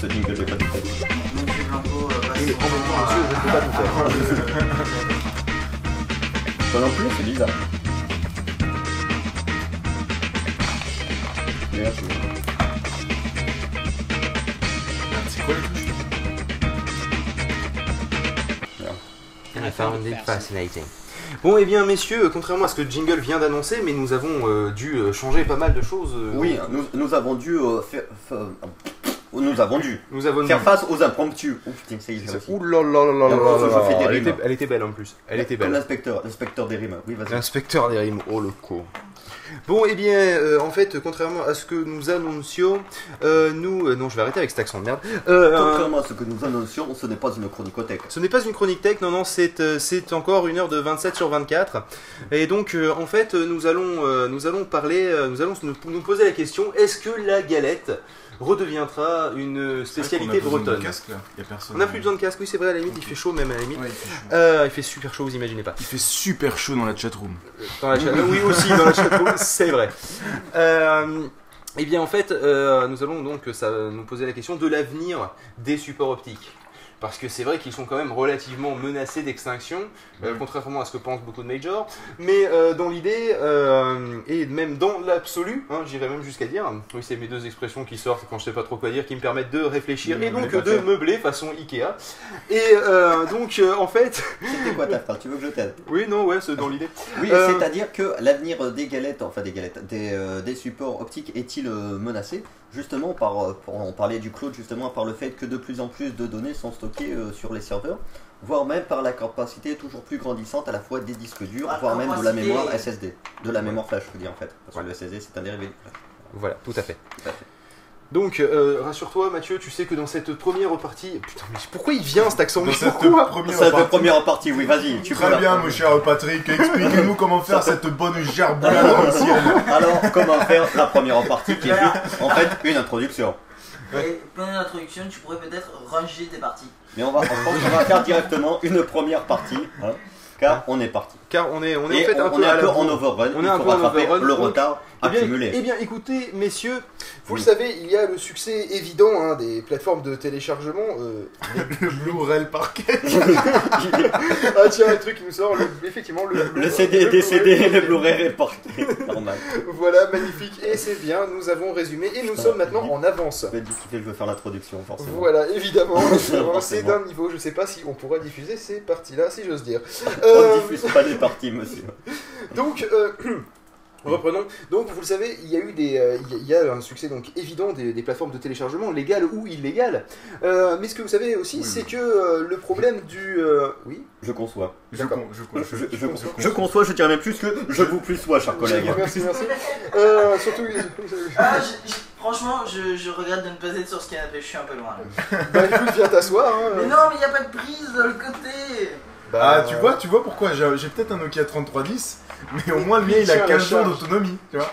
Ce jingle, je vais pas tout faire. Monsieur Blanco, Et en même temps, temps à- monsieur, je peux pas tout faire. Toi non plus, c'est bizarre. Merci. C'est quoi les touches I found it fascinating. Bon, et bien, messieurs, contrairement à ce que Jingle vient d'annoncer, mais nous avons euh, dû euh, changer pas mal de choses. euh, Oui, nous, nous avons dû euh, faire. fa- Nous avons dû nous avons faire face aux impromptus. Oh putain, ça y est. Ouh là là là là là Faut- là faut là. faire des Elle était, elle était belle en plus. Elle était belle. l'inspecteur, l'inspecteur des rimes. Oui, vas-y. L'inspecteur des rimes, oh le con. Bon, et bien, euh, en fait, contrairement à ce que nous annoncions, euh, nous. euh, non, je vais arrêter avec cet accent de merde. Contrairement à ce que nous annoncions, ce n'est pas une chronicothèque. Ce n'est pas une chronique tech, non, non, c'est c'est encore une heure de 27 sur 24. Et donc, en fait, nous allons, nous allons parler, nous allons nous, nous poser la question est-ce que la galette redeviendra une spécialité On a besoin de bretonne casque là, y a personne. On n'a plus besoin de casque, oui, c'est vrai, à la limite, il fait chaud, même à la limite. Ouais, il fait chaud. Euh, il fait super chaud, vous imaginez pas. Il fait super chaud dans la chatroom. Dans la chat- oui, aussi dans la chatroom, c'est vrai. Euh, eh bien, en fait, euh, nous allons donc ça, nous poser la question de l'avenir des supports optiques. Parce que c'est vrai qu'ils sont quand même relativement menacés d'extinction, euh, contrairement à ce que pensent beaucoup de majors. Mais euh, dans l'idée, euh, et même dans l'absolu, hein, j'irais même jusqu'à dire, oui, c'est mes deux expressions qui sortent quand je sais pas trop quoi dire, qui me permettent de réfléchir et donc de meubler façon Ikea. Et donc, en fait, C'était quoi ta phrase? Tu veux que je t'aide? Oui, non, ouais, c'est dans l'idée. Oui, c'est-à-dire que l'avenir des galettes, enfin des galettes, des, des supports optiques est-il menacé? Justement, par, euh, pour en parler du cloud, justement, par le fait que de plus en plus de données sont stockées euh, sur les serveurs, voire même par la capacité toujours plus grandissante à la fois des disques durs, Ah, voire même de la mémoire SSD, de la mémoire flash, je veux dire en fait, parce que le SSD c'est un dérivé. du flash. Voilà, tout à fait. Tout à fait. Donc, euh, rassure-toi, Mathieu, tu sais que dans cette première partie. Putain, mais pourquoi il vient cet accent? Dans cette pourquoi? première Ça fait partie- première partie, oui, vas-y. Tu peux Très la bien, mon cher Patrick, expliquez-nous comment faire cette bonne gerboulade ancienne. Alors, comment faire la première partie qui est juste, en fait, une introduction Et pendant l'introduction, tu pourrais peut-être ranger tes parties. Mais on va, je pense qu'on va faire directement une première partie, hein, car on est parti. Car on est, on est Et en fait on, un peu est à un la peu bourre. en overrun, On est un faut peu en overrun, le retard Eh bien, accumulé. eh bien, écoutez, messieurs, vous Oui. le savez, il y a le succès évident hein, des plateformes de téléchargement. euh, Le Blu-ray parquet. ah tiens, un truc qui nous sort, le- effectivement, le, le CD, le des Blu-ray. CD, le Blu-ray réparti. Normal. Voilà, magnifique, et c'est bien, nous avons résumé, et nous sommes maintenant en avance. Difficile, je veux faire l'introduction, forcément. Voilà, évidemment, c'est d'un niveau, je sais pas si on pourra diffuser ces parties-là, si j'ose dire. On Euh, ne diffuse pas les monsieur. Donc, euh, reprenons. Donc, vous le savez, il y a eu des, euh, il y a- il y a un succès donc évident des, des plateformes de téléchargement légales ou illégales. Euh, mais ce que vous savez aussi, Oui, c'est que euh, le problème du, euh, oui? Je conçois. Je, D'accord. con, je, Je, con, je, je, je, conçois. je conçois, je dirais même plus que je vous plus sois, cher collègue. Merci, merci. Euh, surtout, Ah, franchement, je, je regrette de ne pas être sur ce canapé, je suis un peu loin. là. bah écoute, viens t'asseoir. Hein. Mais non, mais il n'y a pas de prise de le côté Bah, Ah, tu vois, tu vois pourquoi j'ai peut-être un Nokia 3310, mais au moins le mien il a Tiens, 4 la jours d'autonomie, tu vois.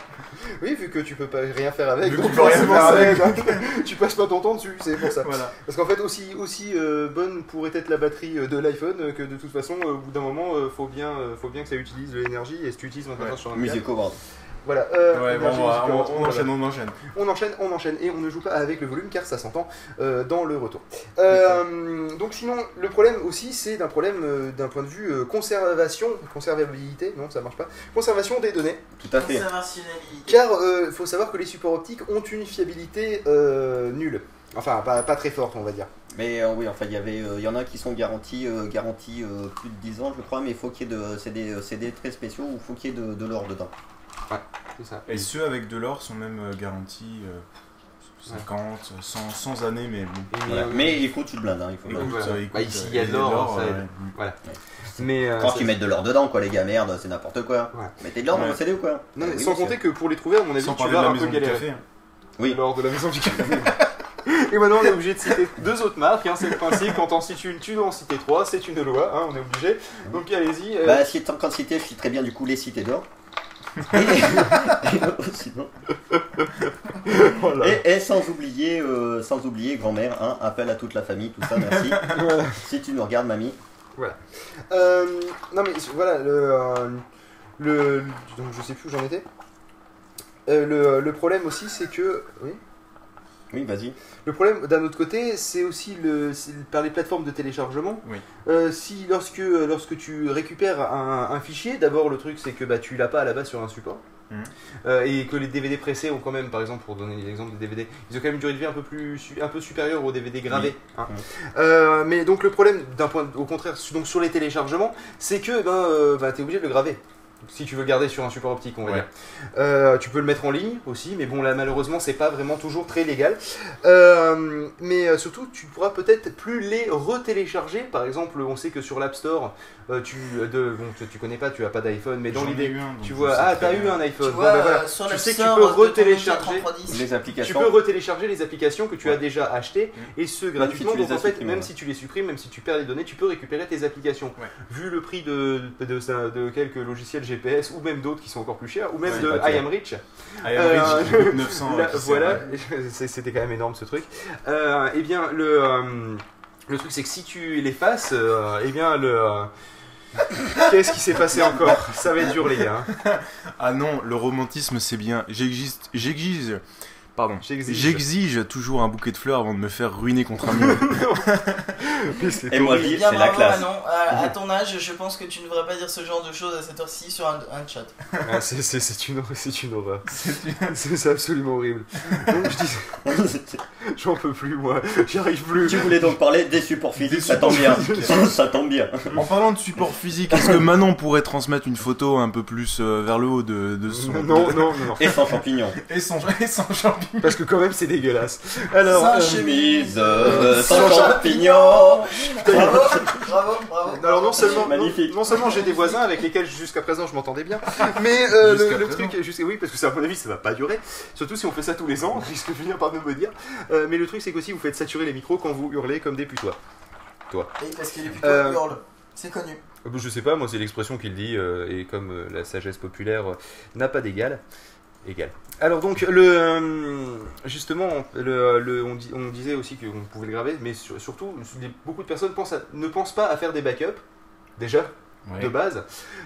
Oui, vu que tu peux pas rien faire avec, Vu que donc tu peux rien faire avec. hein. tu passes pas ton temps dessus, c'est pour ça. Voilà. Parce qu'en fait, aussi, aussi euh, bonne pourrait être la batterie euh, de l'iPhone euh, que de toute façon, euh, au bout d'un moment, euh, faut, bien, euh, faut bien que ça utilise de l'énergie et si tu utilises 24 Ouais. sur 24. Music. Voilà. euh, Ouais, bon, énergie, on, enchaîne, on enchaîne. On enchaîne, on enchaîne et on ne joue pas avec le volume car ça s'entend euh, dans le retour. Euh, donc sinon, le problème aussi, c'est d'un problème euh, d'un point de vue euh, conservation, conservabilité, non ça marche pas, conservation des données. Tout à fait. Car il faut savoir que les supports optiques ont une fiabilité euh, nulle. Enfin, pas, pas très forte, on va dire. Mais euh, oui, enfin, il y avait, euh, il y en a qui sont garantis, euh, garantis euh, plus de 10 ans, je crois, mais il faut qu'il y ait de, c'est des, c'est des très spéciaux où il faut qu'il y ait de, de l'or dedans. C'est ça. Et ceux avec de l'or sont même euh, garantis euh, 50, 100, 100 années, mais bon. Voilà. euh, Mais il faut tu te blindes, hein, il faut. Écoute, voilà. euh, écoute, Bah, ici, euh, il y a de l'or, ça ouais. mais euh, Quand tu mets de l'or dedans, quoi, les gars, merde, c'est n'importe quoi. Ouais. Mettez de l'or dans Ouais. le CD ou quoi non, mais oui, sans monsieur. compter que pour les trouver, à mon avis, Sans tu vas un peu galérer. café. hein. Oui. Lors de la maison du café. Et maintenant, on est obligé de citer deux autres marques. hein, c'est le principe. Quand on cite une, tu dois en citer trois. C'est une loi. hein, on est obligé. Donc allez-y. euh, Bah, si tant qu'en cité, je citerai bien du coup les cités d'or. Et, sinon- voilà. et, et sans oublier, euh, sans oublier grand-mère, hein, appel à toute la famille, tout ça, merci. Voilà. si tu nous regardes, mamie. Euh, non mais voilà le, euh, le donc je sais plus où j'en étais. euh, le, le problème aussi, c'est que. Oui. Oui, vas-y. Le problème, d'un autre côté, c'est aussi le, par les plateformes de téléchargement. Oui. Euh, si lorsque, lorsque tu récupères un, un fichier, d'abord le truc c'est que bah, tu l'as pas à la base sur un support. Mhm. Euh, et que les DVD pressés ont quand même, par exemple, pour donner l'exemple des DVD, ils ont quand même une durée de vie un peu plus, un peu supérieure aux DVD gravés. hein. Euh, mais donc le problème, d'un point, au contraire, donc sur les téléchargements, c'est que ben, euh, ben, t'es obligé de le graver. Si tu veux le garder sur un support optique, on va Ouais. dire. Euh, tu peux le mettre en ligne aussi, mais bon là malheureusement c'est pas vraiment toujours très légal. Euh, mais euh, surtout tu pourras peut-être plus les retélécharger. Par exemple, on sait que sur l'App Store, euh, tu, de, bon, tu, tu connais pas, tu as pas d'iPhone, mais dans l'idée, tu vois, ah t'as eu un iPhone. Tu Bon, vois, ben voilà. sur Tu l'App sais que tu peux retélécharger. 3310. Les Tu applications. peux retélécharger les applications que tu as déjà achetées et ce gratuitement. tu donc en fait, même ouais. si tu les supprimes, même si tu perds les données, tu peux récupérer tes applications. Ouais. Vu le prix de, de, de- de quelques logiciels GPS ou même d'autres qui sont encore plus chers, ou même Ouais, de I. Am Rich, I Euh, am rich, 900. Là, qui sert, voilà, c'était quand même énorme ce truc. Euh, eh bien, le, euh, le truc c'est que si tu l'effaces, euh, eh bien, le. euh, Qu'est-ce qui s'est passé encore? Ça va être dur, les gars. hein. Ah non, le romantisme c'est bien. J'exige, j'exige, pardon, J'exige. toujours un bouquet de fleurs avant de me faire ruiner contre un mur. Et moi, c'est la bravo, classe. Manon. À, à ton âge, je pense que tu ne devrais pas dire ce genre de choses à cette heure-ci sur un, un chat. Ah, c'est- une, horreur. C'est absolument horrible. Donc je dis, j'en peux plus, moi. J'y arrive plus. tu voulais donc parler des supports physiques, Des ça tombe bien. ça tombe bien. en parlant de support physique, est-ce que Manon pourrait transmettre une photo un peu plus euh, vers le haut de, de son Non, non, non, non. Et sans champignons. et son et son champignon Parce que quand même, c'est dégueulasse. Alors, Sans euh, Chemise euh, Sans sans champignons. Bravo, bravo, bravo. alors non seulement, non, Magnifique. non seulement j'ai des voisins avec lesquels jusqu'à présent je m'entendais bien, mais euh, le, truc, jusqu'à- oui, parce que ça, à mon avis ça va pas durer, surtout si on fait ça tous les ans, puisque je viens par de me dire. Euh, mais le truc c'est qu'aussi vous faites saturer les micros quand vous hurlez comme des putois. Oui, parce qu'il est plutôt Euh, hurle. C'est connu. Euh, Je sais pas, moi c'est l'expression qu'il dit, euh, et comme euh, la sagesse populaire euh, n'a pas d'égal, égal. Alors donc, le, euh, justement, le, le- on, disait aussi qu'on pouvait le graver, mais sur- surtout, beaucoup de personnes pensent à- ne pensent pas à faire des backups, déjà, de base.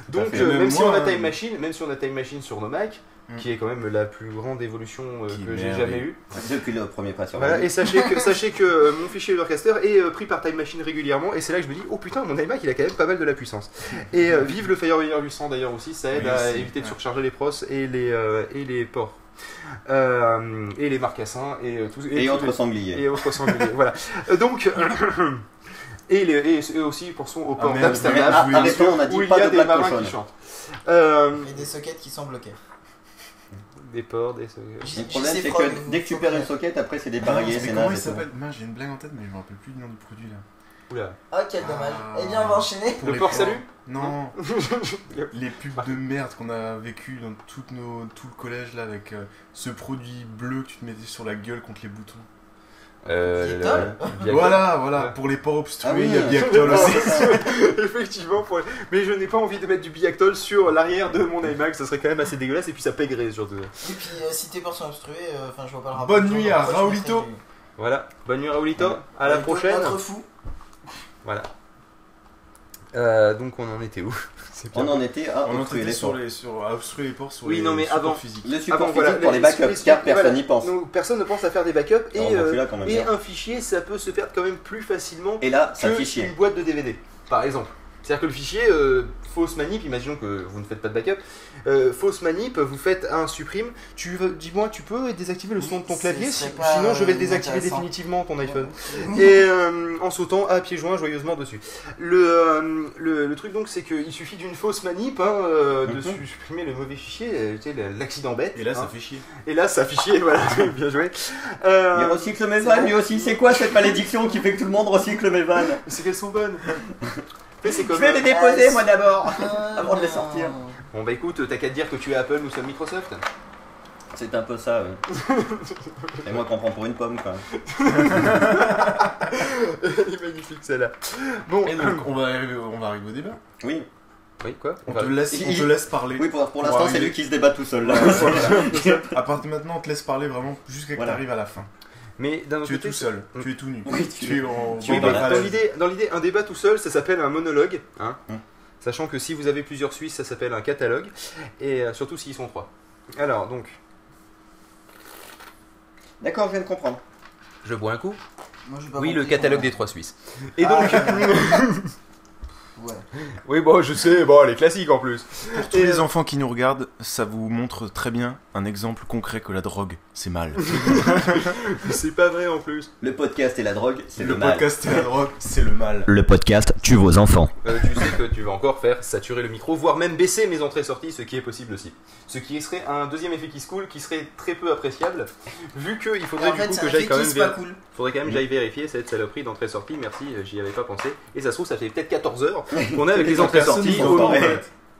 Donc, euh, Même même, si on a hein. Time Machine, même si on a Time Machine sur nos Mac, Mm. qui est quand même la plus grande évolution euh, que j'ai jamais eue. Depuis le premier pas sur Voilà, et sachez que, sachez que euh, mon fichier Udorcaster est euh, pris par Time Machine régulièrement, et c'est là que je me dis, oh putain, mon iMac il a quand même pas mal de la puissance. Et euh, vive le Firewire 800 d'ailleurs aussi, ça aide Oui, à aussi, éviter de surcharger les pros et les, euh, et les ports. Euh, et les marcassins et euh, tout Et tous autres les- sangliers. et autres sangliers. voilà. Donc. Et, les, et, et aussi pour son au port merde, d'Amsterdam, Ah, oui, arrêtons, on a dit où il pas y a de des marins qui chantent. Euh, Et des sockets qui sont bloqués. Des ports, des. J- Le problème, c'est que dès que tu perds une socket, après c'est Ah, dépareillé, mais c'est comment il s'appelle j'ai une blague en tête, mais je me rappelle plus du nom du produit là. Oula. Ah, quel dommage. Ah. Eh bien, on va enchaîner. Pour Le port salut Non, les pubs de merde qu'on a vécu dans toutes nos, tout le collège là avec euh, ce produit bleu que tu te mettais sur la gueule contre les boutons. Euh, le- Voilà, voilà, Ouais. pour les ports obstrués, Ah oui. il y a Biactol aussi. Effectivement, pour- mais je n'ai pas envie de mettre du Biactol sur l'arrière de mon iMac, ça serait quand même assez dégueulasse et puis ça pèguerait surtout. Et puis, euh, si tes ports sont obstrués, euh, enfin, je vois pas le rapport. Bonne nuit à Raoulito. du- Voilà, bonne nuit Raoulito, à la Raoulito, prochaine. Fou. Voilà. Euh, donc on en était où? On en était à On obstruer était les sur ports. les, sur, à obstruer les ports sur Oui, les non, mais supports avant- physiques. Le support Avant, physique voilà, pour les les- backups, les- car personne n'y pense. Donc, personne ne pense à faire des backups et, euh, là et un fichier ça peut se perdre quand même plus facilement Et là, que fait chier. une boîte de DVD, par exemple. C'est-à-dire que le fichier, euh, fausse manip, imaginons que vous ne faites pas de backup, euh, fausse manip, vous faites un supprime, tu veux, dis-moi, tu peux désactiver le son de ton clavier, si- sinon je vais le désactiver définitivement ton iPhone. Et euh, en sautant à pieds joints joyeusement dessus. Le, euh, le, le truc donc c'est qu'il suffit d'une fausse manip hein, de Mhm. supprimer le mauvais fichier, euh, tu sais, l'accident bête. Et là, hein. ça fait chier. Et là ça fichier, voilà, bien joué. Euh, Il recycle mes vannes, lui aussi. C'est quoi cette malédiction qui fait que tout le monde recycle mes vannes? C'est qu'elles sont bonnes. Je vais les déposer, moi d'abord. Ah, Avant de les sortir. Bon bah écoute, t'as qu'à te dire que tu es Apple, nous sommes Microsoft. C'est un peu ça, oui. Et moi qu'on prend pour une pomme, quoi. Elle est magnifique celle-là. Bon, Et donc, on va arriver, au- on va arriver au débat. Oui, oui quoi? On va- te laisse, on te laisse parler. oui pour, l'instant, c'est lui qui se débat tout seul, là. À partir de maintenant, on te laisse parler vraiment jusqu'à Voilà. que tu arrives à la fin. Mais d'un autre Tu es tout seul, tu es tout nu. Oui, tu- tu es en tu Oui, es dans l'idée, dans l'idée, un débat tout seul, ça s'appelle un monologue, hein. Mm. Sachant que si vous avez plusieurs Suisses, ça s'appelle un catalogue, et euh, surtout s'ils sont trois. Alors donc, D'accord, je viens de comprendre. Je bois un coup. Moi, pas Oui, le catalogue des trois Suisses. Et Ah. donc. Ouais. oui, bon, je sais, bon, les classiques en plus. Pour tous les enfants qui nous regardent, ça vous montre très bien un exemple concret que la drogue, c'est mal. C'est pas vrai en plus. Le podcast et la drogue, c'est le, mal. podcast et la drogue, c'est le mal. Le podcast tue vos enfants. Euh, tu sais que tu vas encore faire saturer le micro, voire même baisser mes entrées-sorties, ce qui est possible aussi. Ce qui serait un deuxième effet qui se coule, qui serait très peu appréciable, vu qu'il faudrait en du fait, coup que j'aille quand vér- cool. faudrait quand même que j'aille vérifier cette saloperie d'entrée-sortie. Merci, euh, j'y avais pas pensé. Et ça se trouve, ça fait peut-être 14 heures qu'on est avec les entrées-sorties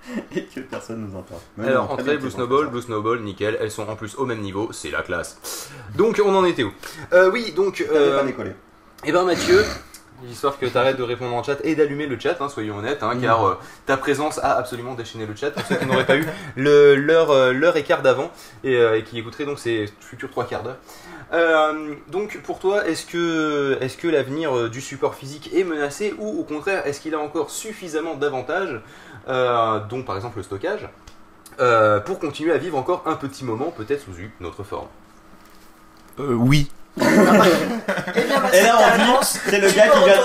Et que personne nous entend. Alors, entrée, Blue Snowball, Blue Snowball, nickel, elles sont en plus au même niveau, c'est la classe. Donc, on en était où? Euh, Oui, donc, euh, pas décollé. eh ben Mathieu, histoire que tu arrêtes de répondre en chat et d'allumer le chat, hein, soyons honnêtes, hein, car euh, ta présence a absolument déchaîné le chat pour ceux qui n'auraient pas eu l'heure euh, quart d'avant et, euh, et qui écouteraient donc ces futurs trois quarts d'heure. Euh, donc pour toi, est-ce que, l'avenir euh, du support physique est menacé ou au contraire, est-ce qu'il a encore suffisamment d'avantages, euh, dont par exemple le stockage, euh, pour continuer à vivre encore un petit moment, peut-être sous une autre forme? Oui. Et là, on dit, c'est le gars qui vient.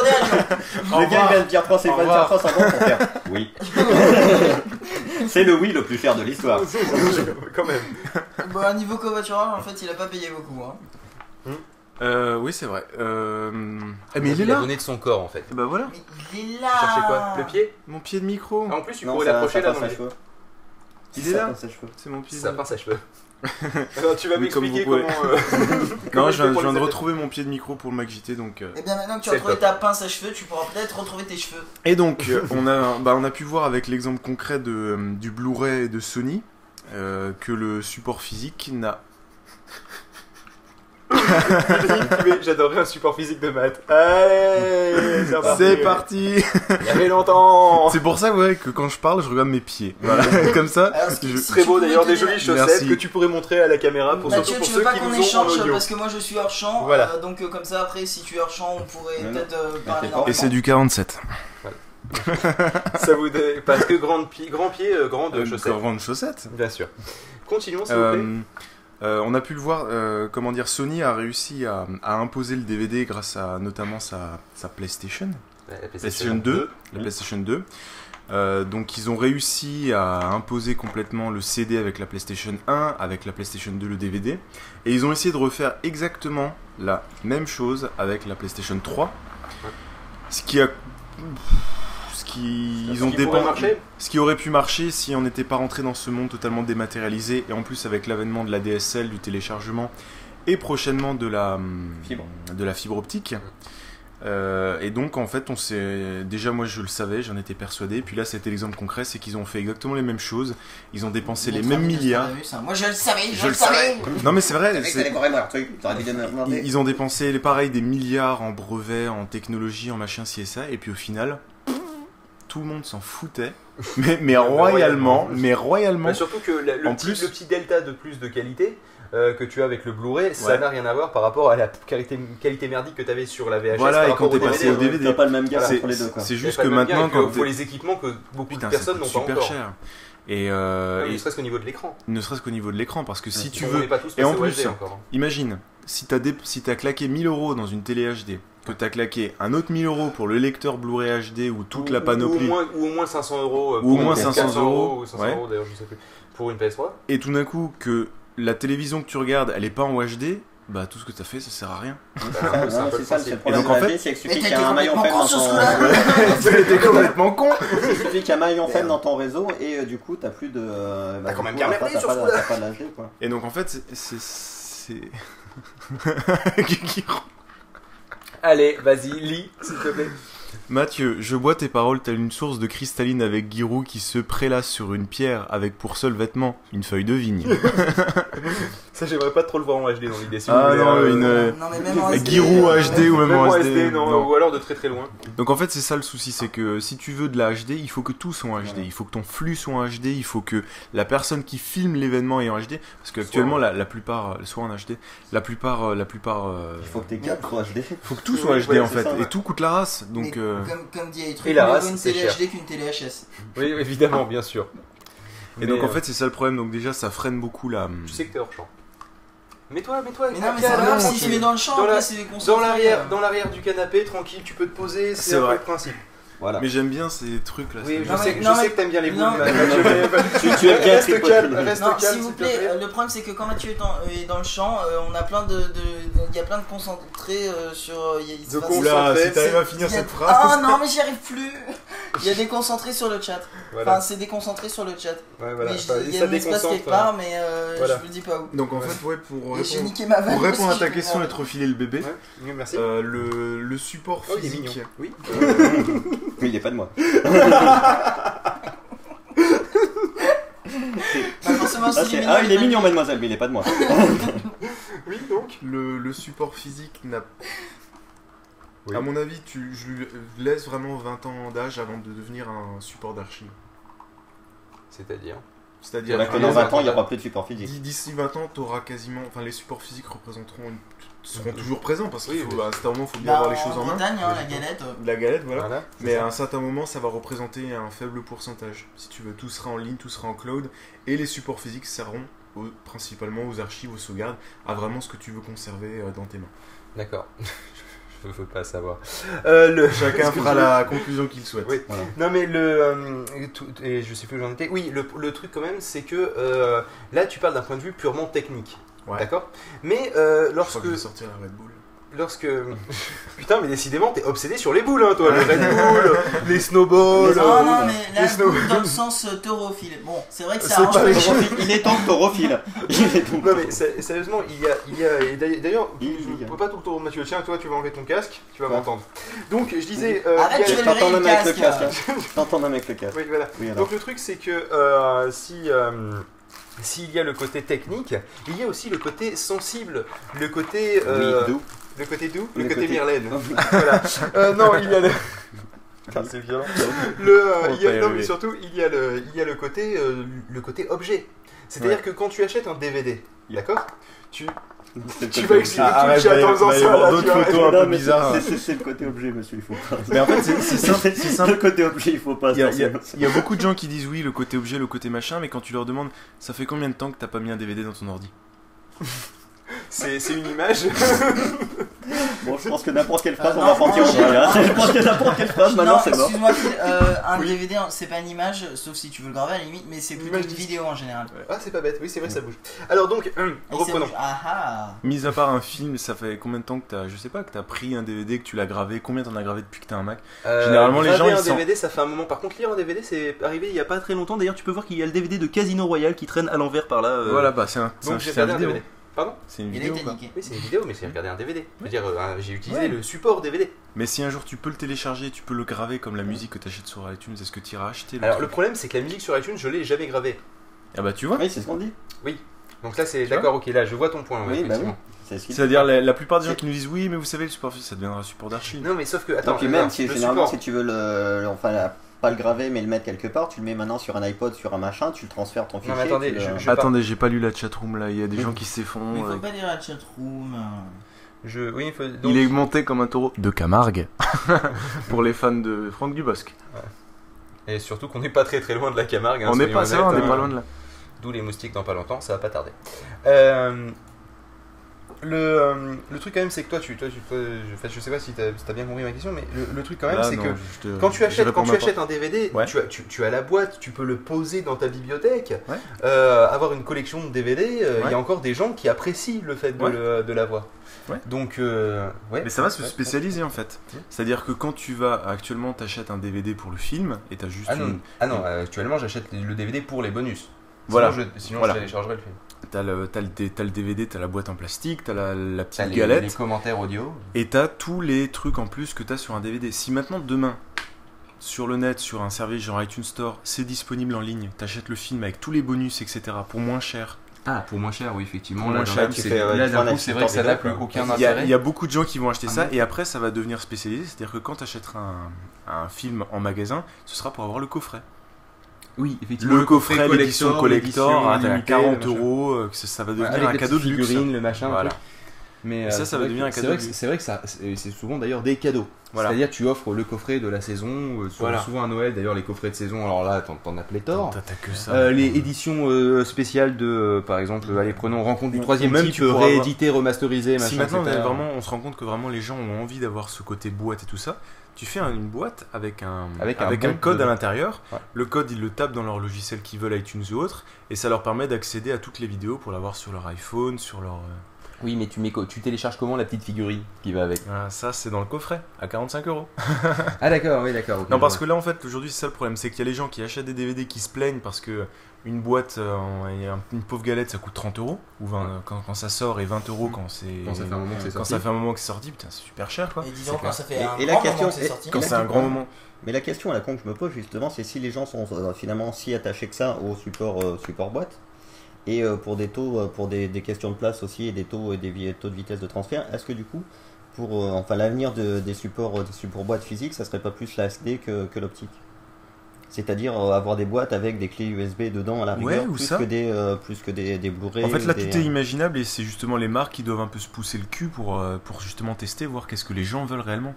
Le gars qui vient de dire 3, c'est pas de dire 3, c'est bon pour faire. Oui. c'est le oui le plus cher de l'histoire. Quand même. Bon, à niveau covoiturage, en fait, il a pas payé beaucoup. Hein. Euh, oui, c'est vrai. Euh... mais il est a là. donné de son corps en fait. Bah voilà, Mais il est là. Tu cherchais quoi? Le pied? Mon pied de micro. Ah, En plus, tu pourrais l'approcher là dans les... Il est là. C'est mon pied. Ça pince à cheveux. Alors, tu vas Oui, comme m'expliquer comment. euh, comment Non, je viens, je de retrouver mon pied de micro pour le Mac JT, donc. euh. Et bien maintenant que tu as retrouvé top. ta pince à cheveux, tu pourras peut-être retrouver tes cheveux. Et donc, euh, on a, bah, on a pu voir avec l'exemple concret de, euh, du Blu-ray de Sony euh, que le support physique n'a. J'adorerais un support physique de maths. Allez, c'est parti Il y avait longtemps. C'est pour ça, ouais, que quand je parle, je regarde mes pieds. Voilà, comme ça. Alors, ce qui- je- Ce serait beau d'ailleurs des jolies chaussettes Merci. que tu pourrais montrer à la caméra pour Mathieu, surtout pour tu ceux veux pas qui qu'on nous ont en échange audio. parce que moi je suis hors champ. Voilà. euh, donc euh, comme ça après si tu es hors champ on pourrait peut-être euh, parler. Et c'est du 47. Ça vous dé- parce que grand pied, grand pied, euh, grande Euh, chaussette. grande chaussette. Bien sûr. Continuons s'il vous plaît. Euh, on a pu le voir, euh, comment dire, Sony a réussi à, à imposer le DVD grâce à notamment sa, sa PlayStation, La PlayStation 2, la PlayStation 2. Euh, donc ils ont réussi à imposer complètement le CD avec la PlayStation 1, avec la PlayStation 2 le DVD, et ils ont essayé de refaire exactement la même chose avec la PlayStation 3, ce qui a, ce qui ils Ce ont qui ce qui aurait pu marcher si on n'était pas rentré dans ce monde totalement dématérialisé et en plus avec l'avènement de la DSL, du téléchargement et prochainement de la hum, Fibre. de la fibre optique. Euh, et donc en fait on s'est déjà moi je le savais j'en étais persuadé puis là c'était l'exemple concret c'est qu'ils ont fait exactement les mêmes choses ils ont dépensé les mêmes milliards. Moi je le savais, je, Je le savais. non mais c'est vrai ils ont dépensé les pareils des milliards en brevets en technologie en machin ci et ça et puis au final tout le monde s'en foutait mais, mais royalement mais royalement Bah, surtout que la- le, En petit, plus- le petit delta de plus de qualité euh, que tu as avec le Blu-ray, ça Ouais. n'a rien à voir par rapport à la qualité, qualité merdique que tu avais sur la VHS. Voilà, par et quand t'es passé DVD. au DVD. T'as pas le même c'est entre les deux, c'est juste que maintenant quand faut t'es- les équipements que beaucoup Putain, de ça personnes n'ont pas super encore. cher et, euh, Non, mais et ne serait-ce qu'au niveau de l'écran. ne serait-ce qu'au niveau de l'écran parce que si Ils tu sont- veux et en plus, hein. Imagine, si t'as dé- si t'as claqué 1000 euros dans une télé HD, que t'as claqué un autre 1000 euros pour le lecteur Blu-ray HD ou toute Ou- la Ou, panoplie, au moins, ou au moins 500 euros. euh, Ou au moins une PS4, 500 euros, ou 500 ouais. euros d'ailleurs, je sais plus. Pour une PS3. et tout d'un coup que la télévision que tu regardes, elle est pas en HD, bah tout ce que t'as fait, ça sert à rien. Bah, Ça, c'est ça, c'est le problème Et donc, en fait- c'est qu'il Mais suffit t'as qu'il y ait été un maillon complètement faible con dans ton... T'es complètement con. Il suffit qu'il y ait un maillon faible dans ton réseau et euh, du coup t'as plus de... euh, bah, T'as quand même bien merdé t'as sur ce coup-là. T'as pas de l'HD, quoi. Et donc en fait, c'est- Allez, vas-y, lis, s'il te plaît. Mathieu, je bois tes paroles telle une source de cristalline avec Giroud qui se prélasse sur une pierre avec pour seul vêtement une feuille de vigne. Ça, j'aimerais pas trop le voir en HD dans l'idée. Si Ah voulez, non, euh, une, euh, Non mais même en SD, Giroud euh, HD ou même, Même en SD. SD, non, non. ou alors de très très loin. Donc en fait c'est ça le souci, c'est que si tu veux de la HD, il faut que tout soit en HD, il faut que ton flux soit en HD, il faut que la personne qui filme l'événement est en HD, parce que Soit actuellement en- la, la plupart euh, soit en HD, la plupart, euh, la plupart, euh, Il faut que tes câbles soient HD. faut que tout soit HD en fait, ça, ouais. et tout coûte la race, donc mais euh, comme, comme dit Truc, mieux vaut une télé. HD qu'une télé HS. Oui, évidemment, bien sûr. et donc en fait c'est ça le problème, donc déjà ça freine beaucoup la. je sais que t'es hors champ. Mets-toi, mets-toi. Mais non, mais c'est grave, si tu mets dans le champ, Dans après l'arrière, dans l'arrière du canapé, tranquille, tu peux te poser, c'est C'est un peu vrai. le principe. Voilà. Mais j'aime bien ces trucs là. Oui, je Non, sais, mais- je non, sais mais- que t'aimes bien les boules. non, Tu, tu aimes bien Reste calme, reste Non, calme, s'il s'il vous te plaît, plaît. euh, le problème c'est que quand Mathieu est dans, euh, est dans le champ, euh, on a plein de. Il y a plein de concentrés euh, sur. euh, y a- De concentré, si t'arrives à finir a- cette phrase. Ah non, mais j'y arrive plus Il y a des concentrés sur le chat. Voilà. Enfin, c'est déconcentré sur le chat. Ouais, voilà. mais je- Enfin, il y a un espace quelque part, mais euh, Voilà. je vous le dis pas où. Donc en Ouais. fait, ouais, pour répondre, niqué ma vanne. pour répondre à ta que question et te refiler le bébé, merci. euh, le, le support oh, physique. Oui. Mais il est pas de moi. Pas forcément Ah, si c'est- mignon, ah, il est mignon, mademoiselle, mais il est pas de moi. Oui, donc. Le, le support physique n'a. Oui. À mon avis, tu, je lui laisse vraiment 20 ans d'âge avant de devenir un support d'archive. C'est-à-dire C'est-à-dire que que dans les 20 ans, il n'y aura plus de support physique. d'i- d'ici 20 ans, tu auras quasiment. Enfin, les supports physiques représenteront. une- seront toujours présents parce qu'il Oui, faut, oui. à un certain moment, il faut bien Bah, avoir les choses en main. Hein, la Logiquement. galette. euh, La galette, voilà. Mais ça. à un certain moment, ça va représenter un faible pourcentage. Si tu veux, tout sera en ligne, tout sera en cloud. Et les supports physiques serviront au- principalement aux archives, aux sauvegardes, à vraiment ce que tu veux conserver euh, dans tes mains. D'accord. Je veux pas savoir. Euh, le... Chacun fera la conclusion qu'il souhaite. Oui. Voilà. Non mais le euh, tout- et je sais plus où j'en étais. Oui, le, le truc quand même, c'est que euh, là tu parles d'un point de vue purement technique, Ouais. d'accord Mais euh, lorsque que je sortir la Red Bull. lorsque putain mais décidément t'es obsédé sur les boules hein toi, les Red Bull, les snowballs. Les Non, euh, non, mais les là, snow- dans le sens euh, taurophile. Bon, c'est vrai que ça C'est arrange pas les les choses. Il est temps que t'aurophiles. Il est temps que Non mais sé- sérieusement, il y a, il y a et d'ailleurs- d'ailleurs, Il je a- peux pas tout le tour Mathieu. Tiens, toi, tu vas enlever ton casque, tu vas Ouais. m'entendre. Donc, je disais, euh, Arrête, tu vas le avec le casque. T'entends même avec le casque. Oui, voilà. Oui. Donc le truc c'est que euh, si euh, s'il y a le côté technique, il y a aussi le côté sensible, le côté euh, Oui, d'où le côté doux, le, Le côté, côté- Myrlène. voilà. Euh, non, il y a le c'est violent. Le, euh, il y a- non, mais surtout il y a le il y a le côté euh, le côté objet. C'est-à-dire Ouais. que quand tu achètes un DVD, d'accord Tu tu vas expliquer Ah, tout ça, d'autres tu vois. photos un peu bizarres. c'est- le côté objet, monsieur, il faut pas. Mais en fait, c'est simple. Le côté objet, il faut pas. Il y a beaucoup de gens qui disent oui, le côté objet, le côté machin, mais quand tu leur demandes, ça fait combien de temps que t'as pas mis un DVD dans ton ordi? C'est c'est une image. Bon, je pense que n'importe quelle phrase, Euh, on va partir non, au hein. Je pense que n'importe quelle phrase, Non, maintenant, c'est mort. excuse-moi, euh, un Oui. DVD, c'est pas une image, sauf si tu veux le graver à la limite, mais c'est Une plutôt image une disque. vidéo en général. Ah, c'est pas bête. Oui, c'est vrai, ça bouge. Alors donc, hum, reprenons. Ah ah Mis à part un film, ça fait combien de temps que t'as, je sais pas, que t'as pris un DVD, que tu l'as gravé, combien t'en as gravé depuis que t'as un Mac? Euh, Généralement, les gens, ils un DVD, ça fait un moment. Par contre, lire un DVD, c'est arrivé il y a pas très longtemps. D'ailleurs, tu peux voir qu'il y a le DVD de Casino Royale qui traîne à l'envers par là. euh. Voilà, bah c'est un, c'est Donc un-. DVD. Pardon C'est une Il a vidéo. été quoi. niqué. Oui, c'est une vidéo, mais c'est regarder un DVD. Je veux dire, euh, j'ai utilisé Ouais. le support DVD. Mais si un jour tu peux le télécharger, tu peux le graver comme la musique que t'achètes sur iTunes, est-ce que tu iras acheter le Alors, le truc problème, c'est que la musique sur iTunes, je l'ai jamais gravée. Ah bah tu vois Oui, c'est ce qu'on dit. Donc là, c'est Tu d'accord, ok, là, je vois ton point. ouais, Oui, bah oui. effectivement. C'est ce qu'il C'est-à-dire la, la plupart des gens qui nous disent oui, mais vous savez, le support physique, ça deviendra un support d'archive. Non, mais sauf que, Attends, le- même si le généralement support. si tu veux le, le- enfin la- pas le graver mais le mettre quelque part, tu le mets maintenant sur un iPod, sur un machin, tu le transfères ton fichier. mais attendez, le- je- je- Attendez, j'ai pas lu la chatroom là, il y a des gens qui se Mais faut euh, pas dire la chatroom. Je... Oui, il faut... donc- Il est monté comme un taureau de Camargue pour les fans de Franck Dubosc. Et surtout qu'on n'est pas très très loin de la Camargue. hein, on n'est pas, on n'est hein. pas loin de là. D'où les moustiques dans pas longtemps, ça va pas tarder. Euh, le, euh, le truc quand même, c'est que toi, tu, toi, tu, toi, je, je sais pas si t'as bien compris ma question, mais le, le truc quand même, c'est que te- quand tu achètes, quand tu achètes un DVD, Ouais. tu, as, tu, tu as la boîte, tu peux le poser dans ta bibliothèque, Ouais. euh, avoir une collection de DVD. euh, Il Ouais. y a encore des gens qui apprécient le fait de de l'avoir. Donc. Mais ça va se spécialiser en fait. C'est-à-dire que quand tu vas actuellement t'achètes un DVD pour le film et t'as juste Ah non, une, ah non actuellement j'achète le DVD pour les bonus. Voilà. Sinon, je, sinon Voilà. je téléchargerai le film. T'as le, DVD, t'as la boîte en plastique, t'as la, petite les, galette les commentaires audio. et t'as tous les trucs en plus que t'as sur un DVD. Si maintenant demain sur le net, sur un service genre iTunes Store, c'est disponible en ligne, t'achètes le film avec tous les bonus, etc. pour moins cher. Ah, pour moins cher, oui, effectivement. Pour là, moins cher, c'est- euh, vrai que ça n'a plus aucun Il y, a, intérêt. il y a beaucoup de gens qui vont acheter Ah ça et après ça va devenir spécialisé. C'est-à-dire que quand t'achèteras un, un film en magasin, ce sera pour avoir le coffret. Oui, effectivement. Le coffret, l'édition collector, à limitée, 40 machin. euros, euh, que ça, ça va Ouais, devenir avec un les cadeau de luxe. figurines, le machin. Voilà. Mais Et euh, ça, ça c'est va devenir un cadeau C'est vrai que ça, c'est souvent d'ailleurs des cadeaux. Voilà. C'est-à-dire tu offres le coffret de la saison, euh, souvent, Voilà. souvent à Noël. D'ailleurs les coffrets de saison, alors là t'en as pléthore. T'as que ça. Euh, les éditions euh, spéciales de, euh, par exemple, allez prenons Rencontre du troisième même type, tu pourras réédité, remasterisé, machin. si maintenant etc. vraiment on se rend compte que vraiment les gens ont envie d'avoir ce côté boîte et tout ça, tu fais un- une boîte avec un Avec avec, un un, bon code à l'intérieur. Ouais. Le code ils le tapent dans leur logiciel qu'ils veulent iTunes ou autre et ça leur permet d'accéder à toutes les vidéos pour l'avoir sur leur iPhone, sur leur euh, Oui, mais tu, mets, tu télécharges comment la petite figurine qui va avec? Ah, ça c'est dans le coffret à 45 euros. Ah d'accord, oui d'accord. Non parce que là en fait aujourd'hui c'est ça le problème, c'est qu'il y a les gens qui achètent des DVD qui se plaignent parce que une boîte, euh, une pauvre galette ça coûte 30 euros ou 20 quand, quand ça sort et 20 euros quand c'est. Quand ça fait un moment que c'est quand sorti. ça fait un moment que c'est sorti, putain c'est super cher quoi. Et disons quand ça fait Et- un et la grand question- moment que c'est et- sorti. Quand c'est un grand moment. Mais la question à la con que je me pose justement, c'est si les gens sont euh, finalement si attachés que ça au support, euh, support boîte, et euh, pour des taux, pour des, des questions de place aussi, et des taux et des taux de vitesse de transfert, est-ce que du coup, pour euh, enfin l'avenir de- des supports, des supports boîtes physiques, ça serait pas plus la SD que, que l'optique? C'est-à-dire euh, avoir des boîtes avec des clés USB dedans à la Ouais, rigueur, ou plus, ça. que des, euh, plus que des, des Blu-ray. En fait, là, des- tout est imaginable et c'est justement les marques qui doivent un peu se pousser le cul pour, euh, pour justement tester, voir qu'est-ce que les gens veulent réellement.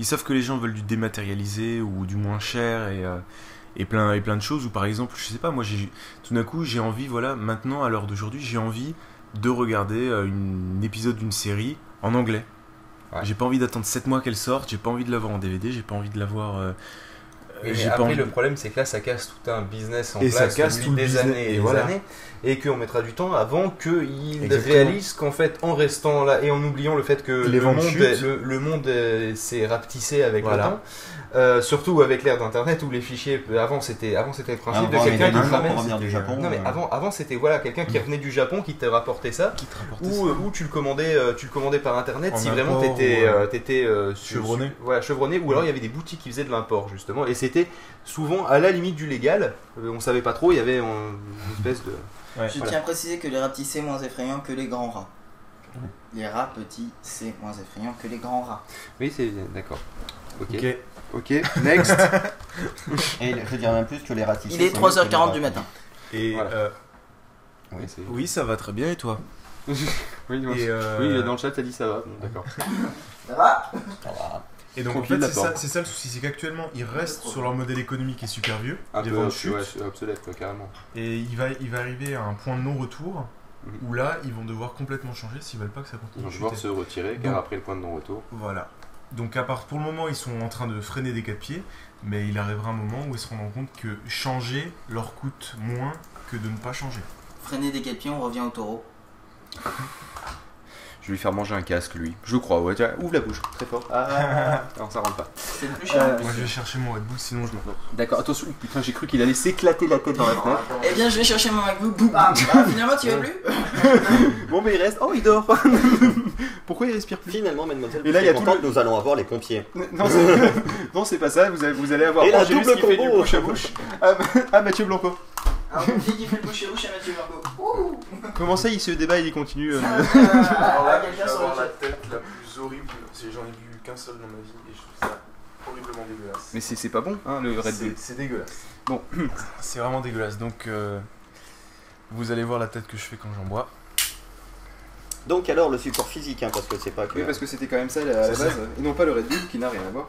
Ils savent que les gens veulent du dématérialisé ou du moins cher et, euh, et, plein, et plein de choses. Ou par exemple, je sais pas, moi, tout d'un coup, j'ai envie, voilà, maintenant, à l'heure d'aujourd'hui, j'ai envie de regarder euh, un épisode d'une série en anglais. Ouais. J'ai pas envie d'attendre 7 mois qu'elle sorte, j'ai pas envie de l'avoir en DVD, j'ai pas envie de l'avoir. euh, Mais après, le problème, c'est que là, ça casse tout un business en Et ça place casse tout le des années et, des voilà. années, et qu'on mettra du temps avant qu'ils réalisent qu'en fait, en restant là et en oubliant le fait que le, monde, le, le monde s'est rapetissé avec Voilà. le temps, euh, surtout avec l'ère d'Internet où les fichiers, avant c'était, avant c'était le principe de quelqu'un qui revenir du Japon. Non mais euh, avant, avant c'était voilà quelqu'un qui revenait du Japon qui te rapportait ça qui te rapportait ou, ça. euh, ou tu le commandais tu le commandais par internet En si vraiment t'étais ou, euh, euh, euh, chevronné. su- voilà chevronné ou alors il y avait des boutiques qui faisaient de l'import justement et c'était souvent à la limite du légal Euh, on savait pas trop il y avait une espèce de Ouais. Je Voilà. tiens à préciser que les rats petits c'est moins effrayant que les grands rats. Les rats petits c'est moins effrayant que les grands rats. oui c'est d'accord ok Ok. ok next Et je dirais même plus que les ratissés. Il est c'est mieux que les 3h40 rats. du matin. Et Voilà. euh, oui, ça va très bien et toi? Oui, Et, euh, oui, dans le chat t'as dit ça va d'accord Ça va? Ça va. Et donc Tranquille, en fait, c'est ça, c'est ça le souci, c'est qu'actuellement ils restent sur leur modèle économique qui est super vieux, un les peu ouais, obsolète quoi, carrément et il va, il va arriver à un point de non-retour Mhm. où là ils vont devoir complètement changer s'ils veulent pas que ça ils continue vont de devoir se retirer car Donc- après le point de non retour Voilà. Donc à part pour le moment ils sont en train de freiner des quatre pieds, mais il arrivera un moment où ils se rendront compte que changer leur coûte moins que de ne pas changer. Freiner des quatre pieds, on revient au taureau. Je vais lui faire manger un casque lui. Je crois, ouais. Tiens, ouvre la bouche, très fort. Ah, non, ça rentre pas. C'est le plus cher. Euh, Moi je vais chercher mon Red Bull sinon je me D'accord, attention, putain, j'ai cru qu'il allait s'éclater la tête dans la fenêtre. Eh bien, je vais chercher mon MacBook. Boum. Ah, finalement, tu vas plus Bon, mais il reste. Oh, il dort Pourquoi il respire plus? Finalement, mademoiselle, Et là, il y a tout le- nous allons avoir les pompiers. Non, c'est- non, c'est pas ça, vous allez, vous allez avoir. Et la Oh, double combo. bouche à bouche. Ah, ah, Mathieu Blanco. Un pompier qui fait le boucher rouge à Mathieu Margot. Ouh Comment ça, il se débat, il continue euh, Ah, quelqu'un sur le chat. tête la plus horrible, j'en ai bu qu'un seul dans ma vie et je trouve ça horriblement dégueulasse. Mais c'est c'est pas bon, hein, le Red Bull. C'est dégueulasse. Bon. c'est vraiment dégueulasse. Donc, euh, vous allez voir la tête que je fais quand j'en bois. Donc alors le support physique, hein, parce que c'est pas que... Oui, parce que c'était quand même ça à la C'est base, et non pas le Red Bull qui n'a rien à voir.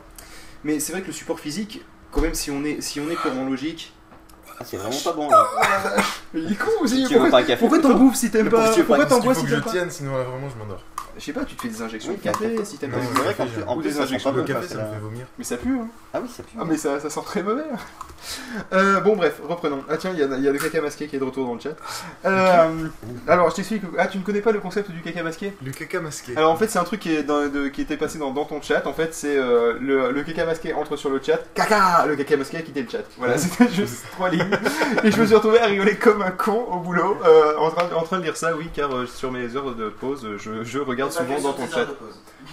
Mais c'est vrai que le support physique, quand même, si on est, si on est purement logique. Ah, c'est vraiment pas bon là. Mais il est con aussi, Tu veux pourquoi, pas un café pourquoi t'en bouffes si t'aimes pas Pourquoi t'en bois faut si que je t'aimes pas tienne, sinon là vraiment je m'endors. Je sais pas, tu te fais des injections Oui, de café si t'aimes pas. le C'est vrai café, qu'en plus, j'aime. en plus, des injections bon, café ça, me fait vomir. Mais ça pue, hein Ah oui, ça pue. Ah mais ça, ça sent très mauvais. Euh, bon bref, reprenons. Ah tiens, il y, a- il y a le caca masqué qui est de retour dans le chat. Euh, alors je t'explique. Ah tu ne connais pas le concept du caca masqué? Le caca masqué. Alors en fait c'est un truc qui, est dans- de- qui était passé dans, dans ton chat. En fait c'est euh, le, le caca masqué entre sur le chat. Caca Le caca masqué a quitté le chat. Voilà, c'était juste trois lignes. Et je me suis retrouvé à rigoler comme un con au boulot euh, en, train, en train de lire ça, oui, car euh, sur mes heures de pause, je, je regarde Que souvent dans ton chat.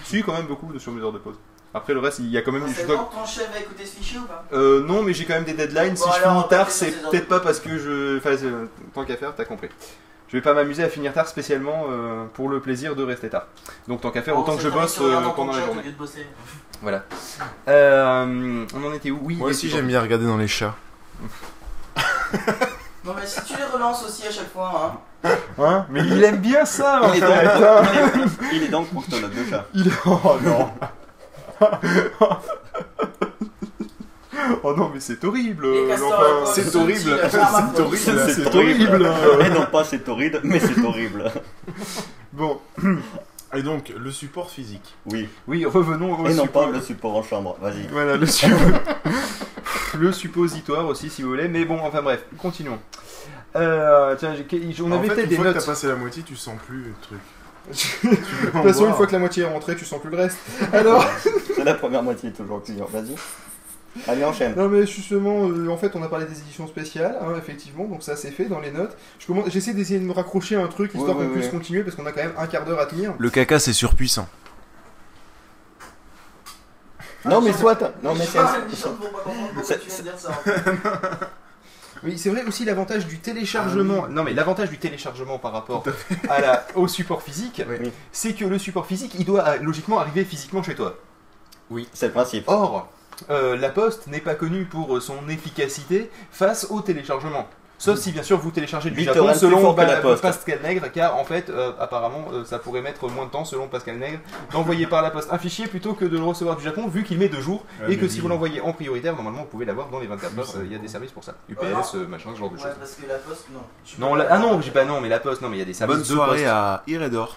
Si, quand même beaucoup de sur mes heures de pause. Après le reste, il y a quand même choses. vente, ton chef va écouter ce fichier ou pas? Euh, non, mais j'ai quand même des deadlines. si je finis tard, c'est peut-être pas parce que je. Enfin, c'est- tant qu'à faire, t'as compris. Je vais pas m'amuser à finir tard spécialement euh, pour le plaisir de rester tard. Donc tant qu'à faire, autant que je bosse regardes euh, pendant la journée. lieu de bosser. Voilà. Euh, on en était où? Oui. Moi aussi j'aime bien regarder dans les chats. Non mais si tu les relances aussi à chaque fois, hein. Hein Mais il aime bien ça, en Il est fait. donc, hein. il est- est donc proctologue de chat. Il est... Oh non Oh non, mais c'est horrible Les castors C'est horrible C'est horrible C'est C'est horrible Et non pas c'est horrible, mais c'est horrible. Bon, Et donc, le support physique. Oui. oui, revenons au Et non support. pas le support en chambre. Vas-y. Voilà, le, suppo- le suppositoire aussi, si vous voulez. Mais bon, enfin bref, continuons. Euh, tiens, j'ai- on En avait fait, peut-être une des fois que notes. t'as passé la moitié, tu sens plus le truc. De toute façon, une fois que la moitié est rentrée, tu sens plus le reste. Alors, C'est la première moitié toujours. Vas-y. Allez enchaîne. non mais justement, euh, en fait, on a parlé des éditions spéciales, hein, effectivement, donc ça c'est fait dans les notes. Je commence, j'essaie d'essayer de me raccrocher à un truc histoire Ouais, qu'on ouais, puisse continuer parce qu'on a quand même un quart d'heure à tenir. Le caca, c'est surpuissant. Non mais soit. Non mais c'est. Oui, c'est vrai aussi l'avantage du téléchargement. Non, mais l'avantage du téléchargement par rapport à la, au support physique, Oui. c'est que le support physique, il doit euh, logiquement arriver physiquement chez toi. C'est le principe. Or, euh, la Poste n'est pas connue pour son efficacité face au téléchargement. Sauf si bien sûr vous téléchargez du Japon selon fort que Ba- la Poste. Pascal Nègre, car en fait, euh, apparemment, euh, ça pourrait mettre moins de temps selon Pascal Nègre d'envoyer par la Poste un fichier plutôt que de le recevoir du Japon, vu qu'il met deux jours, Ouais, et que si oui. vous l'envoyez en prioritaire, normalement vous pouvez l'avoir dans les 24 heures. euh, Il y a des services pour ça. Ouais, UPS, euh, machin, ce genre de Ouais, choses. parce que la poste, non. Tu Non, la- pas- ah non, j'ai pas non, mais la Poste, non, mais il y a des services Bonne de soirée Poste. à Iredor.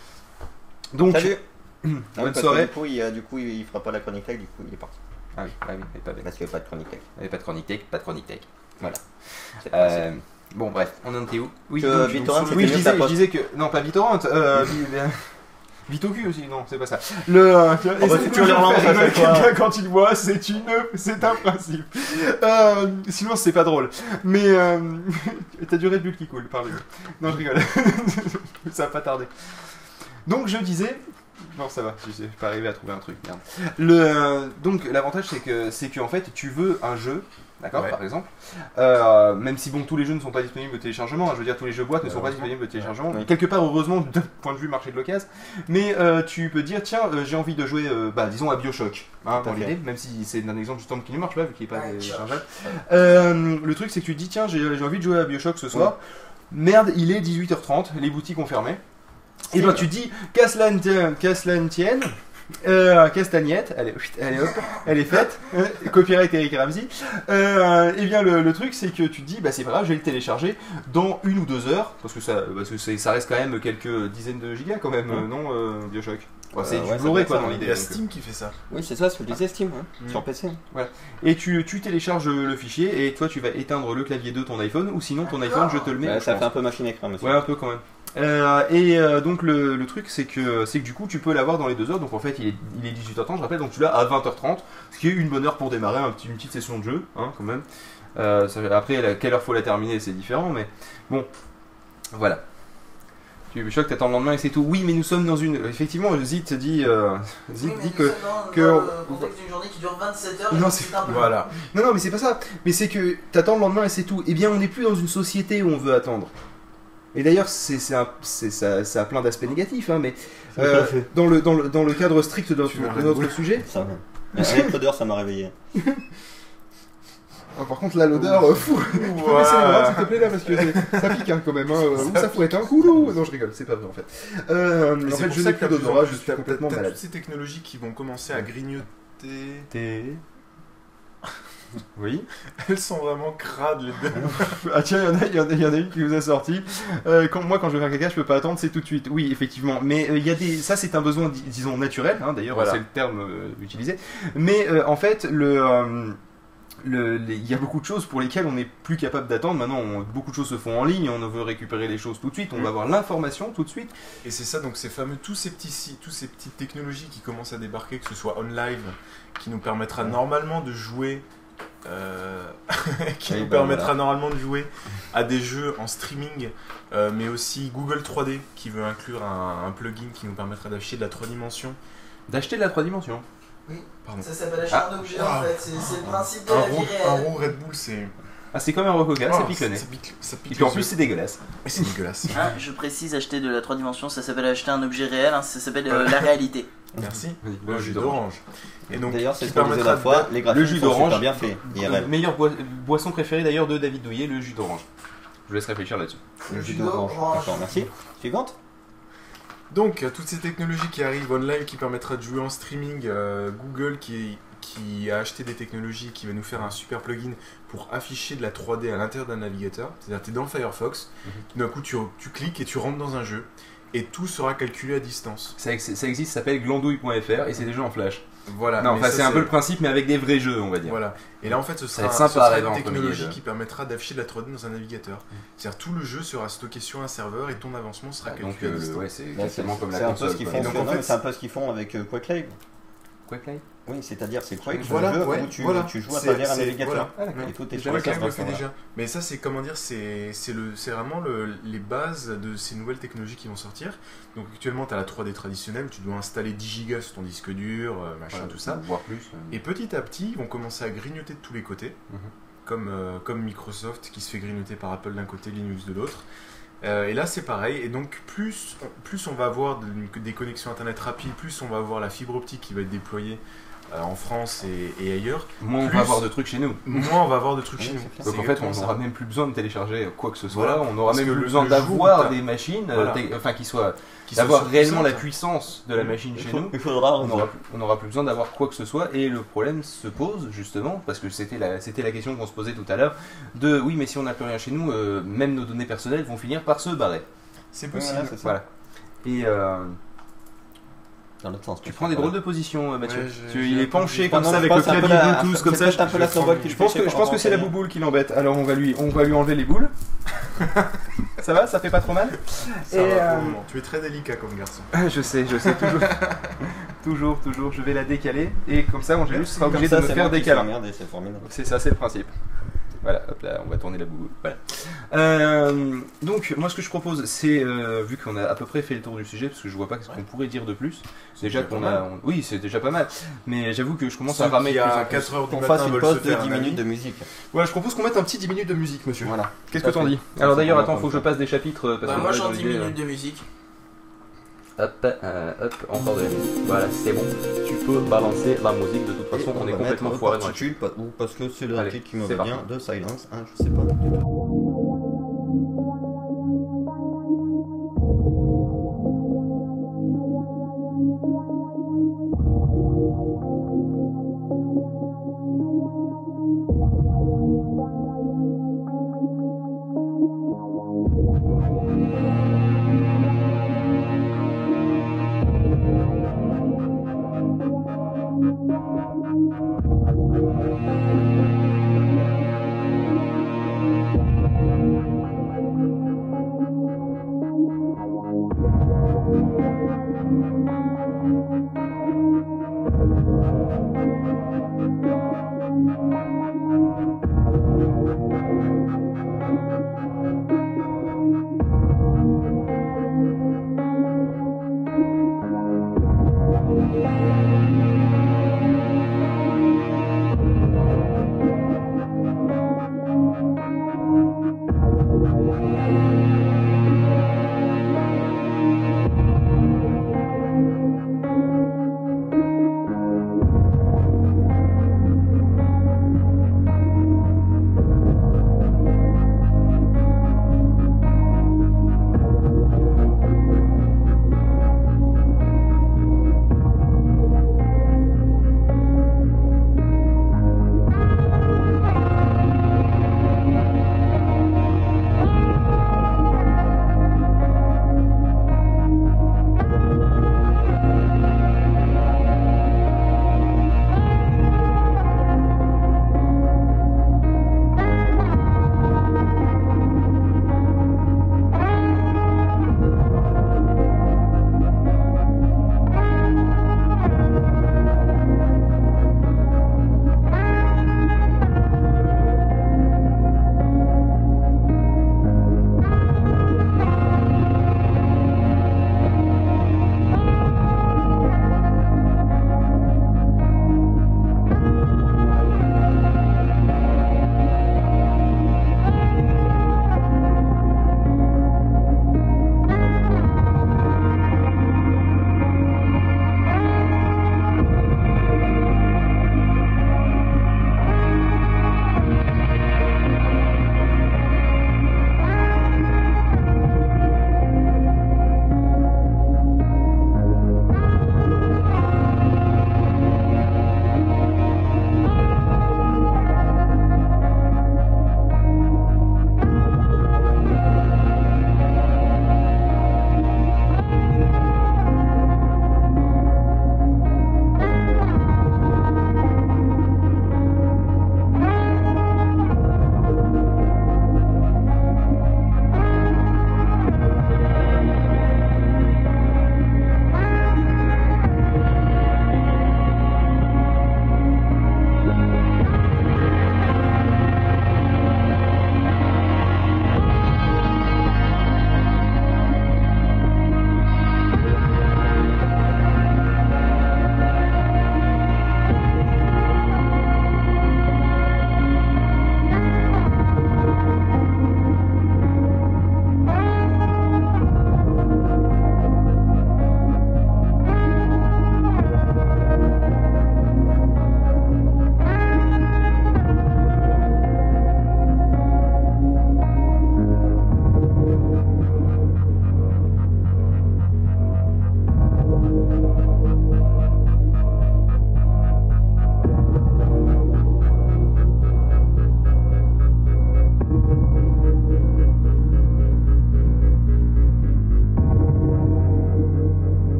Donc, Salut. bonne Ah soirée. Du coup, il, du coup, il fera pas la chronique tech, du coup, il est parti. Ah oui, ah oui, mais pas, Parce qu'il n'y a pas de chronique tech. avait pas de chronique tech, pas de chronique tech. Principe. Euh, bon, bref, on en était où? Oui, Que donc, BitTorrent, c'était oui je, mieux que disais, la je Poste. disais que. Non, pas BitTorrent, euh. Vitocu aussi, non, c'est pas ça. Le. euh, tu Oh, bah, relances à chaque fois. quelqu'un quand il voit, c'est une. C'est un principe. Euh, sinon, c'est pas drôle. Mais. Euh, T'as du Red Bull qui coule, parlez Non, je rigole. ça va pas tarder. Donc, je disais. Non, ça va, je sais, je suis pas arrivé à trouver un truc, merde. Le, euh, donc, l'avantage, c'est que, c'est que, en fait, tu veux un jeu, d'accord, Ouais. par exemple, euh, même si, bon, tous les jeux ne sont pas disponibles au téléchargement, hein, je veux dire, tous les jeux boîtes ne sont pas disponibles au téléchargement, quelque part, heureusement, d'un point de vue marché de l'occasion, mais euh, tu peux dire, tiens, euh, j'ai envie de jouer, euh, bah, disons, à Bioshock, hein, dans l'idée, même si c'est un exemple justement qui ne marche pas, vu qu'il n'est pas Ouais, téléchargeable. Euh, le truc, c'est que tu te dis, tiens, j'ai envie de jouer à Bioshock ce soir, merde, il est 18h30, les boutiques ont fermé. Et ben tu dis, qu'à cela ne tienne, euh, Castagnette, allez, allez hop, elle est faite, copyright Eric Ramsey. Euh, et bien le, le truc c'est que tu te dis, bah c'est pas grave, je vais le télécharger dans une ou deux heures, parce que ça, parce que ça reste quand même quelques dizaines de gigas quand même, non, euh, Bioshock? Ouais, c'est Euh, du ouais, Blu-ray quoi dans ça, Il l'idée. y a euh. Steam qui fait ça. Oui, c'est ça, ce que je disais Steam, hein, Mm. sur PC. Et tu, tu télécharges le fichier et toi tu vas éteindre le clavier de ton iPhone ou sinon ton iPhone je te le mets. Je ça fait un peu machine écran, monsieur. Ouais, un peu quand même. Euh, et euh, donc le, le truc c'est que c'est que du coup tu peux l'avoir dans les deux heures. Donc en fait il est, il est 18h30 je rappelle. Donc tu l'as à 20h30 ce qui est une bonne heure pour démarrer un petit, une petite session de jeu hein, quand même. Euh, ça- après à quelle heure faut la terminer c'est différent mais bon voilà. Tu es choc t'attends le lendemain et c'est tout. Oui mais nous sommes dans une effectivement Zit dit euh, Zit Oui, dit que que- dans le contexte d'une journée qui dure 27 heures, Non, c'est-. Voilà. non non mais c'est pas ça. Mais c'est que t'attends le lendemain et c'est tout. Eh bien on n'est plus dans une société où on veut attendre et d'ailleurs c'est c'est un- c'est- ça, ça a plein d'aspects négatifs hein, mais euh, dans, le, dans, le, dans le cadre strict de, de notre sujet. Ça, électro d'heure, ça m'a réveillé. Ah, par contre là l'odeur euh, fou. Tu peux baisser la voix, s'il te plaît là parce que c'est- ça pique hein, quand même hein, ou ça fouette un coup non je rigole c'est pas vrai en fait. Euh, en c'est fait pour je ça n'ai que plus d'odorat je suis complètement malade. toutes ces technologies qui vont commencer à grignoter. Oui Elles sont vraiment crades les deux. Ah tiens, il y en a- il y, en a- il y en a une qui vous a sorti. Euh, quand, moi, quand je vais faire caca, je peux pas attendre, c'est tout de suite. Oui, effectivement. Mais euh, il y a des, ça, c'est un besoin, dis- disons, naturel. hein, D'ailleurs, Voilà. c'est le terme euh, utilisé. Mais euh, en fait, le, il y a beaucoup de choses pour lesquelles on n'est plus capable d'attendre. Maintenant, on- beaucoup de choses se font en ligne. On veut récupérer les choses tout de suite. On Mm. va avoir l'information tout de suite. Et c'est ça, donc ces fameux, tous ces petits sites, tous ces petites technologies qui commencent à débarquer, que ce soit on live, qui nous permettra normalement de jouer, qui Oui, nous bah, permettra normalement de jouer à des jeux en streaming, euh, mais aussi Google 3D qui veut inclure un, un plugin qui nous permettra d'afficher de la 3 dimensions. D'acheter de la 3 dimensions. Pardon. Ça s'appelle acheter Ah. un objet Ah. en fait, c'est le principe de Un la roux, vie un roux Red Bull, c'est. Ah, c'est comme un Rococa, Ah, ça pique le nez. Ça pique, ça pique Et puis en les plus, yeux. c'est dégueulasse. Et c'est dégueulasse. Hein, je précise acheter de la 3 dimensions, ça s'appelle acheter un objet réel, hein, ça s'appelle euh, la réalité. Merci. Le jus d'orange. Et donc, D'ailleurs, c'est qui ce qu'on disait permettra la fois, les graphismes Le jus sont d'orange. super bien faits, Le IRL. meilleur boi- boisson préférée d'ailleurs de David Douillet, le jus d'orange. Je vous laisse réfléchir là-dessus. Le judo judo orange. orange. D'accord, merci. Suivante Donc, euh, toutes ces technologies qui arrivent online, qui permettra de jouer en streaming, euh, Google qui, qui a acheté des technologies qui va nous faire un super plugin pour afficher de la 3D à l'intérieur d'un navigateur. C'est-à-dire, tu es dans Firefox, Mhm. d'un coup, tu, tu cliques et tu rentres dans un jeu, et tout sera calculé à distance. Ça, ex- ça existe, ça s'appelle glandouille.fr et c'est des jeux en flash. Voilà. non, enfin c'est un peu le principe, mais avec des vrais jeux, on va dire. Voilà. Et là, en fait, ce sera, sympa ce sera une technologie qui permettra d'afficher de la 3D dans un navigateur. C'est-à-dire, tout le jeu sera stocké sur un serveur et ton avancement sera calculé Donc, à euh, distance. ouais, c'est exactement comme la c'est un peu console. c'est un peu ce qu'ils font avec euh, Quake Live. Quake Live Oui, c'est-à-dire c'est Quake, Voilà, le jeu ouais, où tu, voilà. tu joues à travers un navigateur. voilà. Ah. Et tout est fait voilà. déjà. Mais ça, c'est comment dire, c'est c'est le- c'est vraiment le- les bases de ces nouvelles technologies qui vont sortir. Donc actuellement, tu as la 3D traditionnelle, tu dois installer 10 gigas sur ton disque dur, euh, machin, Voilà, tout ça. Voire plus. euh. Et petit à petit, ils vont commencer à grignoter de tous les côtés, Mhm. comme, euh, comme Microsoft qui se fait grignoter par Apple d'un côté, Linux de l'autre. Euh, et là, c'est pareil. Et donc, plus, plus on va avoir de- des connexions Internet rapides, plus on va avoir la fibre optique qui va être déployée euh, en France et, et ailleurs, Moins on Plus- va avoir de trucs chez nous. moins on va avoir de trucs Oui, chez nous. Donc en fait, on n'aura même plus besoin de télécharger quoi que ce soit. Voilà. On aura Parce même plus le- besoin d'avoir des machines, euh, Voilà. enfin qui soient, Qui d'avoir réellement la puissance de la machine Il chez faut- nous. Il faudra. On n'aura plus, on n'aura plus besoin d'avoir quoi que ce soit et le problème se pose justement parce que c'était la, c'était la question qu'on se posait tout à l'heure de oui mais si on n'a plus rien chez nous euh, même nos données personnelles vont finir par se barrer C'est possible. voilà et euh, Dans l'autre sens. tu prends des drôles de positions euh, Mathieu Ouais, Tu- il est penché comme ça avec le clavier la- Bluetooth comme ça un peu la je- snowball qui je pense que, je pense que c'est la bouboule qui l'embête alors on va lui on va lui enlever les boules ça va ça fait pas trop mal Ça Et, va pour euh. Tu es très délicat comme garçon. Je sais je sais toujours toujours toujours je vais la décaler et comme ça Angélus sera obligé ça, de me faire des câlins emmerdé, c'est formidable. C'est ça, c'est le principe. Voilà, hop là, on va tourner la boue. Voilà. Euh, donc, moi, ce que je propose, c'est, euh, vu qu'on a à peu près fait le tour du sujet, parce que je vois pas ce qu'on pourrait dire de plus, déjà qu'on a. on- oui, c'est déjà pas mal, mais j'avoue que je commence Ceux à ramer de plus en à plus. 4 heures du Qu'on matin fasse une veulent pause se de faire 10 un ami. minutes de musique. Voilà, je propose qu'on mette un petit 10 minutes de musique, monsieur. Voilà. Qu'est-ce que t'en dis? Alors d'ailleurs, attends, faut que je passe des chapitres, euh, parce Bah, que moi j'ai j'en dans 10 l'idée, minutes de musique. Hop, euh, hop, encore de la musique. Voilà, c'est bon. Tu peux balancer la musique, de toute façon, on, est complètement foiré dans la parce que c'est le titre qui me va bien de Silence. hein, je sais pas. du tout.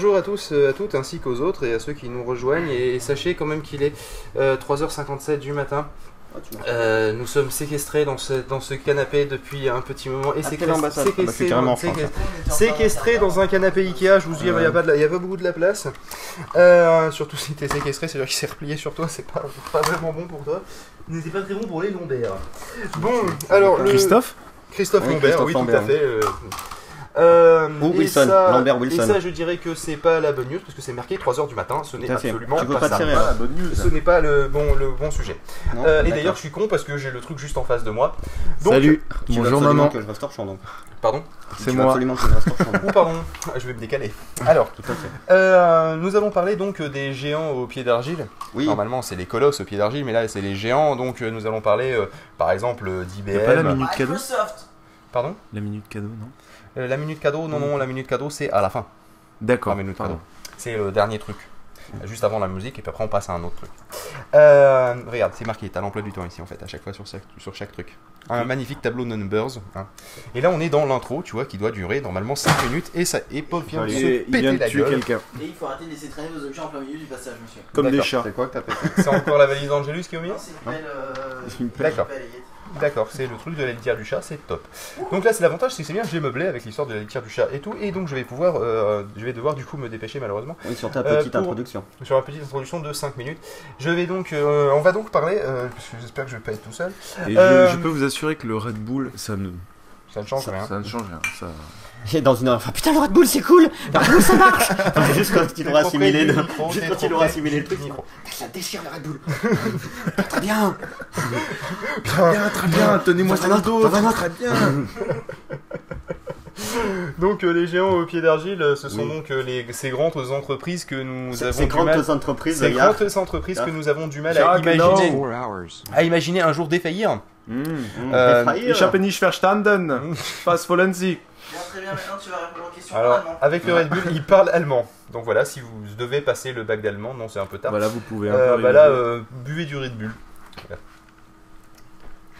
Bonjour à tous, euh, à toutes, ainsi qu'aux autres et à ceux qui nous rejoignent. Et, sachez quand même qu'il est euh, 3h57 du matin. Ah, tu Euh, nous sommes séquestrés dans ce, dans ce canapé depuis un petit moment. Et séquestrés- bah, dans un canapé Ikea, je vous dis, il n'y a, pas beaucoup de la place. Euh, surtout si t'es séquestré, c'est-à-dire qu'il s'est replié sur toi, c'est pas, pas vraiment bon pour toi. N'était pas très bon pour les lombaires. Bon, alors le... Christophe? Christophe Oui, Lambert, Christophe oui, Lambert, tout à fait. euh. Euh, Ou et Wilson, ça- Lambert Wilson. Et ça, je dirais que c'est pas la bonne news parce que c'est marqué 3h du matin. Ce n'est absolument Tu peux pas, pas ça. tirer, la bonne news. Ce n'est pas le bon, le bon sujet. Non Euh, et d'ailleurs, je suis con parce que j'ai le truc juste en face de moi. Donc, Salut Tu Bonjour maman que je reste torchant donc. Pardon C'est moi. absolument que je reste. Ou pardon, je vais me décaler. Alors, Tout à fait. euh, nous allons parler donc des géants au pied d'argile. Oui, Normalement, c'est les colosses au pied d'argile, mais là, c'est les géants. Donc, nous allons parler, euh, par exemple, a pas la d'IBM. minute cadeau. Pardon? La minute cadeau, non? La minute cadeau Non, non, la minute cadeau, c'est à la fin. D'accord. La minute pardon. cadeau. C'est le dernier truc. Juste avant la musique, et puis après on passe à un autre truc. Euh, regarde, c'est marqué, t'as l'emploi du temps ici en fait, à chaque fois sur chaque, sur chaque truc. Un magnifique tableau de numbers. hein. Et là on est dans l'intro, tu vois, qui doit durer normalement 5 minutes, et ça et Paul vient de se il péter vient de la tuer gueule. quelqu'un. Et il faut arrêter de laisser traîner vos objets en plein milieu du passage, monsieur. Comme des D'accord. chats. c'est quoi que t'as fait? C'est encore la valise d'Angelus qui est au milieu? Non, c'est une euh, pelle. D'accord. belle Yeti. D'accord, c'est le truc de la litière du chat, c'est top. Donc là c'est l'avantage, c'est que c'est bien, j'ai meublé avec l'histoire de la litière du chat et tout, et donc je vais pouvoir, euh, je vais devoir du coup me dépêcher malheureusement. Oui, sur ta Euh, petite pour- introduction. sur la petite introduction de 5 minutes. Je vais donc, euh, on va donc parler, euh, parce que j'espère que je vais pas être tout seul. Et je- je, peux vous assurer que le Red Bull, ça ne, Ça ne change ça, rien. ça ne change rien. Ça... Et dans une heure, enfin, putain, le Red Bull c'est cool Le Red Bull ça marche Enfin, Juste quand il aura assimilé le. Micro, Juste quand il aura assimilé le truc. micro. Ça déchire le Red Bull Très bien Bien, très bien, tenez-moi ça dans dos. Très bien. Donc euh, les géants au pied d'argile, euh, ce sont Oui. donc euh, les, ces grandes entreprises que nous Ces avons ces du mal, grandes entreprises, ces grandes entreprises que nous avons du mal à imaginer, à imaginer un jour défaillir. Mmh. Mmh, Euh. Ich habe nicht verstanden. Was wollen Sie Bien, très bien, maintenant tu vas répondre aux questions Alors en avec le Red Bull, il parle allemand. Donc voilà, si vous devez passer le bac d'allemand, non c'est un peu tard. Voilà, vous pouvez un Euh, peu bah là, rigoler. euh, buvez du Red Bull. Voilà.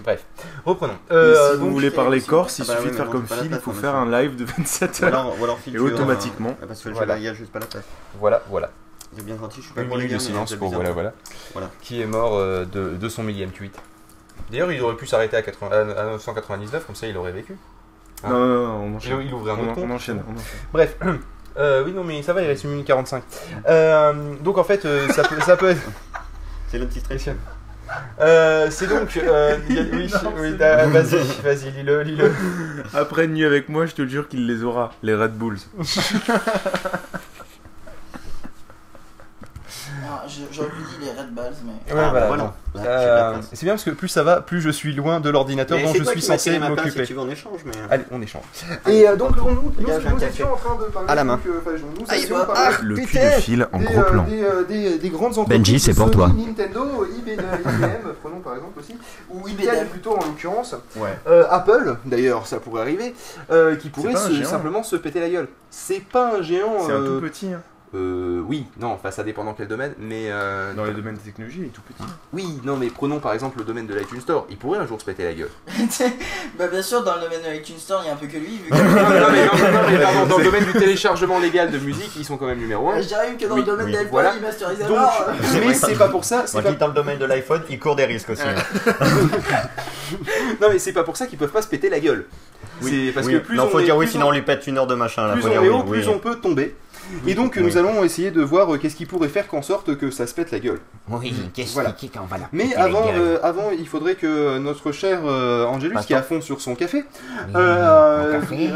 Bref, reprenons. Et Euh, si vous donc, voulez c'est parler Corse, il Ah bah suffit oui, de faire comme c'est Phil, il faut faire un live de 27 Ou heures. alors, ou alors Phil, Et euh, automatiquement. Parce que Voilà. il y a juste pas la place. voilà, voilà. Il est bien gentil, je suis pas Une minute de silence c'est pour voilà, voilà. Voilà. Qui est mort euh, de, de son millième tweet. D'ailleurs, il aurait pu s'arrêter à, 80 à 999, comme ça il aurait vécu. Non, non, non, on Il, enchaîne. il ouvrait un On, autre en- compte. on enchaîne, on enchaîne. Bref. Euh, oui, non, mais ça va, il reste une minute 45. Euh, donc en fait, euh, ça, peut, ça peut être. C'est le petit stress. Euh, c'est donc. euh, il y a- oui, oui, vas-y, vas-y, lis-le, lis-le. Après une nuit avec moi, je te jure qu'il les aura, les Red Bulls. J'aurais pu dire les Red Balls, mais. Ouais, Ah, voilà, voilà. Euh, c'est bien parce que plus ça va, plus je suis loin de l'ordinateur dont je suis censé m'occuper. Si tu veux en échange, mais. Allez, on échange. Et euh, donc, nous, nous, nous étions en train de parler. À la main. donc, euh, nous Aïe, étions ah, Le cul de fil en des, gros euh, plan. Des, euh, des, des grandes entreprises. Benji, c'est pour toi. Nintendo, IBM, prenons par exemple aussi, ou IBM. Plutôt en l'occurrence. Ouais. Euh, Apple, d'ailleurs, ça pourrait arriver, euh, qui pourrait simplement se péter la gueule. C'est pas un géant. C'est un euh, tout petit. Hein. euh, oui, non, enfin ça dépend dans quel domaine, mais euh, Dans les domaines de technologie, il est tout petit. oui, non, mais prenons par exemple le domaine de l'iTunes Store. Il pourrait un jour se péter la gueule. bah, bien sûr, dans le domaine de l'iTunes Store, il y a un peu que lui, vu que. non, mais, non, mais, non, non, mais pardon, dans le domaine du téléchargement légal de musique, ils sont quand même numéro 1. Je dirais même que dans Oui, le domaine oui, d'Apple, voilà. il masterise Donc, alors, euh, mais c'est pas pour ça, c'est Moi, pas dans le domaine de l'iPhone, il court des risques aussi. Non mais c'est pas pour ça qu'ils peuvent pas se péter la gueule. C'est parce Oui. que plus non, on faut est, dire oui, sinon on, on lui pète une heure de machin. Là, plus on est oui, haut, oui. plus on peut tomber. Et donc Oui. nous allons essayer de voir euh, qu'est-ce qui pourrait faire qu'en sorte que ça se pète la gueule. Oui, qu'est-ce Voilà. qui qu'on va la Mais la avant, euh, avant, il faudrait que notre cher euh, Angelus, qui est à fond sur son café, Oui, euh, Mon café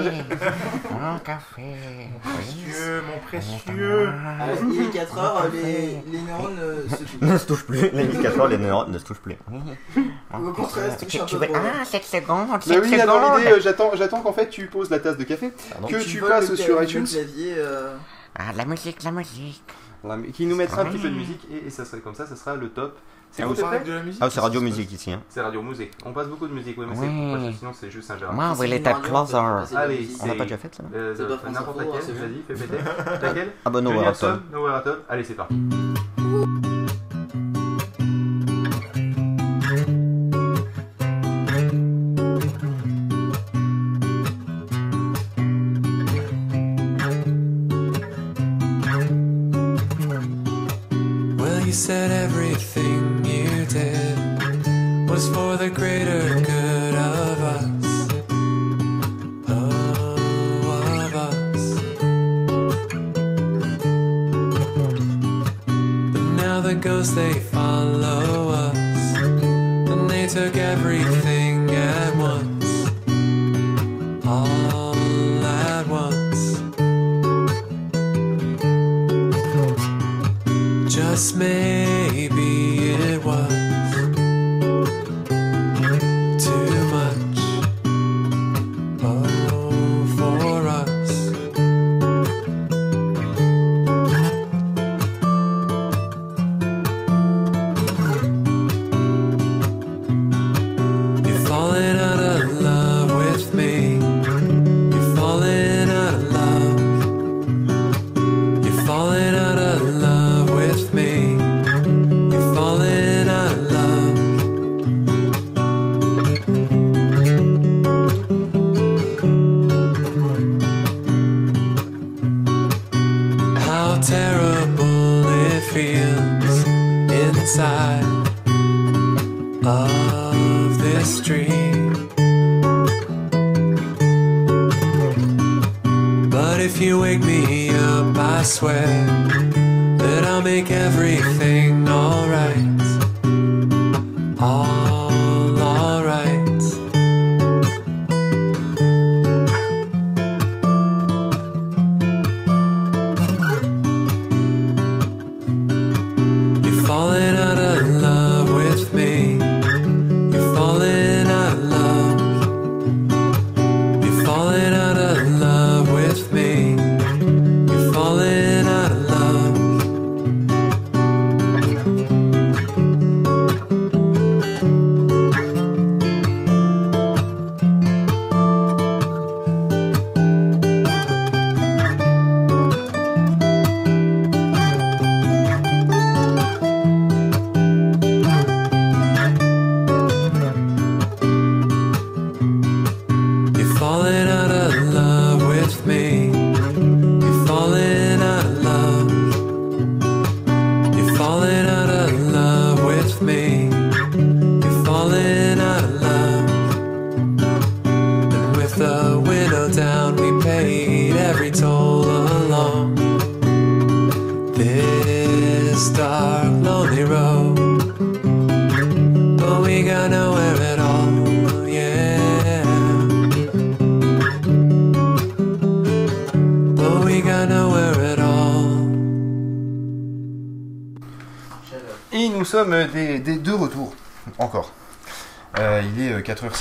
Mon café Oui. mon précieux. Ah, euh, il est 4 heures, les, les neurones euh, se touchent. ne se touche plus. Les indicateurs, les neurones ne se touchent plus. Au contraire, se touche Tu, un tu peu veux... Ah, 7 secondes, 7 bah oui, dans secondes l'idée, j'attends, j'attends qu'en fait tu poses la tasse de café, Pardon. que Tu tu passes sur iTunes, clavier, euh, Ah, la musique, la musique qui nous mettra un petit Oui. peu de musique et, et ça serait comme ça, ça sera le top. C'est de la musique Ah, c'est radio musique ici. Hein. C'est radio musique. On passe beaucoup de musique, oui, mais Oui. c'est sinon c'est juste un genre. Moi, it at radio, closer Allez. On l'a pas déjà fait ça Euh, C'est pas France N'importe laquelle, c'est bien. vas-y, fais péter. Laquelle Ah bah voilà, Tom, Nowhere All. Allez, c'est parti.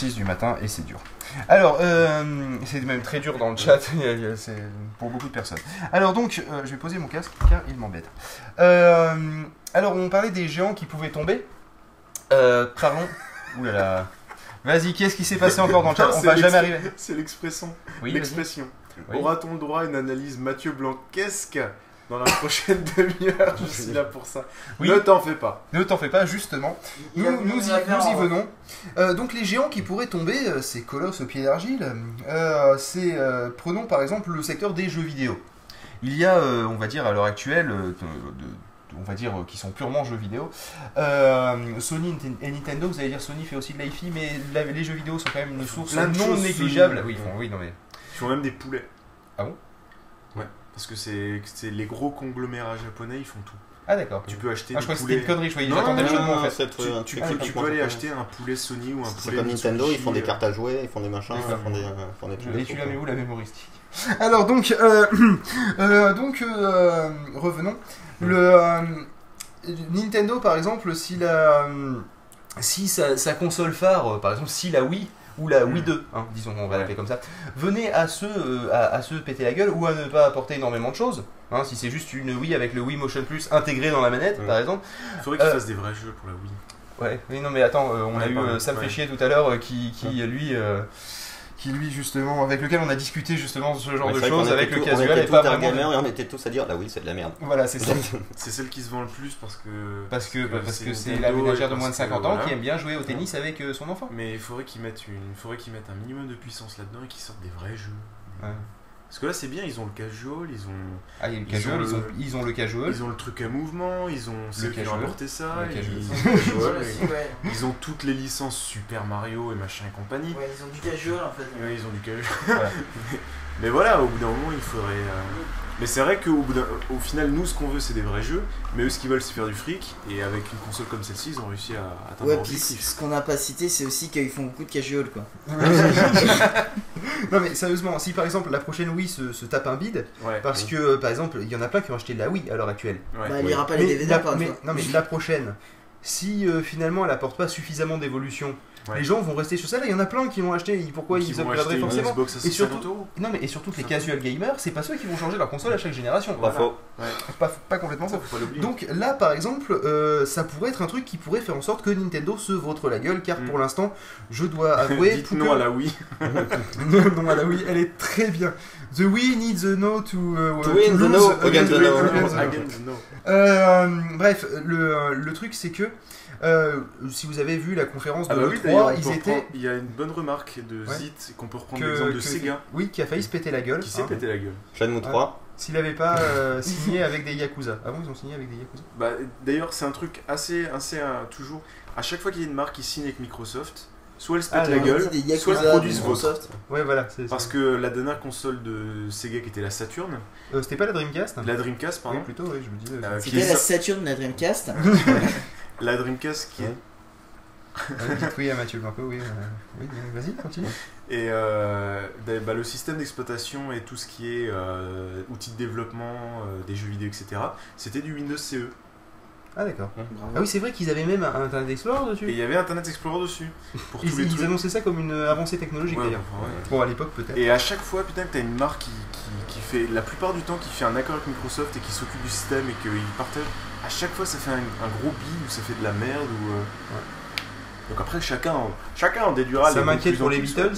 6 du matin et c'est dur. Alors, euh, c'est même très dur dans le chat, pour beaucoup de personnes. Alors donc, euh, je vais poser mon casque car il m'embête. Euh, alors, on parlait des géants qui pouvaient tomber. parlons. Ouh là là. Vas-y, qu'est-ce qui s'est passé encore dans le chat On va jamais arriver. C'est l'expression. Oui, L'expression. Oui. Aura-t-on le droit à une analyse Mathieu Blanquesque dans la prochaine demi-heure Je suis là pour ça. Oui. Ne t'en fais pas. Ne t'en fais pas, justement. Nous, nous y, nous y venons. Euh, donc les géants qui pourraient tomber, euh, ces colosses au pied d'argile, euh, c'est, euh, prenons par exemple le secteur des jeux vidéo. Il y a, euh, on va dire à l'heure actuelle, de- de- on va dire euh, qui sont purement jeux vidéo. Euh, Sony et Nintendo, vous allez dire Sony fait aussi de l'IFI, mais la- les jeux vidéo sont quand même une source non négligeable. Oui, ils font- oui, non mais. Ils font même des poulets. Ah bon? Parce que c'est c'est les gros conglomérats japonais, ils font tout. Ah d'accord. Tu peux acheter Ah, je crois que c'était une connerie, je voyais, Non, j'attendais le jeu de mots en non, fait. c'est Tu, peux, tu complètement peux aller acheter un poulet Sony ou un C'est poulet comme Nintendo, ils font des euh, cartes à jouer, ils font des machins, ils font des, font des trucs. Et tu l'as mis où la mémoristique Alors donc, euh, euh, donc revenons. Le euh, Nintendo par exemple, si la si sa, sa console phare, par exemple si la Wii ou la Wii 2, hein, disons on va l'appeler comme ça, à se euh, à, à se péter la gueule ou à ne pas apporter énormément de choses, hein, si c'est juste une Wii avec le Wii Motion Plus intégré dans la manette Mm. par exemple, Il faudrait qu'ils Euh, fassent des vrais jeux pour la Wii. Ouais, oui, non, mais attends, euh, on a eu euh, Sam ouais. tout à l'heure euh, qui, qui lui. Qui lui justement avec lequel on a discuté justement ce genre Ouais, de choses avec le casual on et était pas tous vraiment et on était tous à dire, là oui, c'est de la merde. voilà c'est ça C'est celle qui se vend le plus parce que. parce que parce que c'est la ménagère et de moins de parce que, 50 ans voilà. qui aime bien jouer au tennis avec euh, son enfant Mais il faudrait qu'ils mettent une, il faudrait qu'ils mettent un minimum de puissance là-dedans et qu'ils sortent des vrais jeux. Ouais. Parce que là, c'est bien, ils ont le casual, ils ont, Ah, il y a le Ils casual, ont ils ont, le- ils ont le casual. ils ont le truc à mouvement, ils ont c'est eux qui ont apporté ça, Le ils, casual. ils ont le casual, aussi, ouais. ils- ils ont toutes les licences Super Mario et machin et compagnie. Ouais, ils ont du casual en fait. Ouais, ils ont du casual. Voilà. Mais voilà, au bout d'un moment, il faudrait. euh, Mais c'est vrai qu'au bout d'un- au final, nous, ce qu'on veut, c'est des vrais jeux. Mais eux, ce qu'ils veulent, c'est faire du fric. Et avec une console comme celle-ci, ils ont réussi à atteindre Ouais, leur puis objectif. ce qu'on n'a pas cité, c'est aussi qu'ils font beaucoup de casual quoi. non mais sérieusement, si par exemple la prochaine Wii se, se tape un bide, Ouais. parce que euh, par exemple il y en a plein qui ont acheté de la Wii à l'heure actuelle. Ouais. bah, il ira pas les Mais DVD la- une mais- non mais la prochaine, si euh, finalement elle apporte pas suffisamment d'évolution, Ouais. les gens vont rester sur celle-là. Il y en a plein qui l'ont acheté. et Pourquoi Qui ils vont upgraderaient forcément Et 650 surtout-. Non mais et surtout que les casual gamers, c'est pas ceux qui vont changer leur console à chaque génération. Pas faux. Pas, pas complètement Ça, faux. Donc là, par exemple, euh, ça pourrait être un truc qui pourrait faire en sorte que Nintendo se vautre la gueule, car Mm. pour l'instant, je dois avouer Dites que- non à la Wii. non, à la Wii, elle est très bien. The Wii needs a no to, uh, To win the no against the no. against the no. Against no. Euh, bref, le, le truc c'est que euh, si vous avez vu la conférence de Ah bah oui, l'E3, d'ailleurs, on ils peut étaient il y a une bonne remarque de Ouais. Zit qu'on peut reprendre l'exemple de que- Sega oui, qui a failli se péter la gueule. qui s'est hein, pété la gueule. Shenmue 3. S'il avait pas euh, signé avec des Yakuza. Ah bon, ils ont signé avec des Yakuza? Bah, D'ailleurs, c'est un truc assez, assez euh, toujours. À chaque fois qu'il y a une marque qui signe avec Microsoft, soit elle se pète Ah, la gueule, Des Yakuza, soit elle produit. Microsoft. Ouais, voilà. c'est- Parce que la dernière console de Sega qui était la Saturn, Euh, C'était pas la Dreamcast? La Dreamcast, pardon, Oui, plutôt, oui, je me disais. Euh, C'était la Saturn de la Dreamcast. la Dreamcast qui est. Dites oui à Mathieu Blanco, oui. euh, oui, euh, vas-y, continue. Et euh, bah, bah, le système d'exploitation et tout ce qui est euh, outils de développement des jeux vidéo, etc., c'était du Windows CE. Ah, d'accord. Ah oui, c'est vrai qu'ils avaient même un Internet Explorer Et dessus. il y avait Internet Explorer dessus. Pour tous Ils, les ils trucs. annonçaient ça comme une avancée technologique Ouais, d'ailleurs. ouais. Bon, à l'époque peut-être. Et à chaque fois, putain, que t'as une marque qui, qui, qui fait, la plupart du temps, qui fait un accord avec Microsoft et qui s'occupe du système et qu'ils partagent, à chaque fois, ça fait un, un gros bid ou ça fait de la merde ou. euh, Donc après, chacun, en- chacun en déduira Ça m'inquiète pour les Beatles.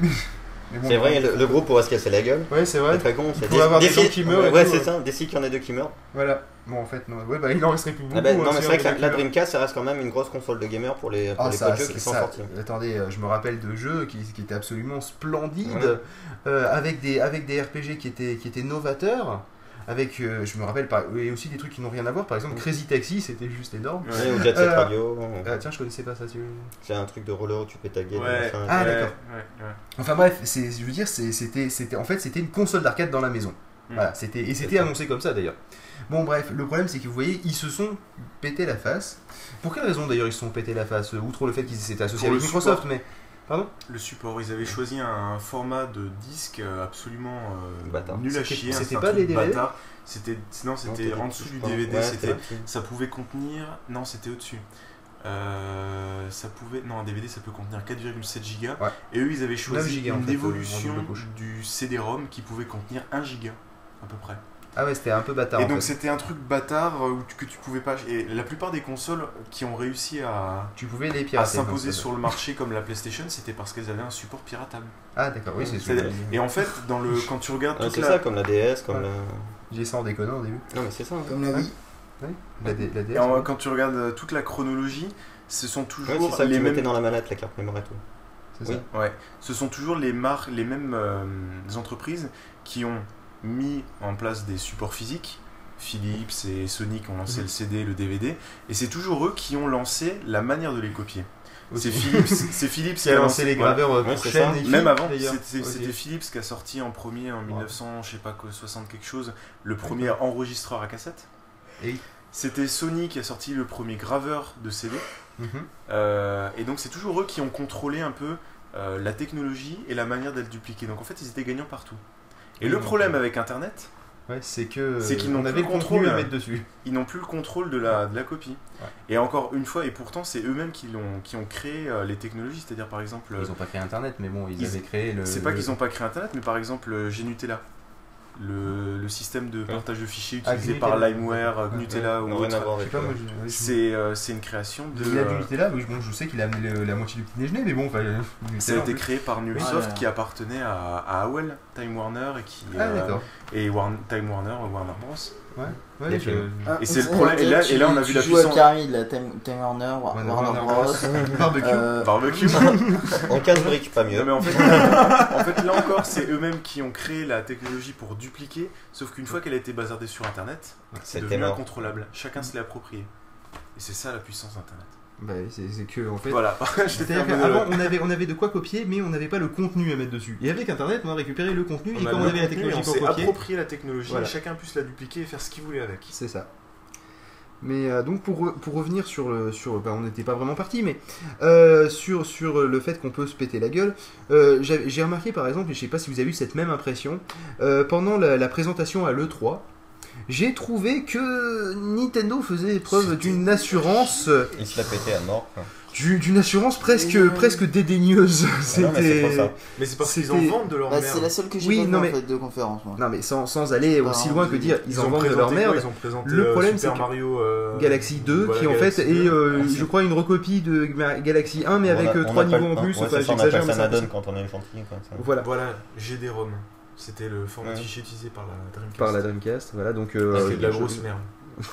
Mais bon, C'est vrai, le, le groupe pourrait se casser la gueule. Ouais, c'est vrai. C'est très con. C'est pourrait avoir des gens qui meurent Ouais, c'est ça. D'ici qu'il y en ait deux qui meurent. Voilà. Bon, en fait, non. Ouais, bah, il en resterait plus beaucoup. Ah ben, hein, non, mais si c'est vrai que la, Dreamcast, ça reste quand même une grosse console de gamer pour les, pour Ah, les ça, peu de jeux qui sont sortis. Attendez, euh, je me rappelle de jeux qui, qui étaient absolument splendides, Ouais. euh, avec, des, avec des RPG qui étaient, qui étaient novateurs, avec, euh, je me rappelle, par, et aussi des trucs qui n'ont rien à voir, par exemple Crazy Taxi, c'était juste énorme. Ouais. Ou Jet Set Euh, Radio. Ah tiens, je connaissais pas ça. tu- C'est un truc de roller où tu peux taguer. Ouais. Ah, ouais, d'accord. ouais, ouais. Enfin bref, je veux dire, c'était, c'était, en fait, c'était une console d'arcade dans la maison. Mm. Voilà, c'était, et c'était annoncé comme ça d'ailleurs. Bon bref, le problème c'est que vous voyez, ils se sont pété la face. Pour quelle raison d'ailleurs ils se sont pété la face Outre le fait qu'ils s'étaient associés Pour avec Microsoft, support. mais... Pardon Le support, ils avaient choisi un format de disque euh, absolument euh, nul à chier. hein, c'était pas des DVD? bâtard. C'était, non, c'était en dessous du. DVD. Ouais, c'était, ça pouvait contenir, non, c'était au-dessus. Euh, ça pouvait, non, un DVD ça peut contenir 4,7 gigas. Ouais. Et eux, ils avaient 9 choisi gigas, en une fait, évolution du CD-ROM qui pouvait contenir 1 giga à peu près. Ah ouais, c'était un peu bâtard. et en donc fait. c'était un truc bâtard euh, où tu- que tu pouvais pas. Et la plupart des consoles qui ont réussi à, tu pouvais les à pirater. s'imposer donc, sur le marché comme la PlayStation, c'était parce qu'elles avaient un support piratable. Ah d'accord, oui, c'est sûr. C'est- Et en fait, dans le quand tu regardes Ouais, toute c'est la, ça, comme la DS, comme Ouais. la. J'ai ça en déconnant au début. Non, mais c'est ça. hein. Comme la Wii. La, D- la DS. Et en- oui. quand tu regardes euh, toute la chronologie, ce sont Ouais, toujours c'est ça les mêmes. dans la manette, la carte mémoire et tout. C'est oui. ça. Ouais, ce sont toujours les marques, les mêmes euh, entreprises qui ont mis en place des supports physiques. Philips et Sony qui ont lancé Mhm. le CD, le DVD, et c'est toujours eux qui ont lancé la manière de les copier. C'est Philips, c'est Philips Qui a lancé les voilà. graveurs euh, Ouais, chaîne et Même avant, c'était Philips qui a sorti en premier en 1900, je sais pas quoi, 60 quelque chose, le premier enregistreur à cassette. Et. C'était Sony qui a sorti le premier graveur de CD. Mhm. Euh, et donc c'est toujours eux qui ont contrôlé un peu euh, la technologie et la manière d'être dupliqué. Donc en fait ils étaient gagnants partout. Et le problème euh, avec Internet, Ouais, c'est que C'est qu'ils euh, n'ont on plus avait le le contenu contrôle. à mettre dessus. ils n'ont plus le contrôle de la, de la copie. Ouais. Et encore une fois, et pourtant c'est eux-mêmes qui, l'ont- qui ont créé euh, les technologies. C'est-à-dire par exemple, Ils ont pas créé Internet, mais bon, ils, Ils- avaient créé le. c'est pas le- qu'ils n'ont pas créé Internet, mais par exemple euh, Gnutella. Le, le système de partage de fichiers Ah, utilisé par LimeWare, euh, Ouais, Gnutella ou Non, rien à autre. C'est euh, c'est une création de. Il a du Nutella, bon, je sais qu'il a amené le- la moitié du petit déjeuner, mais bon, enfin. euh, Ça a Nutella, été créé par Nullsoft Ah, qui appartenait à, à AOL, Time Warner et qui Ah, euh, d'accord. et Warn- Time Warner, Warner Bros. Ouais, je-. Ah, Et c'est le problème- et là- que et là, on a vu la puissance. Carrie de la Tim Tim Warner, Wa- Warner Warner Bros. Bros. Barbecue. Euh, Barbecue. En 15 briques, pas mieux. Non, mais en fait, en fait, là encore, c'est eux-mêmes qui ont créé la technologie pour dupliquer, sauf qu'une fois qu'elle a été bazardée sur Internet, c'est C'était devenu mort. incontrôlable. Chacun se l'est approprié. Et c'est ça la puissance d'Internet. Bah, c'est que en fait. Voilà. C'est-à-dire qu'avant, on avait, on avait de quoi copier, mais on n'avait pas le contenu à mettre dessus. Et avec Internet, on a récupéré le contenu, et On le on avait la technologie on pour s'est copier, approprié la technologie Voilà. et chacun puisse la dupliquer et faire ce qu'il voulait avec. c'est ça. Mais euh, donc pour, pour revenir sur le sur bah, on n'était pas vraiment parti mais euh, sur sur le fait qu'on peut se péter la gueule euh, j'ai remarqué par exemple et je sais pas si vous avez eu cette même impression pendant la, la présentation à l'E3 j'ai trouvé que Nintendo faisait preuve d'une assurance Il se l'a pété à mort. quoi. du- d'une assurance presque Euh. presque dédaigneuse Ah mais c'était ça. Mais c'est parce qu'ils en vendent de leur bah, merde. c'est la seule que j'ai Oui, non, en mais- fait de conférence moi. non mais sans, sans aller Bah, aussi loin que dire ils, en ont vendent de leur quoi merde Ils ont présenté Le euh, problème, c'est que Mario euh, Galaxy 2 voilà, qui en Galaxy fait 2. est euh, Ah, je crois une recopie de Ga- Galaxy 1 mais On avec euh, trois niveaux en plus ouais, enfin c'est ça, on mais ça add-on quand on est gentil. Quoi, ça. Voilà, Voilà, GD-ROM. C'était le format Ouais. fichier utilisé par la Dreamcast. par la Dreamcast, voilà, donc Ah, euh, C'était de la grosse merde.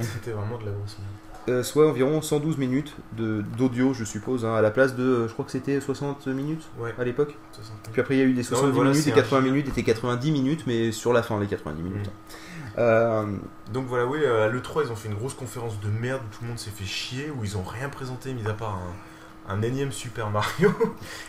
C'était vraiment de la grosse merde. euh, soit environ 112 minutes d'audio, je suppose, hein, à la place de, je crois que c'était 60 minutes Ouais, à l'époque. 60 Puis après il y a eu des 70 voilà, minutes, des un 80 giga. minutes, des 90 minutes, mais sur la fin les 90 minutes. Mm. Euh, Donc voilà, oui, à l'E3, ils ont fait une grosse conférence de merde où tout le monde s'est fait chier, où ils ont rien présenté, mis à part un, un énième Super Mario.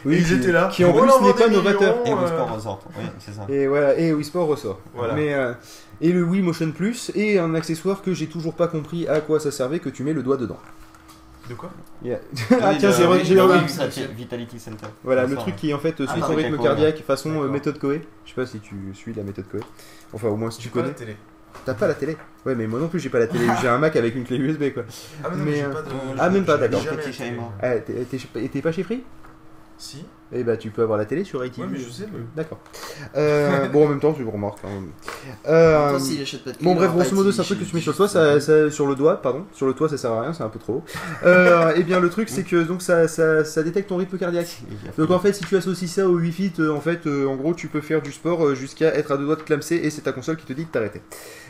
oui, Et ils qui- étaient là. qui en plus n'est pas des novateur. Et Wii euh, Sport ressort. Oui, c'est ça. Et voilà, et Wii Sport ressort. Voilà. Mais, euh, et le Wii Motion Plus, et un accessoire que j'ai toujours pas compris à quoi ça servait, que tu mets le doigt dedans. De quoi? Yeah. Oui, ah tiens, oui, re- j'ai Vitality- Center. Voilà, C'est le truc ouais. qui en fait suit Ah, ton avec rythme cardiaque façon euh, méthode Coé. Je sais pas si tu suis la méthode Coé. Enfin, au moins si tu J'ai pas la connais. T'as pas la télé Ouais, mais moi non plus j'ai pas la télé. j'ai un Mac avec une clé USB quoi. Ah, mais non, Mais, j'ai euh, pas de. ah, même pas, j'ai d'accord. jamais Petit la télé. schéma. Ah, t'es- t'es pas chez Free? Si Eh bah tu peux avoir la télé sur ITV. Ouais, mais je sais, mais- D'accord. Euh, bon, en même temps, tu remarques. hein. Euh, s'il achète pas de Bon bref, grosso modo, c'est un truc que tu mets sur le toit, ça, ça- sur le doigt, pardon, sur le toit, ça sert à rien, c'est un peu trop. haut. Euh, et bien le truc, c'est que donc ça, ça, ça détecte ton rythme cardiaque. Donc en fait, si tu associes ça au 8 fit, euh, en fait, euh, en gros, tu peux faire du sport euh, jusqu'à être à deux doigts de clamser et c'est ta console qui te dit de t'arrêter.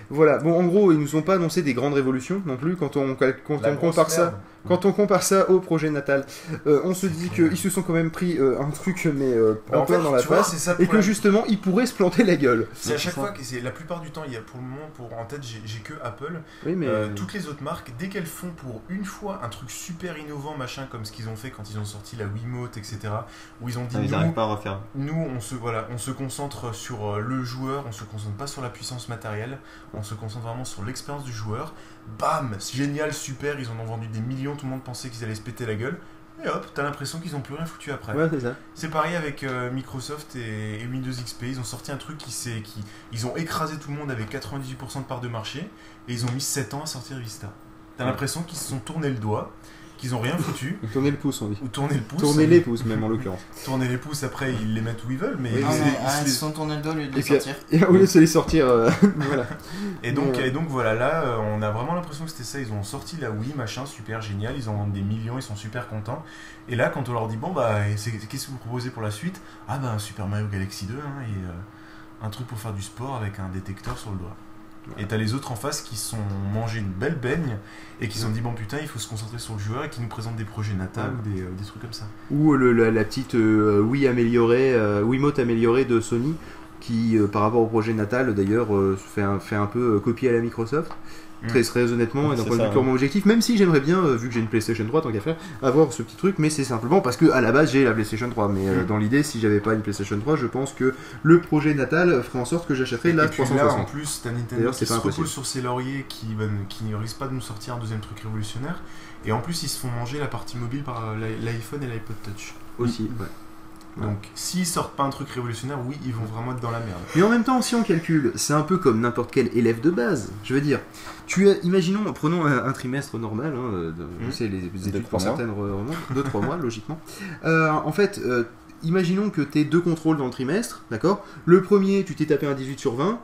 Voilà. Bon, en gros, ils nous ont pas annoncé des grandes révolutions non plus quand on, quand La on compare ça. Quand on compare ça au projet natal, euh, on se dit qu'ils se sont quand même pris euh, un truc mais euh, en plein fait, dans la tu vois, face c'est ça le et que problème. justement ils pourraient se planter la gueule. C'est à chaque fois que c'est la plupart du temps, il y a pour le moment pour en tête, j'ai j'ai que Apple. Oui, mais Euh, toutes les autres marques, dès qu'elles font pour une fois un truc super innovant, machin, comme ce qu'ils ont fait quand ils ont sorti la Wiimote, etc., où ils ont dit Ah, Ils nous, n'arrivent pas à refaire. nous, on se voilà, on se concentre sur euh, le joueur, on se concentre pas sur la puissance matérielle, on se concentre vraiment sur l'expérience du joueur. Bam, c'est génial, super, ils en ont vendu des millions, tout le monde pensait qu'ils allaient se péter la gueule. Et hop, t'as l'impression qu'ils ont plus rien foutu après. ouais, c'est ça. C'est pareil avec euh, Microsoft et, et Windows XP. Ils ont sorti un truc qui s'est, qui, ils ont écrasé tout le monde avec 98% de part de marché et ils ont mis 7 ans à sortir Vista. T'as l'impression qu'ils se sont tourné le doigt, qu'ils ont rien foutu Tourner le pouce, on dit. ou tourné le pouce. Tourner les pouces, même en l'occurrence. Tourner les pouces. Après, ils les mettent où ils veulent, mais Oui, ils les- ils ah, ils les- se sont tournés le dos au lieu de Et les puis- sortir. Et au lieu de se les sortir, euh, voilà. Et donc, Mais, euh, et donc voilà, là, euh, on a vraiment l'impression que c'était ça. Ils ont sorti la Wii, machin, super génial. Ils en vendent des millions, ils sont super contents. Et là, quand on leur dit, bon, bah, c'est- qu'est-ce que vous proposez pour la suite? Ah, bah, un Super Mario Galaxy 2 hein, et euh, un truc pour faire du sport avec un détecteur sur le doigt. Et t'as les autres en face qui sont mangé une belle baigne et qui se sont dit, bon, putain, il faut se concentrer sur le joueur et qui nous présentent des projets natals ou des, euh, des trucs comme ça. Ou le- la, petite euh, Wii améliorée, euh, Wiimote améliorée de Sony, qui euh, par rapport au projet natal d'ailleurs euh, fait, un, fait un peu euh, copier à la Microsoft. Mm. Très, très honnêtement, et d'un point de vue purement objectif, même si j'aimerais bien, euh, vu que j'ai une PlayStation 3, tant qu'à faire, avoir ce petit truc, mais c'est simplement parce que à la base j'ai la PlayStation 3. Mais euh, Mm. dans l'idée, si j'avais pas une PlayStation 3, je pense que le projet natal ferait en sorte que j'achèterais la et puis là, en 360. plus, t'as Nintendo D'ailleurs, qui c'est se pas repose sur ses lauriers, qui, ben, qui ne risque pas de nous sortir un deuxième truc révolutionnaire. Et en plus, ils se font manger la partie mobile par euh, l'i- l'iPhone et l'iPod Touch. Aussi, ouais. Ouais. Donc, s'ils sortent pas un truc révolutionnaire, oui, ils vont vraiment être dans la merde. Mais en même temps, si on calcule, c'est un peu comme n'importe quel élève de base. Je veux dire, tu as, imaginons, prenons un, un trimestre normal, hein, de, sais, les, les études trois pour mois. certaines remontent, 2-3 mois, logiquement. Euh, en fait, euh, imaginons que tu deux contrôles dans le trimestre, d'accord? Le premier, tu t'es tapé un 18 sur 20.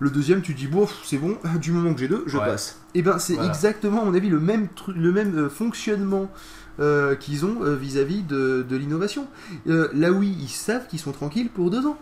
Le deuxième, tu dis, bon, c'est bon, du moment que j'ai deux, je Ouais. passe. Et ben, c'est Voilà. exactement, à mon avis, le même, truc, le même euh, fonctionnement euh, qu'ils ont euh, vis-à-vis de, de l'innovation. Euh, là, oui, ils savent qu'ils sont tranquilles pour deux ans.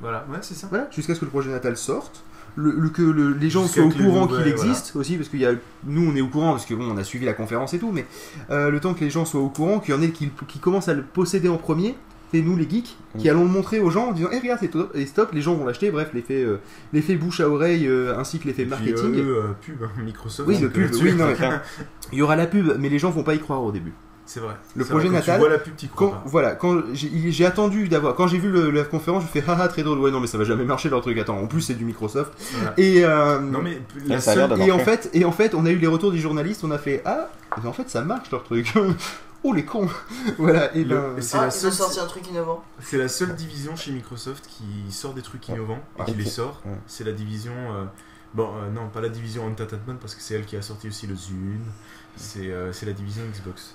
Voilà, ouais, c'est ça. Voilà, jusqu'à ce que le projet natal sorte. le, le- que le- les gens soient au que courant qu'il existe aussi, parce qu'il y a, nous on est au courant parce que bon, on a suivi la conférence et tout, mais euh, le temps que les gens soient au courant, qu'il y en ait qui, qui commencent à le posséder en premier, c'est nous les geeks qui Mm. allons le montrer aux gens en disant, eh regarde, c'est top, et stop, les gens vont l'acheter, bref, l'effet, euh, l'effet bouche à oreille euh, ainsi que l'effet Et puis, marketing. euh, euh, pub, hein, Microsoft. oui, le donc, pub, oui, non, il y aura la pub, mais les gens vont pas y croire au début. C'est vrai. Le projet vrai, quand natal, Tu vois la pub, t'y crois Quand, pas. voilà, quand j'ai attendu d'avoir, quand j'ai vu le- la conférence, je fais haha très drôle, ouais non mais ça va jamais marcher leur truc, attends, en plus c'est du Microsoft. Voilà. Et, euh, Non mais la seule... et en fait, et en fait, on a eu les retours des journalistes, on a fait ah, mais en fait ça marche leur truc. oh les cons, voilà. Et Le- ben, c'est Ah, la ils ont seule- sorti un truc innovant. C'est la seule division chez Microsoft qui sort des trucs innovants et qui Ouais. les sort. Ouais. C'est la division. euh, Bon, euh, non, pas la division Entertainment parce que c'est elle qui a sorti aussi le Zune. C'est euh, c'est la division Xbox.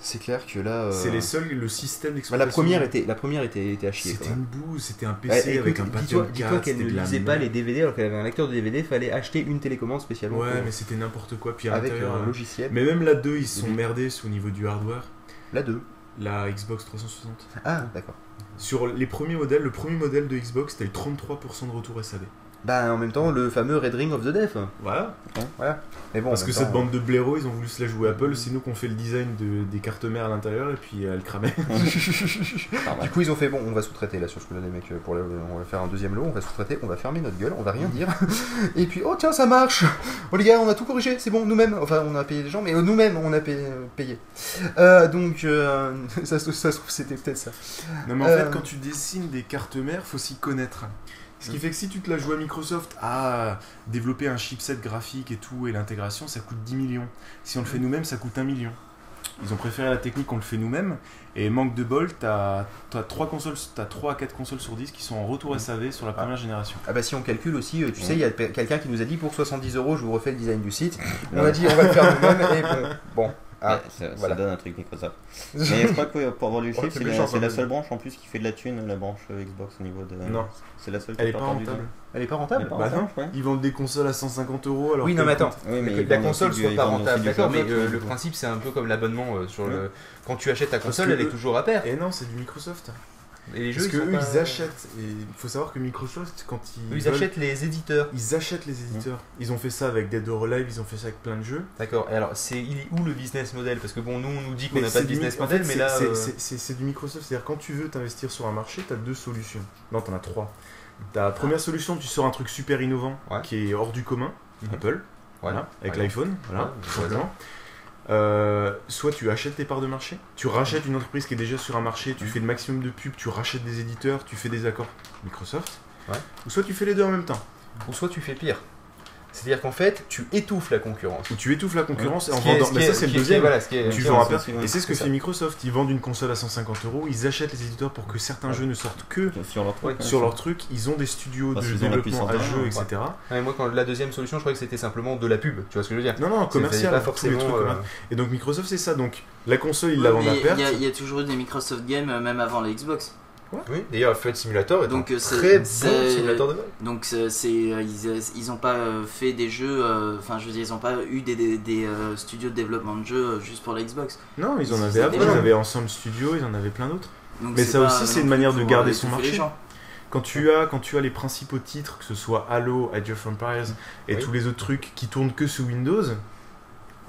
C'est clair que là, euh, C'est les seuls, le système bah, d'exploitation. la première était, la première était, était à chier. C'était une bouse, c'était un Ouais, PC écoute, avec un Pentium dis-toi 4. qu'elle ne lisait pas les DVD alors qu'elle avait un lecteur de DVD, fallait acheter une télécommande spécialement Ouais, pour- mais c'était n'importe quoi. Puis à avec un euh, logiciel. Mais même la 2, ils se sont merdés au niveau du hardware. La 2. La Xbox 360. Ah d'accord. Sur les premiers modèles, le premier modèle de Xbox, t'as eu 33% de retour SAV. Bah en même temps le fameux Red Ring of the Death. Voilà. Mais bon. Parce que cette bande de blaireaux, ils ont voulu se la jouer Apple. C'est nous qu'on fait le design de- des cartes mères à l'intérieur et puis euh, elle cramait. Du coup, ils ont fait bon, on va sous-traiter là sur ce coup-là, les mecs. Pour le- on va faire un deuxième lot, on va sous-traiter, on va fermer notre gueule, on va rien dire. Et puis, oh tiens, ça marche Oh les gars, on a tout corrigé, c'est bon, nous-mêmes. Enfin, on a payé les gens, mais euh, nous-mêmes, on a payé. euh, payé. Euh, donc, euh, ça, se- ça se trouve, c'était peut-être ça. Non mais en Euh. fait quand tu dessines des cartes mères, faut s'y connaître. Ce qui fait que si tu te la joues à Microsoft à développer un chipset graphique et tout et l'intégration, ça coûte 10 millions. Si on le fait nous-mêmes, ça coûte 1 million. Ils ont préféré la technique, on le fait nous-mêmes. Et manque de bol, t'as as 3 consoles, t'as 3 à 4 consoles sur 10 qui sont en retour SAV sur la première génération. Ah bah si on calcule aussi, euh, tu sais, il y a quelqu'un qui nous a dit pour 70 euros, je vous refais le design du site. On a dit, on va le faire nous-mêmes, et bon. bon. Ah, Ouais, ça, donne un truc Microsoft. Mais je crois que pour avoir le Ouais, chiffre, c'est la, seule branche en plus qui fait de la thune, la branche euh, Xbox au niveau de. Non. C'est la seule qui Elle est pas rentable. Elle est pas Elle est rentable Bah rentable, non. crois. Ils vendent des consoles à 150 euros alors Oui, non, mais attends. Oui, mais la console soit du- pas rentable, d'accord, jeu. mais euh, le principe c'est un peu comme l'abonnement euh, sur le. Quand tu achètes ta console, elle est toujours à pair. Et non, c'est du Microsoft. Et les jeux, Parce ils que sont eux, pas- ils achètent. Et il faut savoir que Microsoft, quand ils. Eux, ils veulent- achètent les éditeurs. Ils achètent les éditeurs. Ils ont fait ça avec Dead or Alive, ils ont fait ça avec plein de jeux. D'accord. Et alors, c'est il est où le business model? Parce que bon, nous on nous dit qu'on n'a pas de business en model, fait, mais là. c'est- euh, du Microsoft. C'est-à-dire quand tu veux t'investir sur un marché, tu as deux solutions. Non, tu en as trois. Ta première solution, tu sors un truc super innovant Ouais. qui est hors du commun, Mhm. Apple, voilà, avec l'iPhone, voilà, simplement. Euh, soit tu achètes tes parts de marché, tu rachètes une entreprise qui est déjà sur un marché, tu Mhm. fais le maximum de pubs, tu rachètes des éditeurs, tu fais des accords Microsoft. Ouais. Ou soit tu fais les deux en même temps. Ou soit tu fais pire. C'est-à-dire qu'en fait, tu étouffes la concurrence. Ou tu étouffes la concurrence Ce en vendant. ce qui Mais est- ça, c'est le deuxième. voilà, ce qui est- Tu vends à Et c'est ce que fait ça. Microsoft. Ils vendent une console à 150 euros, ils achètent les éditeurs pour que certains jeux ne sortent que Sur leur truc. sur leur truc. Ils ont des studios Parce de développement à jeux, etc. Ouais, moi, quand la deuxième solution, je croyais que c'était simplement de la pub. Tu vois ce que je veux dire Non, non, commercial. pas forcément. trucs euh. Et donc Microsoft, c'est ça. Donc la console, ils la vendent à Il perte. y, a- il y a toujours eu des Microsoft Games euh, même avant la Xbox. Oui, d'ailleurs, Flight Simulator est Donc, un euh, c'est- très bon simulateur de vol. Donc c'est, c'est- euh, ils, ils ont pas euh, fait des jeux, euh, enfin je veux dire ils ont pas eu des, des, des, euh, studios de développement de jeux euh, juste pour la Xbox. Non, ils en avaient avant. Ils avaient Ensemble Studio, ils en avaient plein d'autres. Donc Mais ça pas aussi, c'est une manière de garder euh, son marché. Quand tu as, quand tu as les principaux titres, que ce soit Halo, Age of Empires et Oui. tous les autres trucs qui tournent que sous Windows,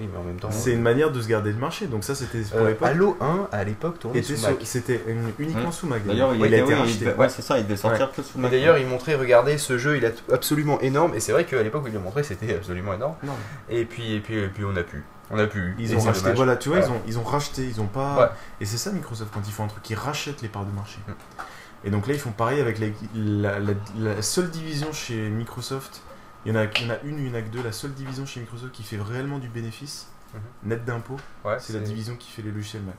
Oui, mais en même temps. c'est une manière de se garder le marché. Donc ça, c'était pour Euh, l'époque. Halo 1 à l'époque tournait sous Mac. C'était uniquement Mmh. sous Mac. D'ailleurs, il, il a était- été oui, racheté. devait- ouais, c'est ça, il devait sortir que sous Mais Mac. d'ailleurs, il montrait, regardez, ce jeu, il est absolument énorme. Et c'est vrai qu'à l'époque où il le montrait, c'était absolument énorme. Non. Et puis, et puis, et puis on a pu. On a pu. Ils ont racheté, voilà, tu vois, ils, ont, ils ont racheté, ils ont pas. Ouais. Et c'est ça Microsoft quand ils font un truc, ils rachètent les parts de marché. Mm. Et donc là, ils font pareil avec la, la- la- la seule division chez Microsoft. Il y, en a, il y en a une, il y en a que deux. La seule division chez Microsoft qui fait réellement du bénéfice, Mhm. net d'impôts, Ouais, c'est la division qui fait les logiciels Mac.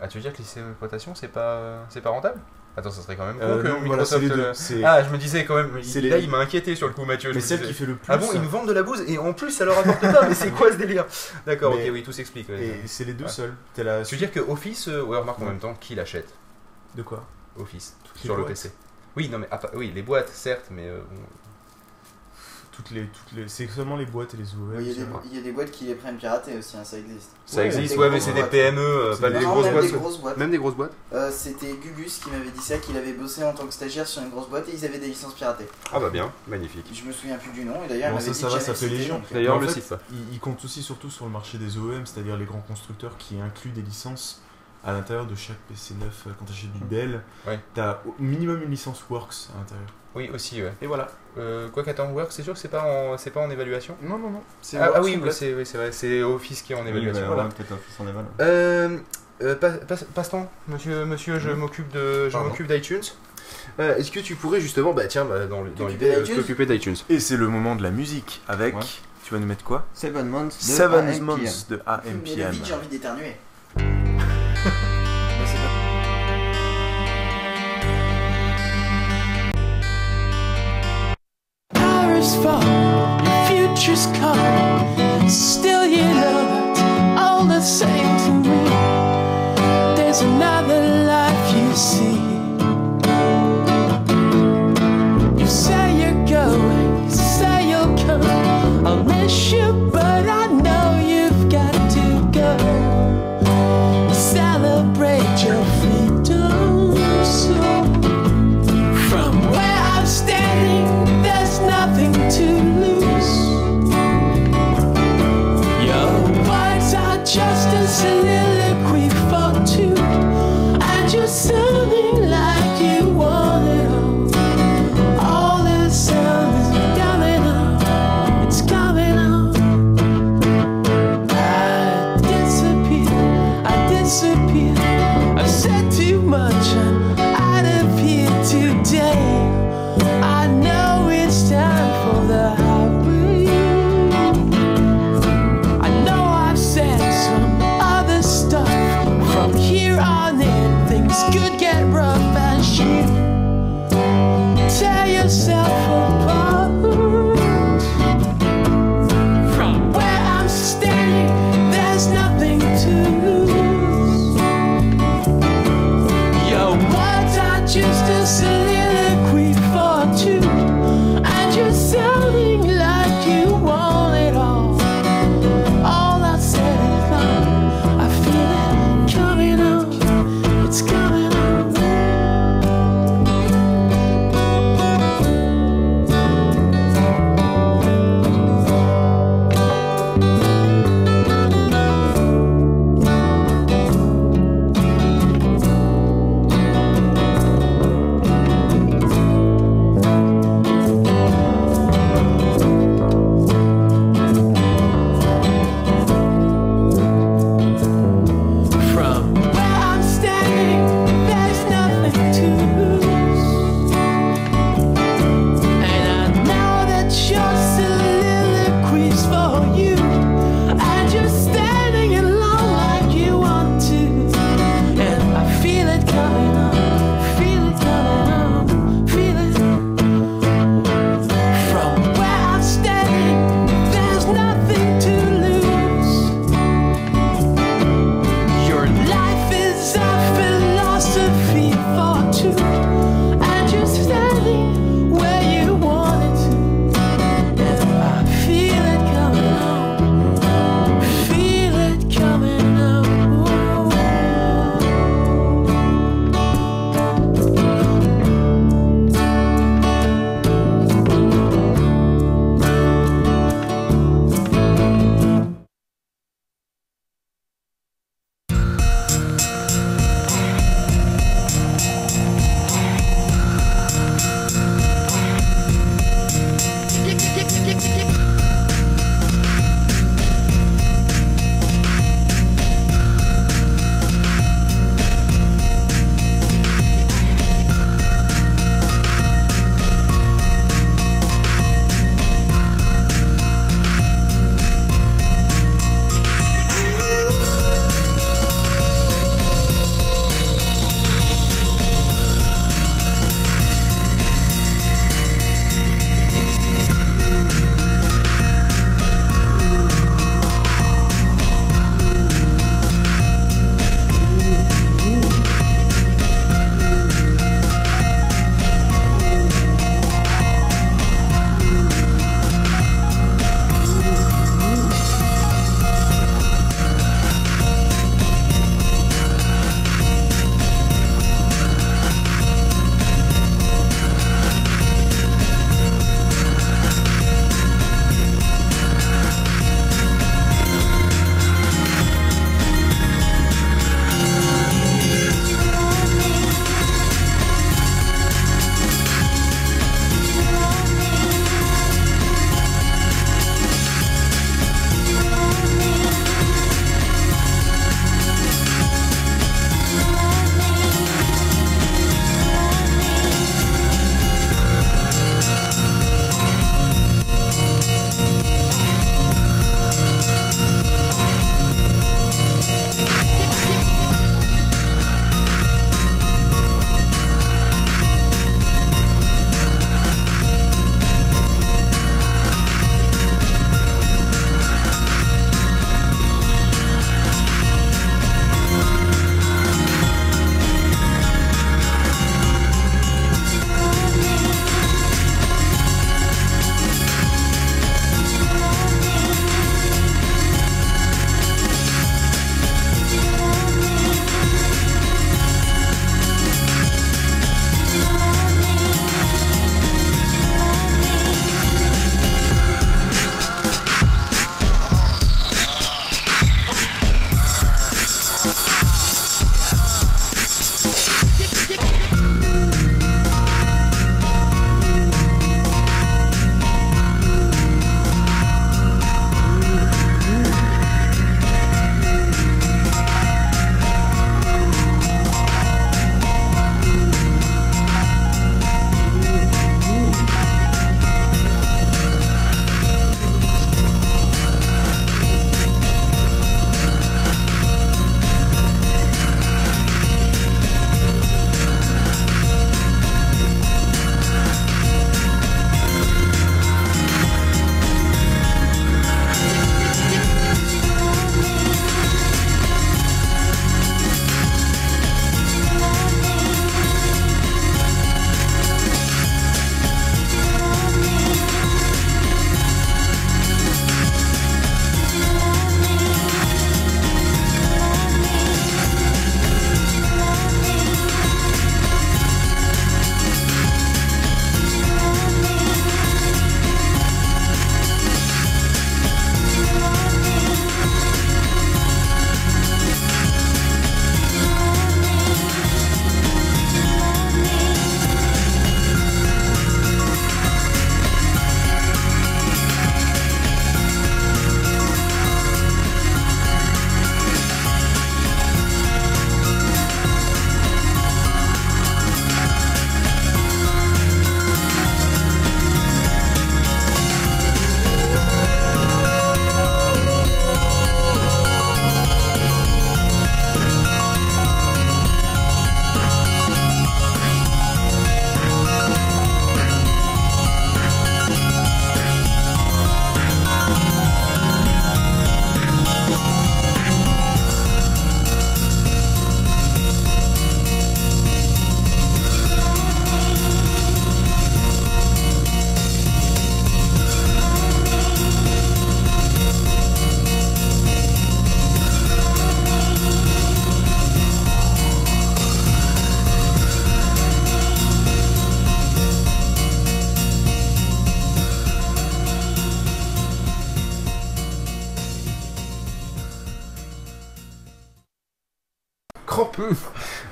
Ah, tu veux dire que les systèmes d'exploitation, c'est pas, c'est pas rentable? Attends, ça serait quand même Euh, que non, voilà, c'est Microsoft. les deux. le- C'est- Ah, je me disais quand même. C'est il- Là, il m'a inquiété sur le coup, Mathieu. je mais me celle disais- qui fait le plus. Ah bon, ils nous vendent de la bouse et en plus ça leur apporte pas, mais c'est quoi ce délire? D'accord, Mais- ok, oui, tout s'explique. ouais. Et c'est les deux Ouais. seuls. T'as la... Tu veux dire que Office, euh, ouais, remarque en Ouais. même temps, qui l'achète? De quoi? Office les sur le boîtes. PC. Oui, non, mais ah, pas- oui, les boîtes, certes, mais euh, bon, toutes les, toutes les, c'est seulement les boîtes et les OEM. Il y, a des, il y a des boîtes qui les prennent piratés aussi, hein, ça existe. Ça Ouais, existe, ouais, mais c'est des. PME, euh, pas des- des grosses même boîtes. des grosses boîtes. Même des grosses boîtes? Euh, C'était Gugus qui m'avait dit ça, qu'il avait bossé en tant que stagiaire sur une grosse boîte et ils avaient des licences piratées. Ah bah bien, magnifique. Je me souviens plus du nom et d'ailleurs Bon, ça, dit ça va, ça fait légion. D'ailleurs, le site. Ils, comptent aussi surtout sur le marché des OEM, c'est-à-dire les grands constructeurs qui incluent des licences à l'intérieur de chaque PC neuf. Euh, Quand tu achètes du Dell, Ouais. tu as au minimum une licence Works à l'intérieur. Oui, aussi, ouais. Et voilà. Euh, quoi qu'attends, Work, c'est sûr que c'est pas, en... c'est pas en évaluation? Non, non, non. C'est ah, ah oui, c'est oui, c'est vrai, c'est Office qui est en évaluation. Oui, voilà. ouais, peut-être Office en éval. Euh, euh, pas- pas- Passe-temps, monsieur, monsieur, je m'occupe de, je Pardon. m'occupe d'iTunes. Euh, Est-ce que tu pourrais justement, bah tiens, bah, dans, le- dans l'idée, d'iTunes t'occuper d'iTunes Et c'est le moment de la musique avec. Ouais. Tu vas nous mettre quoi? Seven Months de Seven. Months de AMPM. j'ai envie d'éternuer. Just far.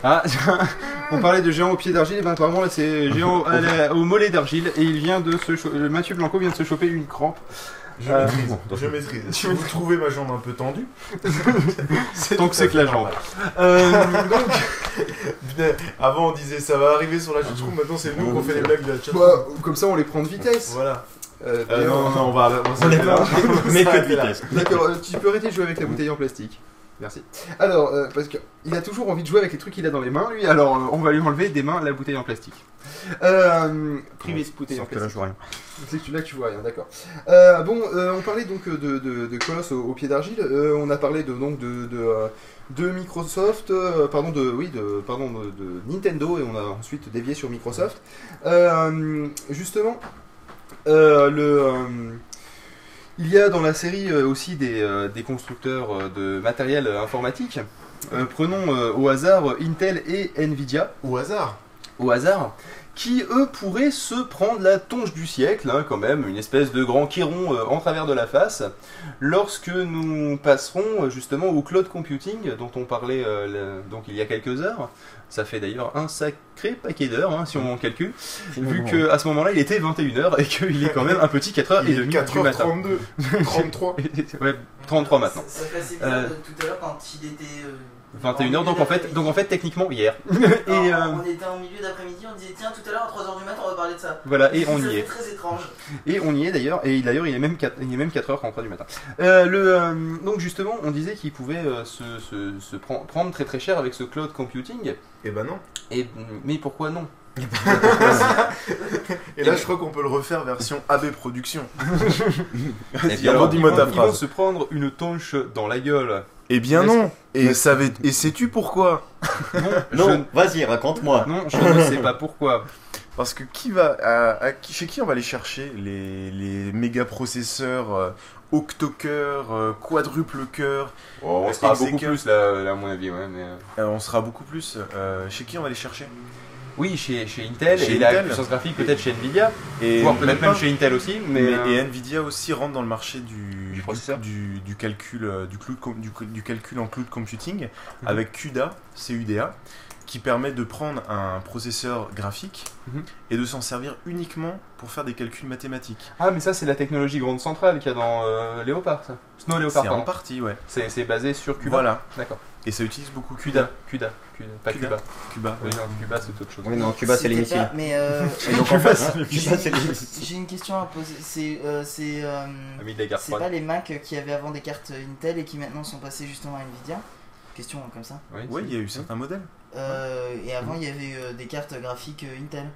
Ah, on parlait de géant au pied d'argile, et ben apparemment là c'est géant à la- au mollet d'argile et il vient de se cho- euh, Mathieu Blanco vient de se choper une crampe. Je Euh, maîtrise. Je maîtrise. Si vous trouvez ma jambe un peu tendue, Tant que c'est que la jambe. normal. Euh, donc, Putain, avant on disait ça va arriver sur la chatroom, maintenant c'est nous qu'on fait les blagues de la chatroom. bah, comme ça on les prend de vitesse. Voilà. Euh, Euh, non, non, on va. On, On s'arrête les là. mais que de vitesse. D'accord, euh, tu peux arrêter de jouer avec la bouteille en plastique. Merci. Alors, euh, parce qu'il a toujours envie de jouer avec les trucs qu'il a dans les mains, lui, alors euh, on va lui enlever des mains la bouteille en plastique. Euh, privé de bouteille en là, plastique. je vois rien. C'est que tu- là que tu vois rien, d'accord. Euh, bon, on parlait donc de, de, de Colosse au, au pied d'argile. On a parlé de donc de, de, Microsoft, pardon de oui de pardon de, Nintendo et on a ensuite dévié sur Microsoft. Justement, le il y a dans la série euh, aussi des, euh, des constructeurs euh, de matériel informatique. Prenons au hasard Intel et Nvidia Au hasard. au hasard, qui eux pourraient se prendre la tonche du siècle, hein, quand même, une espèce de grand chiron euh, en travers de la face, lorsque nous passerons euh, justement au cloud computing dont on parlait euh, le- donc il y a quelques heures. Ça fait d'ailleurs un sacré paquet d'heures hein, si on calcule, vu que à ce moment-là il était 21h et qu'il est quand même un petit 4h et Il est demi du matin. 4h32. 33. ouais, 33 maintenant. Ça, ça fait assez Euh, bizarre de tout à l'heure quand il était. euh, 21h donc en fait donc en fait techniquement hier. et euh, On était en milieu d'après-midi, on disait tiens tout à l'heure à 3h du matin on va parler de ça. voilà et on y est. très étrange. Et on y est d'ailleurs, et d'ailleurs il est même 4, il est même 4 heures rentré du matin. Euh, le, euh, donc justement, on disait qu'il pouvait euh, se, se- se pren- prendre très très cher avec ce cloud computing. Et ben non. Et, mais pourquoi non? Et là, je crois qu'on peut le refaire version AB Production. Et Vas-y, puis alors ils dis-moi vont, ta ils vont phrase. se prendre une tonche dans la gueule. Eh bien non. Et, savais- et sais-tu pourquoi? Non, Non, vas-y, raconte-moi. je, non, je ne sais pas pourquoi. Parce que qui va, à- chez qui on va aller chercher les, les méga processeurs euh, octo-cœur, euh, quadruple cœur on Euh, sera beaucoup plus là, là, à mon avis, ouais, mais... euh, Euh, On sera beaucoup plus. euh, chez qui on va les chercher? Oui, chez, chez Intel, Chez et la Intel. puissance graphique peut-être chez Nvidia, Et voire peut-être même pas. chez Intel aussi, mais... Mais- euh, et Nvidia aussi rentre dans le marché du, Du processeur. du, du calcul, euh, du, cloud du, du calcul en cloud computing Mhm. avec CUDA, CUDA, qui permet de prendre un processeur graphique Mhm. et de s'en servir uniquement pour faire des calculs mathématiques. Ah, mais ça, c'est la technologie grande centrale qu'il y a dans euh, Léopard, ça. Snow Léopard, C'est en partie, ouais. C'est c'est basé sur Cuba. Voilà. D'accord. Et ça utilise beaucoup CUDA, CUDA, CUDA, pas CUDA. Cuba. Cuba. Oui, non, Cuba, c'est autre chose. Oui, non, Cuba, c'est les missiles. pas- Mais euh, Et donc, en fait, j'ai- Cuba, c'est les missiles. j'ai une question à poser. C'est euh, c'est euh, c'est froide. pas les Mac qui avaient avant des cartes Intel et qui maintenant sont passés justement à Nvidia? Question comme ça. Oui, il y a eu certains modèles. Euh, et avant il y avait euh, des cartes graphiques euh, Intel.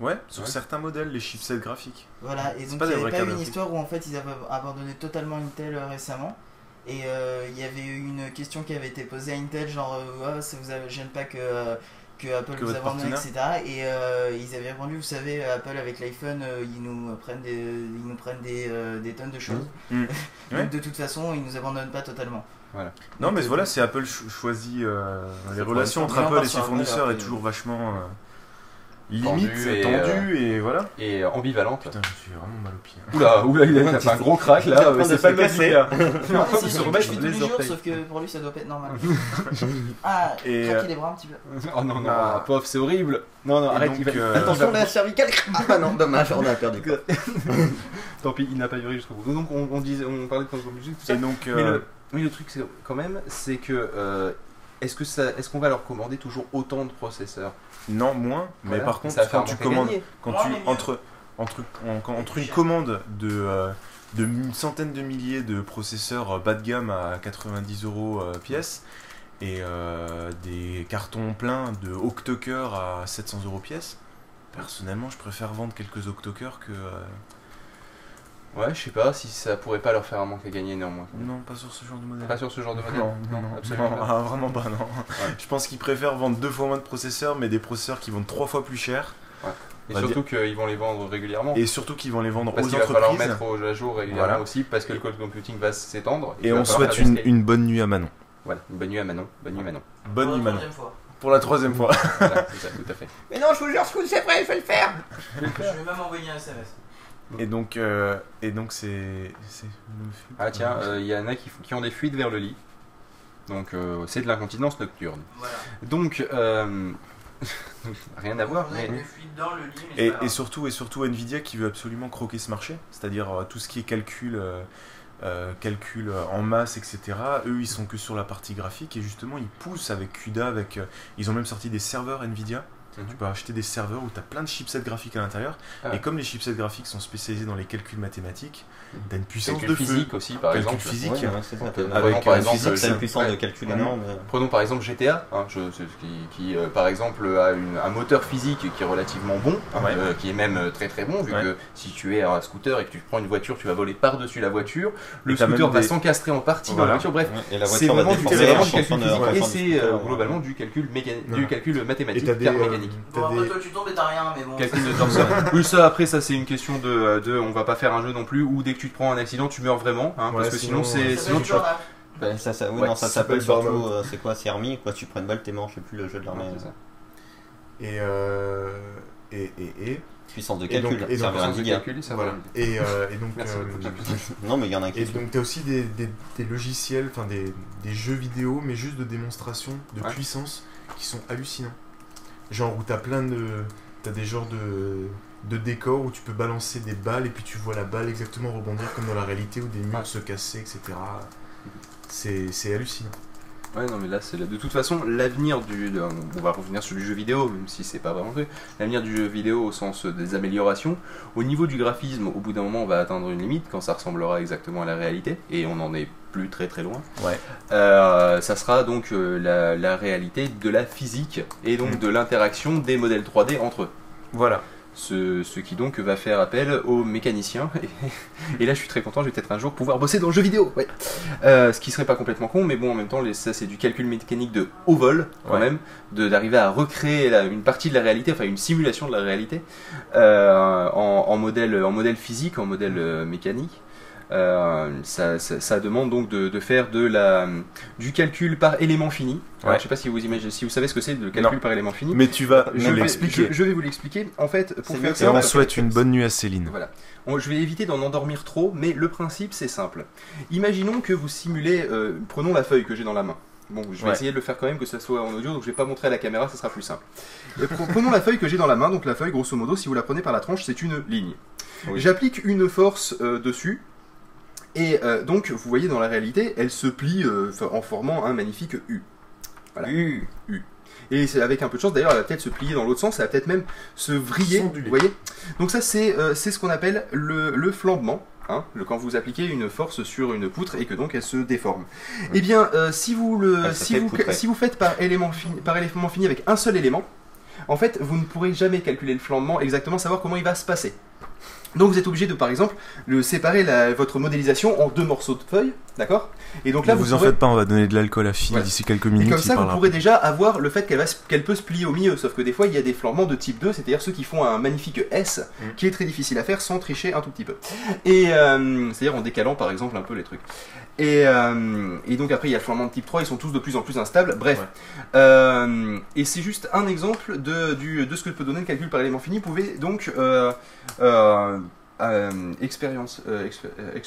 Ouais, sur Ouais. certains modèles, les chipsets graphiques. Voilà, et donc il n'y avait pas eu une histoire où en fait ils avaient abandonné totalement Intel récemment. Et euh, il y avait une question qui avait été posée à Intel, genre euh, Ouais, ça vous gêne pas que, euh, que Apple Que vous abandonne, etc. Et euh, ils avaient répondu, vous savez, Apple avec l'iPhone, euh, ils nous prennent des, ils nous prennent des, euh, des tonnes de choses. Mmh. donc Ouais. de toute façon, ils nous abandonnent pas totalement. Non, Donc, mais euh, voilà, c'est Apple cho- choisit. euh, les relations entre Apple et ses fournisseurs est toujours vachement euh, Limite, et, tendu et voilà. Et euh, ambivalente. Putain, je suis vraiment mal au pied. Oula, oula, il a fait un gros crack là, euh, c'est pas le. Lucas. Non, Il se fais tous les jours, sauf que pour lui ça doit pas être normal. ah, Et, craquer euh, les bras un petit peu. Oh non, non, Ah. ah, pauvre, c'est horrible. Non, non, arrête, donc, il va. euh, Attention, la cervicale. Ah non, dommage, on a perdu. quoi. Tant pis, il n'a pas duré jusqu'au bout. Donc on, on disait, on parlait de musique, tout ça. Et donc, Mais euh, le, mais le truc, c'est quand même, c'est que euh, est-ce que ça, est-ce qu'on va leur commander toujours autant de processeurs? Non, moins. Mais Voilà. par contre, Ça quand tu commandes, gagner. quand tu entre entre en- quand- entre une commande de euh, de une centaine de milliers de processeurs euh, bas de gamme à 90 euros euh, pièce et euh, des cartons pleins de octocœurs à 700 euros pièce. Personnellement, je préfère vendre quelques octocœurs que euh, Ouais, je sais pas si ça pourrait pas leur faire un manque à gagner néanmoins. non, pas sur ce genre de modèle. Pas sur ce genre de modèle Non, non, non, absolument non, pas. ah, vraiment pas, non. Je pense qu'ils préfèrent vendre deux fois moins de processeurs, mais des processeurs qui vendent trois fois plus cher, Et va surtout qu'ils vont les vendre régulièrement. et surtout qu'ils vont les vendre Parce aux qu'il va falloir entreprises. mettre au à jour régulièrement Voilà. aussi, parce que le cloud computing va s'étendre. Et on souhaite une, une bonne nuit à Manon. Voilà, une bonne nuit à Manon. Bonne nuit Manon. Bonne Pour nuit la Manon. troisième fois. Pour la troisième fois. Voilà, c'est ça, tout à fait. Mais non, je vous jure, Scoot, c'est vrai, je vais le faire. Je vais même envoyer un SMS. Et donc, euh, et donc c'est, c'est. Ah tiens, euh, il y en a qui, qui ont des fuites vers le lit. Donc euh, c'est de l'incontinence nocturne. Voilà. Donc euh, rien à voir. Mais- une fuite dans le lit. mais c'est Et, surtout, et surtout Nvidia qui veut absolument croquer ce marché, c'est-à-dire euh, tout ce qui est calcul, euh, euh, calcul en masse, etc. Eux, ils sont que sur la partie graphique et justement, ils poussent avec CUDA, avec, euh, ils ont même sorti des serveurs Nvidia. Mhm. Tu peux acheter des serveurs où tu as plein de chipsets graphiques à l'intérieur. Ah. Et comme les chipsets graphiques sont spécialisés dans les calculs mathématiques, tu as une puissance Calcul de feu. physique aussi, par Calcul exemple. physique. Ouais, ouais, c'est ça. Avec, Avec, par euh, exemple, physique, c'est je- une puissance ouais. de calcul Mhm. énorme. Prenons par exemple GTA, hein, je- qui, qui, euh, par exemple a une- un moteur physique qui est relativement bon, hein, euh, qui est même euh, très très bon, vu Ouais. que si tu es un scooter et que tu prends une voiture, tu vas voler par-dessus la voiture, le scooter va des- s'encastrer en partie dans la voiture, bref. C'est vraiment, du, déformer c'est vraiment en du calcul physique et c'est euh, globalement du calcul, mécanique, du Voilà. calcul mathématique, T'as euh, mécanique. t'as Bon, après, des- toi, tu tombes et t'as rien, mais bon. Calcul de Thomson. oui, ça après, ça c'est une question de, de on va pas faire un jeu non plus où dès que tu te prends un accident, tu meurs vraiment, hein, Ouais, parce que sinon, c'est. Ça Sinon, tu. Ben, ça, ça, oui, Ouais, non, ça s'appelle surtout, euh, c'est quoi, c'est Army, quoi, tu prends une balle, t'es mort, je sais plus le jeu de l'armée. Ça. Et, euh, et, et, et, Puissance de Et donc- calcul, et donc, serveur Puissance de Nvidia. calcul, ça voilà. va. Et, euh, et donc, Merci, euh, faut que j'appuie. Non, mais il y en a un qui Et est donc tu as aussi des, des- des logiciels, enfin des, des jeux vidéo, mais juste de démonstration de Ouais. puissance qui sont hallucinants. Genre où tu as plein de... T'as des genres de, de décors où tu peux balancer des balles et puis tu vois la balle exactement rebondir comme dans la réalité où des murs Ouais. se casser, etc. C'est c'est hallucinant. Ouais, non, mais là, c'est de toute façon l'avenir du. de- on va revenir sur du jeu vidéo, même si c'est pas vraiment fait. L'avenir du jeu vidéo au sens des améliorations. Au niveau du graphisme, au bout d'un moment, on va atteindre une limite quand ça ressemblera exactement à la réalité, et on en est plus très très loin. Ouais. Euh, ça sera donc euh, la, la réalité de la physique et donc Mm. de l'interaction des modèles 3D entre eux. Voilà. Ce, ce qui donc va faire appel aux mécaniciens. Et, et là, je suis très content, je vais peut-être un jour pouvoir bosser dans le jeu vidéo. Ouais. Euh, ce qui serait pas complètement con, mais bon, en même temps, les- ça c'est du calcul mécanique de haut vol, quand Ouais. même, de- d'arriver à recréer la- une partie de la réalité, enfin une simulation de la réalité, euh, en, en modèle, en modèle physique, en modèle euh, mécanique. Euh, ça, ça- ça demande donc de, de faire de la, du calcul par élément fini. Alors, Ouais. je sais pas si vous imaginez, si vous savez ce que c'est le calcul Non. par élément fini. Mais tu vas je, nous l'expliquer. je- je vais vous l'expliquer. En fait, pour C'est faire mieux Et on simple, souhaite une bonne nuit à Céline. voilà. On- je vais éviter d'en endormir trop, mais le principe c'est simple. Imaginons que vous simulez, euh, prenons la feuille que j'ai dans la main. Bon, je vais Ouais. essayer de le faire quand même que ça soit en audio, donc je vais pas montrer à la caméra, ça sera plus simple. Et pre- prenons la feuille que j'ai dans la main, donc la feuille, grosso modo, si vous la prenez par la tranche, c'est une ligne. Oui. J'applique une force euh, dessus, et euh, donc vous voyez dans la réalité, elle se plie euh, en formant un magnifique U. Voilà. U. U. Et c'est avec un peu de chance, d'ailleurs, elle va peut-être se plier dans l'autre sens, elle va peut-être même se vriller. Vous voyez Donc ça, c'est euh, c'est ce qu'on appelle le, le flambement. Hein, le- quand vous appliquez une force sur une poutre et que donc elle se déforme. Eh bien, euh, si vous le, se si vous, si vous faites par élément fini, par élément fini avec un seul élément, en fait, vous ne pourrez jamais calculer le flambement exactement, savoir comment il va se passer. Donc vous êtes obligé de, par exemple, le séparer la- votre modélisation en deux morceaux de feuilles, d'accord? Et donc là, vous, vous en pourrez- faites pas, on va donner de l'alcool à Phil Ouais. d'ici quelques et minutes. comme il ça, vous pourrez déjà avoir le fait qu'elle qu'elle peut se plier au milieu. Sauf que des fois, il y a des flambements de type 2, c'est-à-dire ceux qui font un magnifique S, Mm. qui est très difficile à faire sans tricher un tout petit peu. Et euh, c'est-à-dire en décalant, par exemple, un peu les trucs. Et, euh, et donc après, il y a le flambement de type 3, ils sont tous de plus en plus instables. Bref. Ouais. Euh, et c'est juste un exemple de, du, de ce que peut donner le calcul par élément fini. Vous pouvez donc... Euh, euh, euh, euh, exp- euh,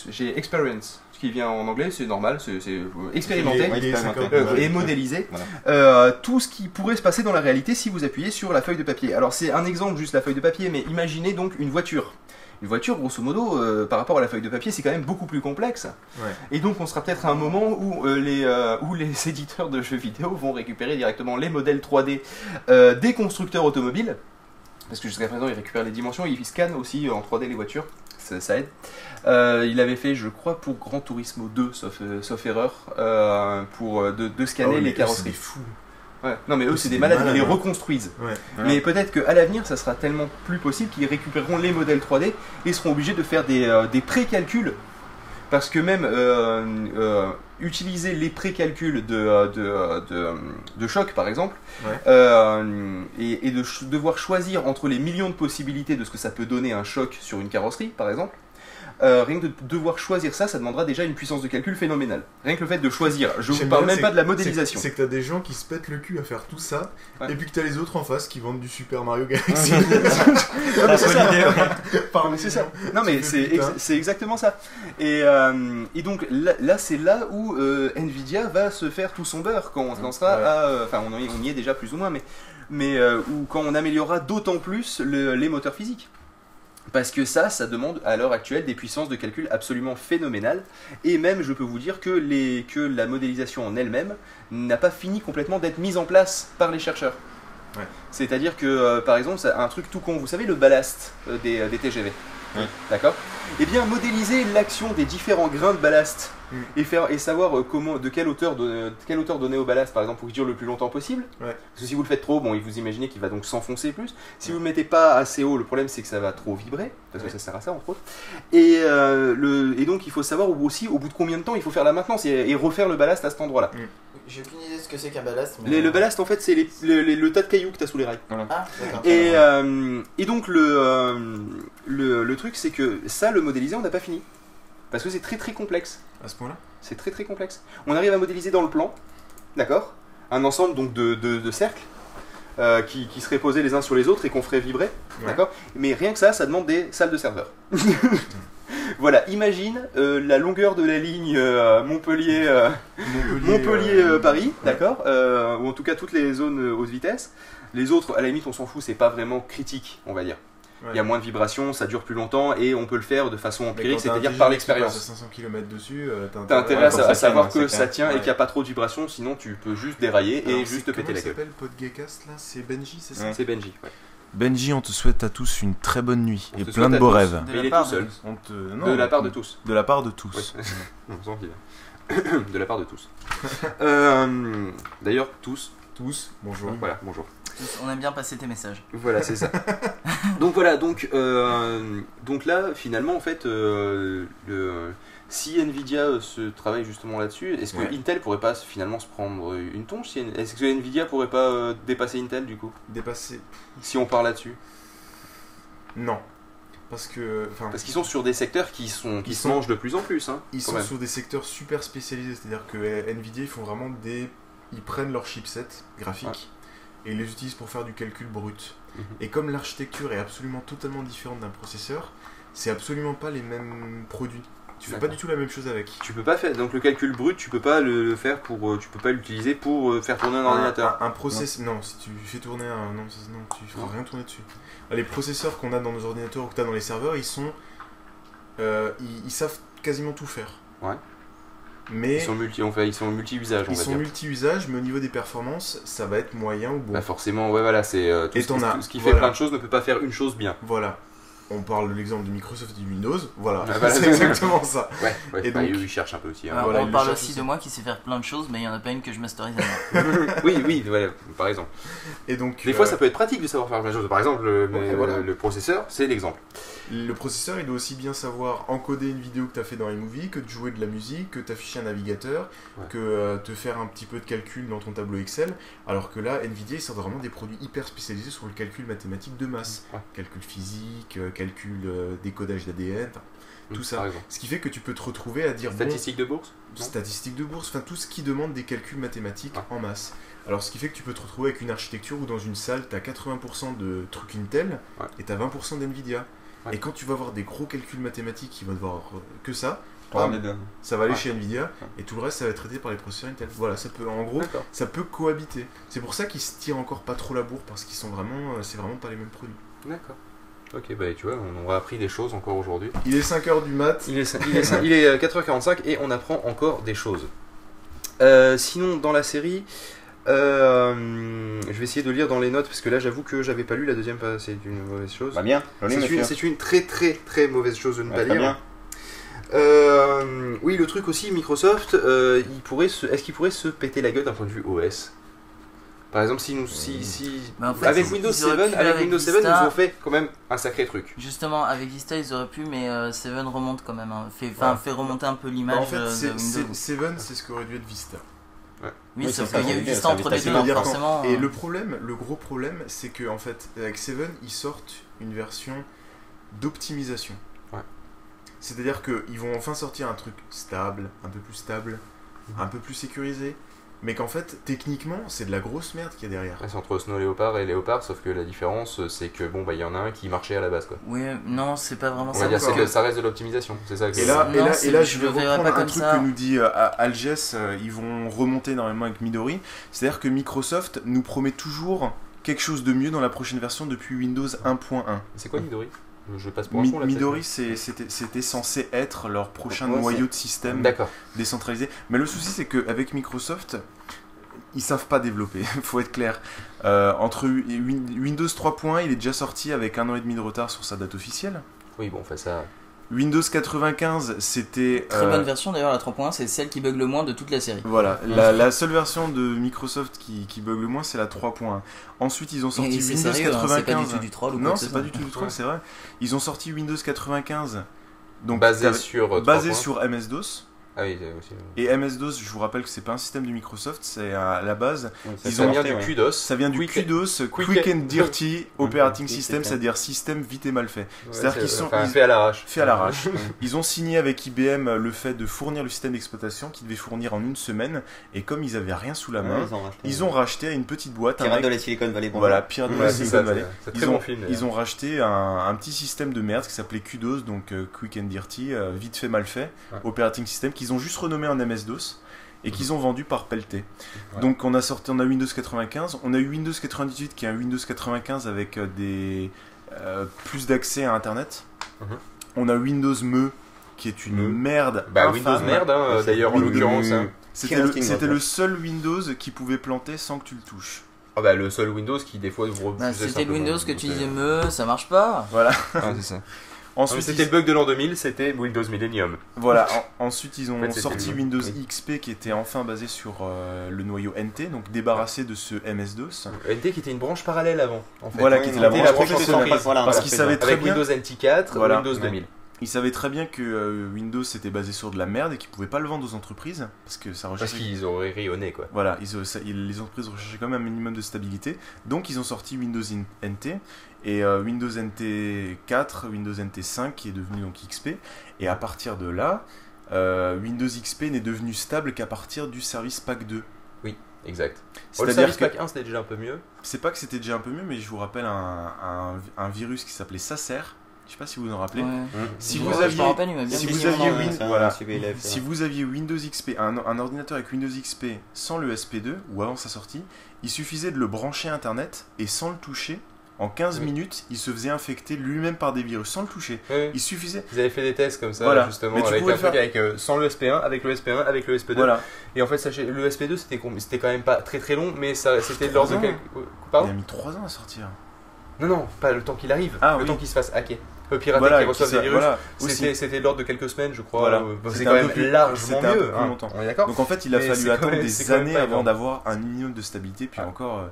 j'ai experience, ce qui vient en anglais, c'est normal, c'est c'est, euh, expérimenté Il est- il est expérimenté. 50. euh, Ouais. et modéliser Voilà. euh, tout ce qui pourrait se passer dans la réalité si vous appuyez sur la feuille de papier. Alors c'est un exemple juste la feuille de papier, mais imaginez donc une voiture. Une voiture, grosso modo, euh, par rapport à la feuille de papier, c'est quand même beaucoup plus complexe. Ouais. Et donc on sera peut-être à un moment où, euh, les, euh, où les éditeurs de jeux vidéo vont récupérer directement les modèles 3D euh, des constructeurs automobiles. Parce que jusqu'à présent, ils récupèrent les dimensions, ils scannent aussi en 3D les voitures. Ça, ça aide. Euh, il avait fait, je crois, pour Gran Turismo 2, sauf, sauf erreur, euh, pour de, de scanner Oh, mais les carrosseries. fous. Ouais. Non, mais eux, c'est des des malades, ils les reconstruisent. Ouais. Mais peut-être qu'à l'avenir, ça sera tellement plus possible qu'ils récupéreront les modèles 3D et seront obligés de faire des, euh, des pré-calculs. Parce que même euh, euh, utiliser les pré-calculs de, de, de, de choc, par exemple, Ouais. et, et de ch- devoir choisir entre les millions de possibilités de ce que ça peut donner un choc sur une carrosserie, par exemple, euh, rien que de devoir choisir ça, ça demandera déjà une puissance de calcul phénoménale. Rien que le fait de choisir. Je vous J'aime parle même pas de la modélisation. C'est que t'as des gens qui se pètent le cul à faire tout ça, Ouais. et puis que t'as les autres en face qui vendent du Super Mario Galaxy. Non, mais c'est ça. Pardon, Mais c'est ça. Non mais c'est ex- c'est exactement ça. Et, euh, et donc là, là, c'est là où euh, Nvidia va se faire tout son beurre quand on se lancera Ouais. à, euh, enfin on, y- on y est déjà plus ou moins, mais mais euh, où quand on améliorera d'autant plus le- les moteurs physiques. Parce que ça, ça demande à l'heure actuelle des puissances de calcul absolument phénoménales. Et même, je peux vous dire que, les, que la modélisation en elle-même n'a pas fini complètement d'être mise en place par les chercheurs. Ouais. C'est-à-dire que, euh, par exemple, ça- un truc tout con, vous savez le ballast euh, des, euh, des TGV Oui. D'accord Eh bien, modéliser l'action des différents grains de ballast Mm. et, faire, et savoir euh, comment, de, quelle hauteur don- de quelle hauteur donner au ballast, par exemple, pour qu'il dure le plus longtemps possible. Ouais. Parce que si vous le faites trop, bon, vous imaginez qu'il va donc s'enfoncer plus. Si vous le mettez pas assez haut, le problème c'est que ça va trop vibrer, parce que ça sert à ça entre autres. Et, euh, le, et donc il faut savoir aussi au bout de combien de temps il faut faire la maintenance et, et refaire le ballast à cet endroit-là. J'ai aucune idée de ce que c'est qu'un ballast. mais- Les- le ballast en fait c'est les- le, les- le tas de cailloux que tu as sous les rails. Ah. Et, euh, et donc le, euh, le, le truc c'est que ça le modéliser on n'a pas fini. Parce que c'est très très complexe. À ce point-là C'est très très complexe. On arrive à modéliser dans le plan, d'accord? Un ensemble donc de, de- de cercles euh, qui, qui seraient posés les uns sur les autres et qu'on ferait vibrer, Ouais. d'accord? Mais rien que ça, ça demande des salles de serveurs. voilà, imagine euh, la longueur de la ligne euh, Montpellier, euh, Montpellier Paris, ouais. d'accord? Ou en tout cas toutes les zones haute vitesse. Les autres, à la limite, on s'en fout, c'est pas vraiment critique, on va dire. Ouais. Il y a moins de vibrations, ça dure plus longtemps et on peut le faire de façon empirique, c'est-à-dire par l'expérience. passe à 500 km dessus, euh, t'as intérêt à, Ouais, ça savoir que ça tient. et qu'il n'y a pas trop de vibrations, sinon tu peux juste dérailler et juste te péter comment la gueule. s'appelle Podgecast là? C'est Benji, c'est ça? Ouais. C'est Benji. ouais. Benji, on te souhaite à tous une très bonne nuit On et plein de beaux tous. rêves. De il est part tout de- seul. On te... De la part de tous. De la part de tous. De la part de tous. Euh, D'ailleurs, tous. Tous, bonjour. Voilà, bonjour. On aime bien passer tes messages. Voilà, c'est ça. donc voilà, donc, euh, donc là, finalement, en fait, euh, le, si Nvidia euh, se travaille justement là-dessus, est-ce que Ouais. Intel pourrait pas finalement se prendre une tonche si- Est-ce que Nvidia pourrait pas euh, dépasser Intel du coup? Dépasser. Si on part là-dessus? Non. Parce que. Parce qu'ils sont sur des secteurs qui, sont, qui Ils se sont- mangent de plus en plus. Hein, Ils sont même. sur des secteurs super spécialisés, c'est-à-dire que euh, Nvidia ils font vraiment des. Ils prennent leur chipset graphique et ils les utilisent pour faire du calcul brut. Mhm. Et comme l'architecture est absolument totalement différente d'un processeur, c'est absolument pas les mêmes produits. Tu fais pas du tout la même chose avec. Tu peux pas faire donc le calcul brut, tu peux pas le, faire pour, euh, tu peux pas l'utiliser pour euh, faire tourner un ordinateur. Un, un process... non. si tu fais tourner un. Non, tu feras Non. rien tourner dessus. Les processeurs qu'on a dans nos ordinateurs ou que tu as dans les serveurs, ils sont. euh, ils, ils savent quasiment tout faire. Ouais. Mais Ils sont multi, on fait, ils sont multi-usages, ils va sont dire. multi-usages, mais au niveau des performances, ça va être moyen ou bon. Bah forcément, ouais voilà, c'est euh, tout, Et ce qui, as, tout ce qui fait plein de choses ne peut pas faire une chose bien. Voilà. On parle de l'exemple de Microsoft et de Windows. Voilà. Ah, voilà, c'est exactement ça. Ouais, ouais Et bah, donc- eux, ils cherchent un peu aussi. hein. Voilà, il on le parle cherche aussi aussi. de moi qui sais faire plein de choses, mais il n'y en a pas une que je masterise à moi. oui, oui, voilà, par exemple. Et donc, Des euh, fois, ça peut être pratique de savoir faire plein de choses. Par exemple, le, mais, Ouais, voilà. euh, le processeur, c'est l'exemple. le processeur, il doit aussi bien savoir encoder une vidéo que tu as fait dans iMovie, que de jouer de la musique, que t'afficher un navigateur, Ouais. que euh, te faire un petit peu de calcul dans ton tableau Excel. Alors que là, Nvidia, ils sortent vraiment des produits hyper spécialisés sur le calcul mathématique de masse. Ouais. Calcul physique, euh, calcul euh, décodage d'ADN, enfin, tout Mmh, ça. Ce qui fait que tu peux te retrouver à dire bon, Statistiques de bourse statistiques de bourse, enfin tout ce qui demande des calculs mathématiques Ouais. en masse. Alors ce qui fait que tu peux te retrouver avec une architecture où dans une salle, tu as 80% de trucs Intel Ouais. et tu as 20% d'NVIDIA. Ouais. Et quand tu vas avoir des gros calculs mathématiques qui vont devoir que ça, ça va aller Ouais. chez Nvidia et tout le reste ça va être traité par les processeurs Intel. Voilà, ça peut en gros, ça peut cohabiter. C'est pour ça qu'ils se tirent encore pas trop la bourre parce qu'ils sont vraiment euh, c'est vraiment pas les mêmes produits. D'accord. Ok, bah tu vois, on aura appris des choses encore aujourd'hui. Il est 5h du mat. Il est, il est, il est, euh, 4h45 et on apprend encore des choses. Euh, sinon, dans la série, euh, je vais essayer de lire dans les notes parce que là, j'avoue que j'avais pas lu la deuxième page. C'est une mauvaise chose. Bah bien, C'est une, très très très mauvaise chose de ne pas lire. bien. Euh, oui, le truc aussi, Microsoft, euh, il pourrait se- est-ce qu'il pourrait se péter la gueule d'un point de vue OS Par exemple, si nous, si, si Mais en fait, avec Windows ils 7, auraient pu avec avec Windows 7, Vista. ils ont fait quand même un sacré truc. Justement, avec Vista, ils auraient pu, mais euh, Seven remonte quand même. hein. Fait, enfin, Ouais. fait remonter un peu Bah, l'image en fait, euh, de c'est- Windows. c'est- Seven, c'est ce qu'aurait dû être Vista. Oui, Oui, sauf qu'il y a eu Vista entre les deux, donc forcément. Et euh, le problème, le gros problème, c'est que en fait, avec Seven, ils sortent une version d'optimisation. Ouais. C'est-à-dire qu'ils vont enfin sortir un truc stable, un peu plus stable, Mhm. un peu plus sécurisé, mais qu'en fait, techniquement, c'est de la grosse merde qu'il y a derrière. Ouais, C'est entre Snow Leopard et Léopard, sauf que la différence, c'est que bon, bah, il y en a un qui marchait à la base, quoi. Oui, non, c'est pas vraiment On ça. va dire encore. c'est que ça reste de l'optimisation, c'est ça que Et là, et là, et là je je vais reprendre pas un comme truc ça. que nous dit euh, à- euh, ils vont remonter énormément avec Midori. C'est-à-dire que Microsoft nous promet toujours quelque chose de mieux dans la prochaine version depuis Windows 1.1. C'est quoi Midori? Je- passe pour un Mi- con là. Midori, c'était censé être leur prochain Ouais, noyau de système décentralisé. Mais le souci, c'est qu'avec Microsoft, ils savent pas développer, faut être clair. Euh, entre Win- Windows 3.1, il est déjà sorti avec un an et demi de retard sur sa date officielle. Oui, bon, enfin ça. Windows 95, c'était. Très euh, bonne version d'ailleurs, la 3.1, c'est celle qui bug le moins de toute la série. Voilà, la, la seule version de Microsoft qui, qui bug le moins, c'est la 3.1. Ensuite, ils ont sorti Windows sérieux, hein, c'est pas 95. du tout du troll ou quoi non, que ce c'est pas du tout du troll, c'est vrai. Ils ont sorti Windows 95. Donc, basé sur. euh, basé 3 points. sur MS-DOS. Ah oui, aussi. Et MS-DOS, je vous rappelle que c'est pas un système de Microsoft, c'est à la base. Ouais, Ils ça ont Ça fait vient du. QDOS. Ça vient du QDOS, Quick, Quick- and Dirty Operating System, c'est c'est-à-dire système vite et mal fait. Ouais, C'est-à-dire c'est- qu'ils sont- enfin, ils- fait à l'arrache. Fait à l'arrache. Ils ont signé avec IBM le fait de fournir le système d'exploitation qu'ils devaient fournir en une semaine. Et comme ils avaient rien sous la Ouais, main, ils ont racheté. ils ont racheté à une petite boîte. un Pirate mec- de la Silicon Valley. bonjour. Voilà, Pirate de la Silicon ça, Valley. Ils ont, bon racheté un, petit système de merde qui s'appelait QDOS, donc euh, Quick and Dirty, euh, vite fait, mal fait. Operating System, qu'ils ont juste renommé en MS-DOS et qu'ils ont vendu par pelleté. Ouais. Donc on a sorti, on a Windows 95, on a eu Windows 98 qui est un Windows 95 avec euh, des euh, plus d'accès à Internet. Mhm. On a Windows ME qui est une ME. merde. Bah, infâme. Windows merde, hein, d'ailleurs, en Windows- l'occurrence. hein. C'était le, seul Windows qui pouvait planter sans que tu le touches. Ah bah, le seul Windows qui, des fois, vous Bah, c'était le Windows que tu disais, me, ça marche pas. Voilà. C'est ça. Ensuite, C'était ils- le bug de l'an 2000, c'était Windows Millennium. Voilà, en- ensuite ils ont En fait, c'était sorti Windows oui. XP qui était enfin basé sur euh, le noyau NT, donc débarrassé de ce MS-DOS. NT qui était une branche parallèle avant. En fait. Voilà, Ouais, qui était la branche la branche entreprise, voilà, Parce qu'ils savaient très Avec bien, Windows NT4, Voilà. Windows Ouais. 2000. ils savaient très bien que euh, Windows était basé sur de la merde et qu'ils pouvaient pas le vendre aux entreprises parce que ça Parce qu'ils auraient rayonné, quoi. Voilà, ils, ça- ils- les entreprises recherchaient quand même un minimum de stabilité, donc ils ont sorti Windows in- NT et euh, Windows NT 4, Windows NT 5 qui est devenu donc XP, et à partir de là, euh, Windows XP n'est devenu stable qu'à partir du service Pack 2. Exact. Oh, le C'est-à-dire Service que Pack 1, c'était déjà un peu mieux. c'est pas que c'était déjà un peu mieux, mais je vous rappelle un, un- un virus qui s'appelait Sacer. Je sais pas si vous vous en rappelez. Ouais. Vous aviez, rappelle, vous aviez. Win- voilà. Si vous aviez Windows XP, un, un ordinateur avec Windows XP sans le SP2 ou avant sa sortie, il suffisait de le brancher à Internet et sans le toucher, en 15 Oui. minutes, il se faisait infecter lui-même par des virus sans le toucher. Il suffisait. Ils avaient fait des tests comme ça, Voilà. justement, Mais tu avec un truc faire- avec, euh, sans le SP1, avec le SP1, avec le SP2. Voilà. Et en fait, sachez, le SP2, c'était quand même pas très très long, mais ça, c'était de Trois ans. quelques... euh, Il a mis 3 ans à sortir. Non, non, pas le temps qu'il arrive, Ah, le oui. temps qu'il se fasse hacker. Le pirater Voilà, qui reçoit des virus, voilà, c'était l'ordre de quelques semaines, je crois. Voilà. euh, C'est quand même plus- largement mieux. plus hein. longtemps. On est Donc en fait, il a Mais fallu attendre même- des années avant d'avoir un minimum de stabilité. Puis Ah. encore, euh,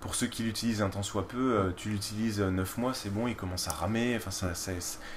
pour ceux qui l'utilisent un temps soit peu, euh, tu l'utilises 9 mois, c'est bon, il commence à ramer. Enfin, ça, ça,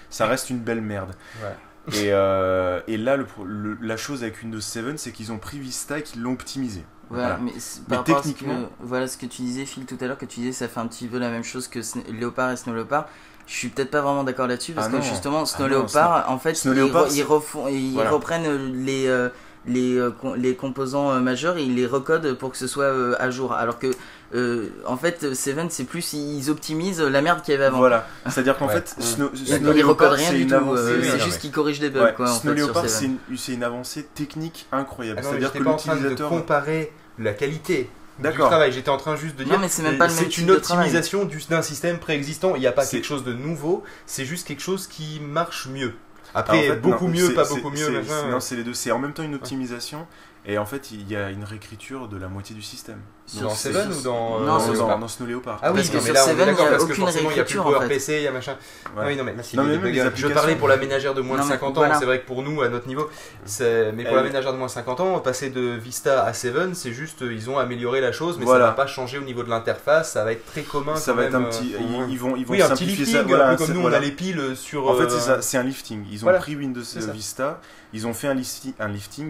ça reste une belle merde. Ouais. Et, euh, et là, le pro- le- la chose avec Windows 7, c'est qu'ils ont pris Vista et qu'ils l'ont optimisé. Ouais, Voilà. mais, Mais ce que, techniquement- voilà ce que tu disais Phil tout à l'heure que tu disais ça fait un petit peu la même chose que Sn- Léopard et Snow Leopard. Je suis peut-être pas vraiment d'accord là-dessus parce Ah que non. justement Snow Ah non, Leopard en fait Snow ils, Leopard, re- ils c'est- refont ils Voilà. reprennent euh, les euh, les, euh, les composants euh, majeurs et ils les recodent pour que ce soit euh, à jour alors que euh, en fait Seven c'est plus ils optimisent la merde qu'il y avait avant. Voilà. C'est-à-dire qu'en Ouais. fait, Snow, Ils, Snow ils recodent Leopard, rien c'est du une tout, euh, c'est non, juste qu'ils corrigent des bugs Ouais, quoi en Snow fait Leopard, c'est une, c'est une avancée technique incroyable. Ah non, C'est-à-dire que pas en train de l'utilisateur. comparer la qualité du D'accord. travail. J'étais en train juste de Non, dire mais c'est même pas le même c'est type une optimisation du- d'un système préexistant. Il n'y a pas quelque chose de nouveau. C'est juste quelque chose qui marche mieux. Ah, Après, en fait, beaucoup non, mieux, pas beaucoup mieux. Non, c'est les deux. C'est en même temps une optimisation et en fait, il y a une réécriture de la moitié du système. Dans Donc, c'est- Seven ou dans Non, euh, c'est dans, dans, dans Snow Leopard. Ah oui, Parce que non, mais sur là Seven, il y a parce que aucune forcément il n'y a plus réécriture, en fait. PC, il y a machin. Ouais. Ah oui, non, mais, Non, mais les les je parlais pour la ménagère de moins Non, de mais 50 voilà. ans, c'est vrai que pour nous, à notre niveau, c'est- mais pour la Elle- ménagère de moins de 50 ans, passer de Vista à Seven, c'est juste, euh, ils ont amélioré la chose, mais Voilà. ça va pas changer au niveau de l'interface, ça va être très commun. Ça quand va être un petit. euh, Ils, ils vont, ils vont Oui, un petit simplifier lifting, ça. Voilà, un peu comme nous on a les piles sur. En fait, euh, c'est ça, c'est un lifting. Ils ont pris Windows euh. Vista, ils ont fait un, lifting,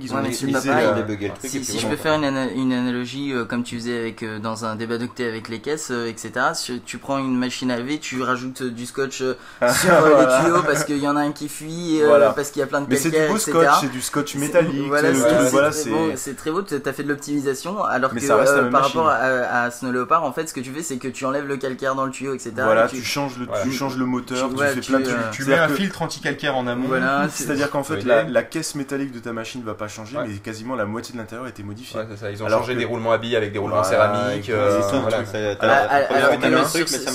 ils ont optimisé la- Si, je peux faire une, ana- une analogie euh, comme tu faisais avec euh, dans un débat d'octet avec les caisses, euh, etc. tu prends une machine à laver, tu rajoutes euh, du scotch euh, sur euh, Voilà. les tuyaux parce qu'il y en a un qui fuit, euh, Voilà. parce qu'il y a plein de Mais c'est du beau scotch, c'est du scotch métallique. Voilà, c'est voilà, très beau, c'est très beau, tu as fait de l'optimisation, alors Mais que euh, par machine. rapport à, à Snow Leopard, en fait, ce que tu fais, c'est que tu enlèves le calcaire dans le tuyau, etc. Voilà, et tu tu- changes le, Voilà. tu changes le moteur, Tu- tu, ouais, fais tu, plein de euh. Tu mets un que- filtre anti-calcaire en amont. C'est-à-dire qu'en fait, la, caisse métallique de ta machine va pas changer, mais quasiment la moitié de l'intérieur a été modifiée. Ils ont changé des roulements à billes avec des roulements Céramiques. exactement. euh, c'est- t'as-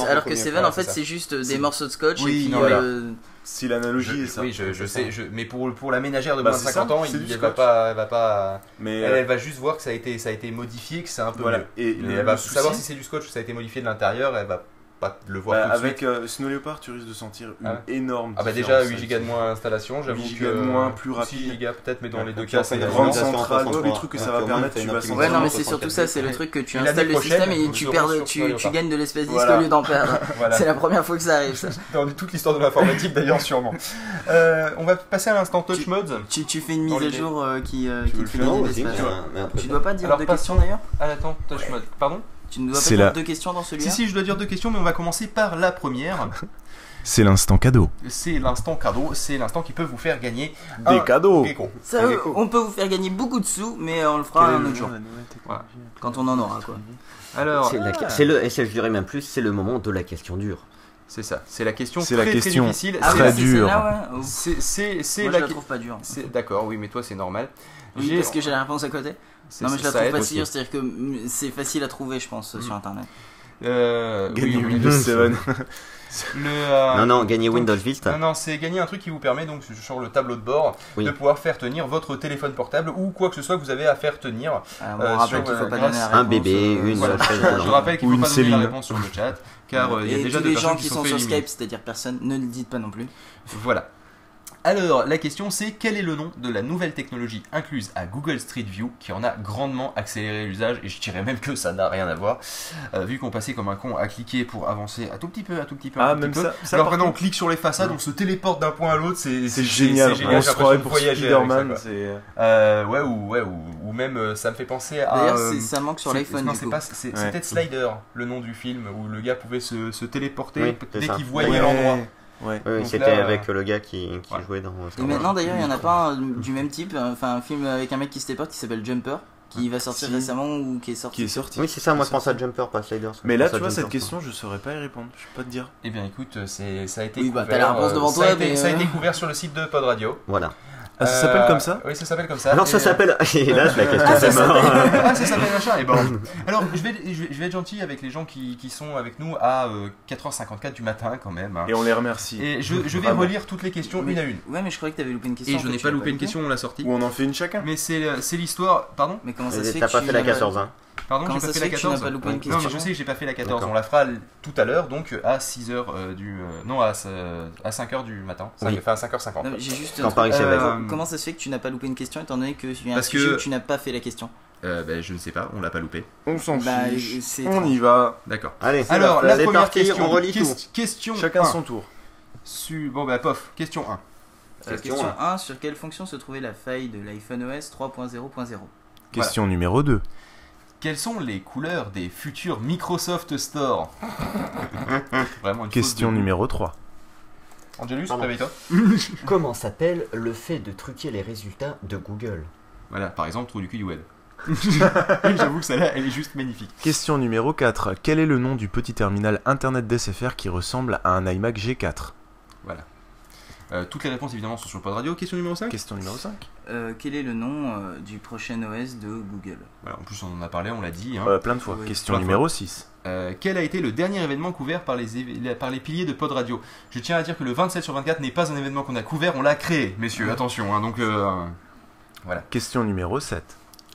Alors, que. Seven, en fait, c'est juste des morceaux de scotch Oui, euh, Si l'analogie est ça. oui, je, sais, je- mais pour, pour la ménagère de Bah, moins de c'est 50 ça, ans, il, elle va pas, elle va pas, Mais elle, euh, elle va juste voir que ça a été, ça a été modifié, que c'est un peu voilà. mieux. Et Mais le, elle va le savoir souci, si c'est du scotch ou ça a été modifié de l'intérieur, elle va pas le voir bah, tout de avec suite. euh, Snow Leopard, tu risques de sentir une Ah énorme Ah bah déjà 8 gigas de moins d'installation, j'avoue 8 que gigas de moins, plus 6 rapide. gigas peut-être, mais dans Ouais, les deux cas c'est la grande centrale, les trucs que ça ouais, va permettre, tu vas une sentir. Ouais, non, mais c'est surtout ça, c'est le truc que tu installes le système et tu perds, tu, gagnes de l'espace disque au lieu d'en perdre. C'est la première fois que ça arrive. Ça. Dans toute l'histoire de l'informatique d'ailleurs sûrement. Euh, on va passer à l'instant touch mode. Tu, fais une mise à jour euh, qui, euh, Tu qui veux te fait le faire gagner de l'espace. Tu dois pas dire passons- questions d'ailleurs Ah attends, touch mode. Pardon? Tu ne dois pas dire la- deux questions dans celui-là Si si, je dois dire deux questions, mais on va commencer par la première. C'est l'instant cadeau. C'est l'instant cadeau, c'est l'instant qui peut vous faire gagner Des un cadeaux gecko. Ça, on peut vous faire gagner beaucoup de sous, mais on le fera un autre jour. Voilà. Quand on en aura quoi. Alors, C'est la- c'est le, et c'est- je dirais même plus, c'est le moment de la question dure. c'est ça, c'est la question C'est très, la très question difficile. Ah très la- c'est dur. celle-là, ouais. Ouf. C'est Moi la je la trouve pas dure. D'accord, oui, mais toi c'est normal. Oui, parce que j'ai la réponse à côté. Non mais je la trouve dure, c'est-à-dire que mm, c'est facile à trouver je pense Mm. sur internet. Euh, Gagner oui, Windows deux. 7. Le, euh, Non, non, gagner donc- Windows Vista. Non, non, c'est gagner un truc qui vous permet, donc sur le tableau de bord, Oui. de pouvoir faire tenir votre téléphone portable ou quoi que ce soit que vous avez à faire tenir. Alors, Euh, on rappelle sur, qu'il faut pas grâce- donner la réponse. Un bébé, euh, une Voilà. Je rappelle qu'il Ou ne une faut pas donner la réponse sur le chat, car euh, il y a déjà des gens qui qui sont sur. Skype, c'est-à-dire personne, ne le dites pas non plus. Voilà. Alors, la question c'est quel est le nom de la nouvelle technologie incluse à Google Street View qui en a grandement accéléré l'usage et je dirais même que ça n'a rien à voir, euh, vu qu'on passait comme un con à cliquer pour avancer un tout petit peu, un tout petit peu, Ah, tout même petit peu. ça. Alors maintenant on clique sur les façades, on se téléporte d'un point à l'autre, c'est c'est génial. c'est On se croirait pour Spider-Man. c'est- Euh, ouais, ou, ouais, ou, ou même euh, ça me fait penser à. D'ailleurs, euh, c'est- ça manque sur l'iPhone Non, c'est Ouais. C'était Slider, le nom du film, où le gars pouvait se, se téléporter Oui, dès qu'il voyait l'endroit. Ouais. Oui, c'était là, avec le gars qui, jouait dans Et maintenant d'ailleurs, il y en a pas un du même type, enfin un film avec un mec qui se téléporte qui s'appelle Jumper, qui va sortir Si. récemment ou qui est sorti. Qui est sorti. Oui, c'est ça, moi je pense à Jumper, pas Sliders. Mais là, tu vois, cette question, je saurais pas y répondre. Je peux pas te dire. Eh bien, écoute, c'est, ça a été Oui, bah, couvert, t'as la réponse euh, devant ça a toi, été- mais, Ça a euh, été couvert sur le site de Pod Radio. Voilà. Ah, ça s'appelle Euh, comme ça Oui, ça s'appelle comme ça. Alors ça euh, s'appelle. Et là, la question Ah, ça c'est mort. s'appelle ah, ça s'appelle machin. Et bon. Alors, je vais, je, vais, je vais être gentil avec les gens qui, qui sont avec nous à euh, 4h54 du matin quand même. hein. Et on les remercie. Et je, je vais Vraiment. relire toutes les questions Mais- une à une. Ouais, mais je croyais que t'avais loupé une question. Et je n'ai tu pas loupé une question, on l'a sorti. Ou on en fait une chacun. Mais c'est, c'est l'histoire. Pardon Mais comment ça se fait T'as que pas tu fait la n'as 14, hein Pardon, Comment j'ai ça pas se fait la fait que tu n'as 14. pas loupé une Non, question mais je sais que j'ai pas fait la 14. D'accord. On la fera tout à l'heure, donc à 6h du. euh, non, à, à 5h du matin. Ça Oui. Enfin, à 5h50. Non, mais J'ai juste. Un truc. Euh, Comment ça se fait que tu n'as pas loupé une question étant donné que tu Parce que- tu n'as pas fait la question? Euh, ben, je ne sais pas, on l'a pas loupé. On s'en Bah, fiche. On y va. D'accord. Allez, c'est Alors, la- la première question. on relit Ques- tout. Question Chacun 1. son tour. Su- Bon, bah, pof. Question 1. Euh, Question question 1 sur quelle fonction se trouvait la faille de l'iPhone OS 3.0.0 Question numéro 2. Quelles sont les couleurs des futurs Microsoft Store Vraiment une Question de- numéro 3. Angelus, Pardon. réveille-toi. Comment s'appelle le fait de truquer les résultats de Google? Voilà, par exemple, trou du cul du web. J'avoue que celle-là, elle est juste magnifique. Question numéro 4. Quel est le nom du petit terminal internet d'SFR qui ressemble à un iMac G4 Euh, toutes les réponses évidemment sont sur le pod radio. Question numéro 5 Question numéro 5. Euh, Quel est le nom euh, du prochain OS de Google? Voilà, en plus on en a parlé, on l'a dit. hein. Euh, plein de fois. Oui. Question Plein numéro 6. Euh, quel a été le dernier événement couvert par les, par les piliers de Pod Radio? Je tiens à dire que le 27 sur 24 n'est pas un événement qu'on a couvert, on l'a créé, messieurs, attention. hein, donc, euh, Question numéro 7.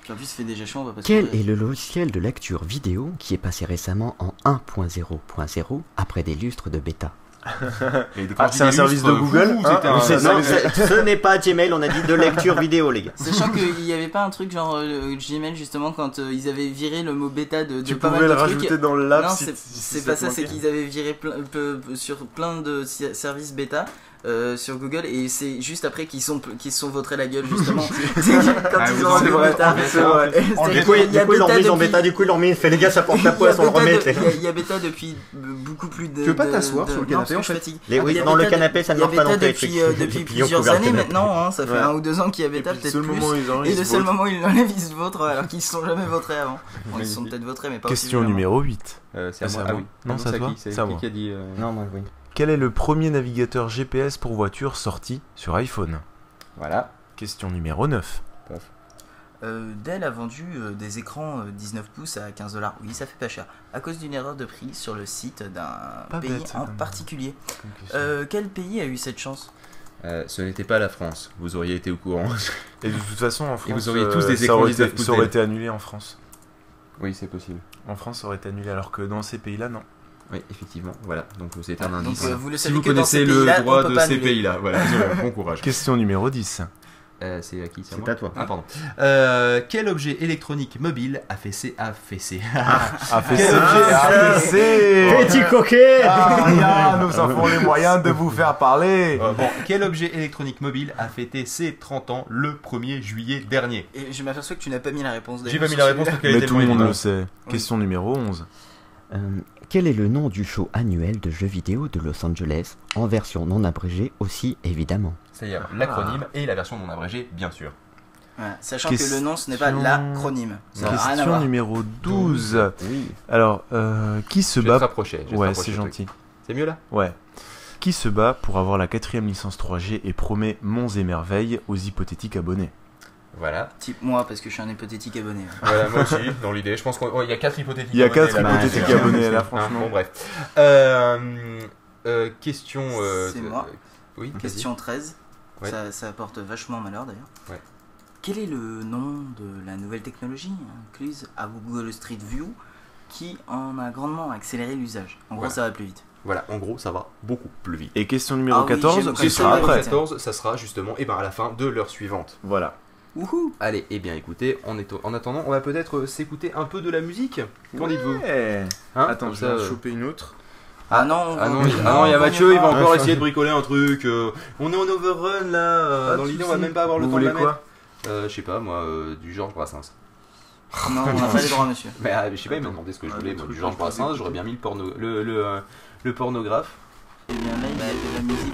Puis en plus, fait déjà chaud, on va Quel est le logiciel de lecture vidéo qui est passé récemment en 1.0.0 après des lustres de bêta? Ah, dis c'est un service de Google, vous hein, un-. Non, ce n'est pas Gmail, on a dit de lecture vidéo, les gars. Sachant qu'il n'y avait pas un truc genre euh, Gmail justement quand euh, ils avaient viré le mot bêta de, de Tu pas pouvais mal le de trucs. rajouter dans l'app non, si c'est si pas ça, c'est qu'ils avaient viré plein- peu- peu- sur plein de services bêta euh, sur Google et c'est juste après qu'ils sont qu'ils se sont vautrés la gueule justement. C'est quand Ah, ils ont c'est enlevé bêta. Du coup, ils l'ont bêta mis en bêta, du coup, ils l'ont mis, fait les gars, ça porte la poisse, on le remet. Il y a- bêta depuis beaucoup plus de. Tu veux pas t'asseoir sur le canapé, en fait. Les- oui, dans le canapé, ça ne marche pas non plus, depuis, euh, plusieurs années maintenant, hein, ça fait un ou deux ans qu'il y a bêta, Et puis, le peut-être seul plus. moment où ils enlèvent, Et ils le se seul moment où ils l'enlèvent, ils se vautrent alors qu'ils se sont jamais vautrés avant. Ils se sont peut-être vautrés, mais pas Question numéro 8. Euh, c'est Ah, à moi. Ah moi. oui. Non, c'est à toi qui C'est à qui moi. qui a dit euh, Non, moi, oui. Quel est le premier navigateur GPS pour voiture sorti sur iPhone? Voilà. Question numéro 9. Euh, Dell a vendu euh, des écrans euh, 19 pouces à 15 dollars. Oui, ça fait pas cher. À cause d'une erreur de prix sur le site d'un Pas pays bête, en comme- particulier. Euh, quel pays a eu cette chance? Euh, ce n'était pas la France. Vous auriez été au courant. Et de toute façon, en France, vous auriez tous euh, des ça écrans aurait 19 été- pouces Ça aurait d'elle. été annulé en France. oui, c'est possible. En France, ça aurait été annulé, alors que dans ces pays-là, non. Oui, effectivement. Voilà. Donc c'est un Donc indice. euh, vous le si savez vous que dans connaissez ces le pays-là, droit on peut de pas ces annuler. pays-là, voilà. désolé, bon courage. Question numéro 10. Euh, c'est à qui C'est moi à toi. Ah, pardon. Euh, quel objet électronique mobile a fessé a fessé Ah, fait Quel ça, objet ah, fait Petit coquet Ah, rien, nous avons les moyens de vous faire parler Euh, bon, quel objet électronique mobile a fêté ses 30 ans le 1er juillet dernier Et je m'aperçois que tu n'as pas mis la réponse. J'ai pas mis sur la réponse parce qu'elle est Mais tout le monde le sait. Question numéro 11. Euh, quel est le nom du show annuel de jeux vidéo de Los Angeles En version non abrégée aussi, évidemment? C'est-à-dire l'acronyme et la version non abrégée, bien sûr. Voilà, Sachant Question- que le nom, ce n'est pas l'acronyme. Question numéro 12. Oui. Alors, euh, qui se Je vais te bat rapprocher. je vais te Ouais, c'est gentil. C'est mieux là? Ouais. Qui se bat pour avoir la quatrième licence 3G et promet monts et merveilles aux hypothétiques abonnés? Voilà. Type moi, parce que je suis un hypothétique abonné. Voilà, moi aussi, dans l'idée. Je pense qu'il y a 4 hypothétiques Il y a abonnés, quatre là, hypothétiques c'est- abonnés, là, hein, franchement. Bon, bref. Euh, euh, question. euh, C'est euh, moi. Oui. Question 13. Ouais. Ça, ça apporte vachement malheur d'ailleurs. Ouais. Quel est le nom de la nouvelle technologie incluse à Google Street View qui en a grandement accéléré l'usage? En gros, Voilà. ça va plus vite. Voilà, en gros, ça va beaucoup plus vite. Et question numéro Ah oui, 14, j'aime ce comme Question ça, sera numéro après. 14, ça sera justement et ben, à la fin de l'heure suivante. Voilà. Wouhou Allez, et bien écoutez, en, est- en attendant, on va peut-être euh, s'écouter un peu de la musique. Qu'en dites-vous Ouais. Hein Attends, Comme je ça, vais en euh, choper une autre. Ah non, Ah non, il ah non, il y a vaut Mathieu, mieux il va pas. encore Ouais, essayer de bricoler un truc. euh, on est en overrun là, euh, dans l'idée on va même pas avoir le Vous temps de la mettre. quoi Euh, je sais pas moi, euh, du Georges Brassens. Non, on n'a pas les droits, monsieur. Mais ah, je sais pas, il m'a demandé ce que je Ah, voulais, moi, du Georges Brassens, j'aurais bien mis le, porno, le, le, le pornographe. Eh bien là, il y a de la musique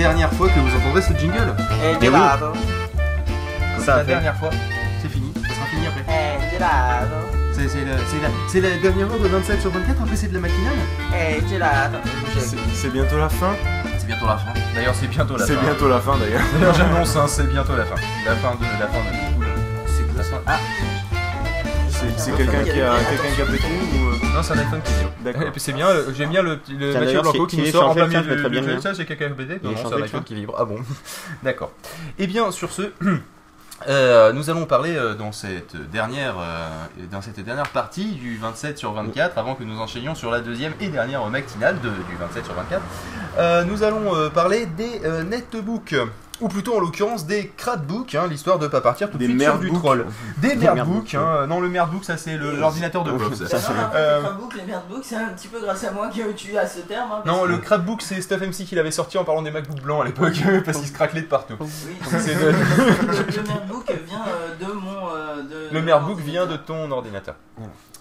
Dernière fois que vous entendrez ce jingle. Eh, gelato. C'est Ça la a fait. dernière fois. C'est fini. Ça sera fini après. Eh, gelato. C'est c'est la, c'est la, c'est la dernière fois de 27 sur 24. Après c'est de la matinale. Eh, gelato. C'est c'est bientôt la fin. C'est bientôt la fin. D'ailleurs c'est bientôt la C'est fin. bientôt la fin d'ailleurs. D'ailleurs j'annonce, hein, c'est bientôt la fin. La fin de la fin de. Oula. C'est la fin. Ah C'est c'est quelqu'un qui a quelqu'un qui a pété ou euh, non, c'est un iPhone qui vibre. D'accord. Et puis c'est bien, j'aime bien le, le Mathieu Blanco qui- nous sort en plein milieu du, bien. Ça, c'est Il Non, iPhone chat. qui vibre. Ah bon D'accord. Eh bien, sur ce, euh, nous allons parler euh, dans cette dernière euh, dans cette dernière partie du 27 sur 24 avant que nous enchaînions sur la deuxième et dernière matinale de- du 27 sur 24. Euh, nous allons euh, parler des euh, netbooks. Ou plutôt en l'occurrence des cratbooks, hein, l'histoire de pas partir tout de Des suite sur du troll. Des merdbooks, hein, non le merdbook ça c'est le- l'ordinateur de Bobs. Ça, ça, Euh, les merdbooks, c'est un petit peu grâce à moi que tu as ce terme. hein, parce Non, que- le Crapbook, c'est Stuff MC qui l'avait sorti en parlant des MacBook blancs à l'époque, parce qu'ils se craquelaient de partout. Oui, C'est le, de- le merdbook vient euh, de mon. euh, de- Le de vient de ton ordinateur.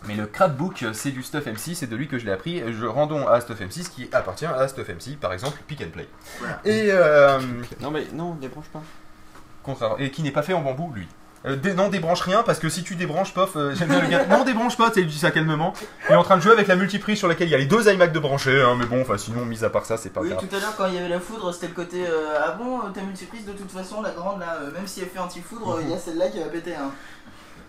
Mais le Crapbook, c'est du Stuff MC, c'est de lui que je l'ai appris. Je rendons à Stuff MC ce qui appartient à Stuff MC, par exemple Pick and Play. Et, euh, Non, mais non, débranche pas. contraire- et qui n'est pas fait en bambou, lui. Euh, dé- non, débranche rien parce que si tu débranches, pof, euh, j'aime bien le gars. Non, débranche pas, tu dit ça calmement. Il est en train de jouer avec la multiprise sur laquelle il y a les deux iMac de branchés, hein, mais bon, enfin, sinon, mis à part ça, c'est pas Oui, grave. tout à l'heure, quand il y avait la foudre, c'était le côté. euh, ah bon, ta multiprise, de toute façon, la grande là, euh, même si elle fait anti-foudre, euh, il y a celle-là qui va péter. Hein.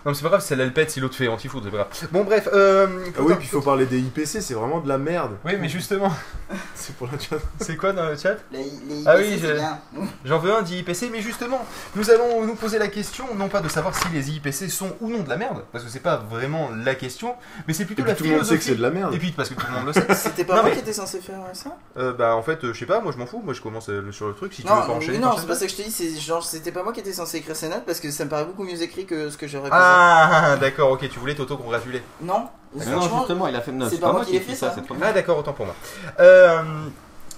Non, mais c'est pas grave, celle-là elle pète si l'autre fait anti-foudre, c'est pas grave. Bon, bref, euh. Ah oui, puis il faut parler des IPC, c'est vraiment de la merde. Oui, mais justement, C'est pour la chat. c'est quoi dans le chat Les, les Ah IPC, oui, c'est je-. J'en veux un d'IPC, mais justement, nous allons nous poser la question, non pas de savoir si les IPC sont ou non de la merde, parce que c'est pas vraiment la question, mais c'est plutôt Et puis la tout le monde sait que c'est de la merde. Et puis parce que tout le monde le sait. C'était pas Non, moi mais- qui étais censé faire ça Euh, bah en fait, euh, je sais pas, moi je m'en fous, moi je commence euh, sur le truc, si tu Non, veux pas non, enchaîner. non, c'est pas ça que je te dis, c'est genre, c'était pas moi qui étais censé écrire ces notes parce que ça me paraît beaucoup mieux écrit que ce que j'aurais fait. Ah, d'accord, ok, tu voulais t'auto-congratuler. Non, Mais non, justement, il a fait. c'est pas moi qui l'ai ai fait, ça. Ah, d'accord, autant pour moi. Euh,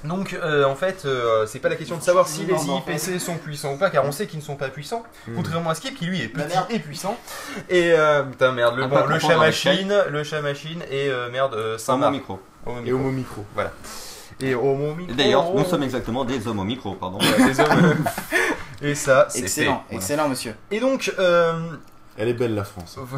donc, euh, en fait, euh, c'est pas la question de savoir si les Non, non, IPC sont puissants ou pas, car on sait qu'ils ne sont pas puissants, Hmm. contrairement à Skip qui lui est petit et puissant. Et euh, putain, merde, le, bon, confondre chat machine, le chat machine et euh, merde, euh, mon Saint-Marc. micro. Homo Et micro. Homo Micro. Et Homo micro. Et D'ailleurs, nous sommes exactement des hommes au micro, pardon. Ouais, des hommes. Et ça, c'est excellent, fait. excellent, monsieur. Et donc, euh, Elle est belle la France.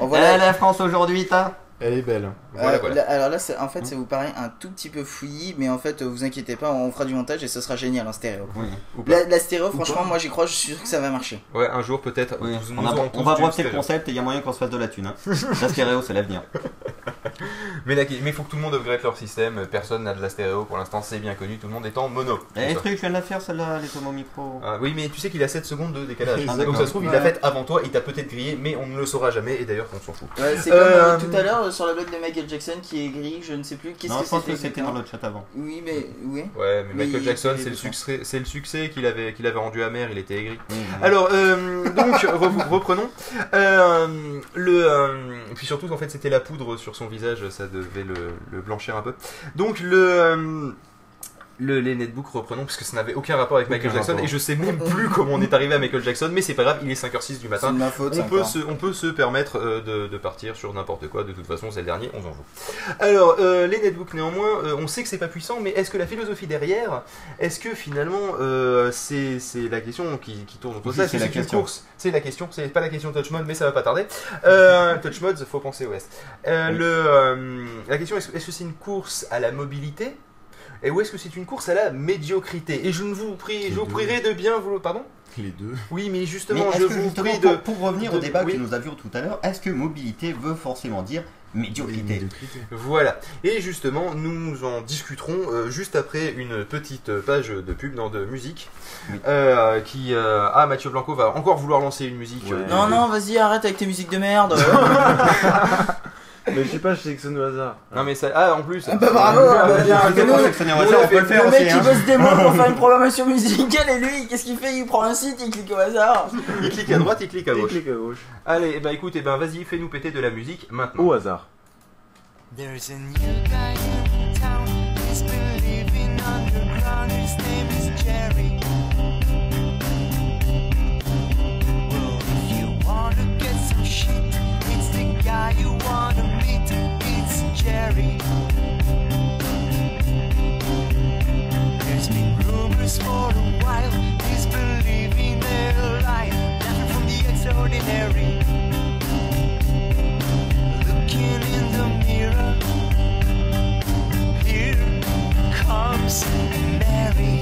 Eh, la France aujourd'hui, t'as Elle est belle. hein. voilà, Euh, voilà. là- alors là, c'est- en fait, ça vous paraît un tout petit peu fouillis, mais en fait, euh, vous inquiétez pas, on fera du montage et ce sera génial en stéréo. Oui. La, la stéréo, franchement, moi j'y crois, je suis sûr que ça va marcher. Ouais, un jour peut-être. Oui. nous- On, va breveter le concept et il y a moyen qu'on se fasse de la thune. Hein. La stéréo, c'est l'avenir. Mais il faut que tout le monde upgrade leur système. Personne n'a de la stéréo pour l'instant, c'est bien connu. Tout le monde est en mono. Eh, truc, je viens de la faire celle-là, les hommes au micro? Ah, oui, mais tu sais qu'il a 7 secondes de décalage. Ah, Donc ça se trouve, il l'a fait avant toi, il t'a peut-être grillé, mais on ne le saura jamais. Et d'ailleurs, on s'en fout. Ouais, c'est Euh, comme euh, tout à l'heure euh, sur la blague de Michael Jackson qui est gris, je ne sais plus. Qu'est-ce Non, que je pense c'était que c'était dans le chat avant. Oui, mais oui. Ouais, mais, Mais Michael Jackson, c'est le succès, c'est le succès qu'il avait, qu'il avait rendu amer. Il était aigri. Alors, euh, donc, re- reprenons. Euh, le, euh, puis surtout, en fait, c'était la poudre sur son visage, ça devait le, le blanchir un peu. Donc, le, euh, le, les netbooks, reprenons, parce que ça n'avait aucun rapport avec Michael Aucun Jackson, rapport. et je sais même plus comment on est arrivé à Michael Jackson, mais c'est pas grave, il est 5h06 du matin. de ma faute. On peut, se, on peut se permettre euh, de, de partir sur n'importe quoi, de toute façon c'est le dernier, on s'en fout. Alors, euh, les netbooks néanmoins, euh, on sait que c'est pas puissant, mais est-ce que la philosophie derrière, est-ce que finalement c'est c'est la question qui, qui tourne autour de ça c'est la question. course C'est la question, c'est pas la question touch mode, mais ça va pas tarder. Touch mode, faut penser OS. Euh, Oui. le, la question est-ce est-ce que c'est une course à la mobilité et où est-ce que c'est une course à la médiocrité? Et je ne vous prie, je vous prierai de bien vous. Pardon? Les deux. Oui, mais justement, est-ce je que vous justement, prie pour, de. pour revenir de- au débat oui. que nous avions tout à l'heure, est-ce que mobilité veut forcément dire médiocrité? Médiocrité. Voilà. Et justement, nous en discuterons euh, juste après une petite page de pub dans de musique. Oui. Euh, qui. euh, ah, Mathieu Blanco va encore vouloir lancer une musique. Ouais. euh, Non, non, vas-y, arrête avec tes musiques de merde. Mais je sais pas, je sélectionne au hasard. Non, mais ça. Ah, en plus. Ah bah bravo, ah bah bien, que nous, sélectionner au hasard, on on peut le faire Le aussi. mec il hein. bosse des mois pour faire une programmation musicale et lui, qu'est-ce qu'il fait? Il prend un site, il clique au hasard. Il clique à droite, il clique à Et gauche. clique à gauche. Allez, ben écoute, eh ben vas-y, fais-nous péter de la musique maintenant. Au hasard. There's a new guy you wanna meet, it's Jerry. There's been rumors for a while, he's believing their life, nothing from the extraordinary. Looking in the mirror, here comes Mary.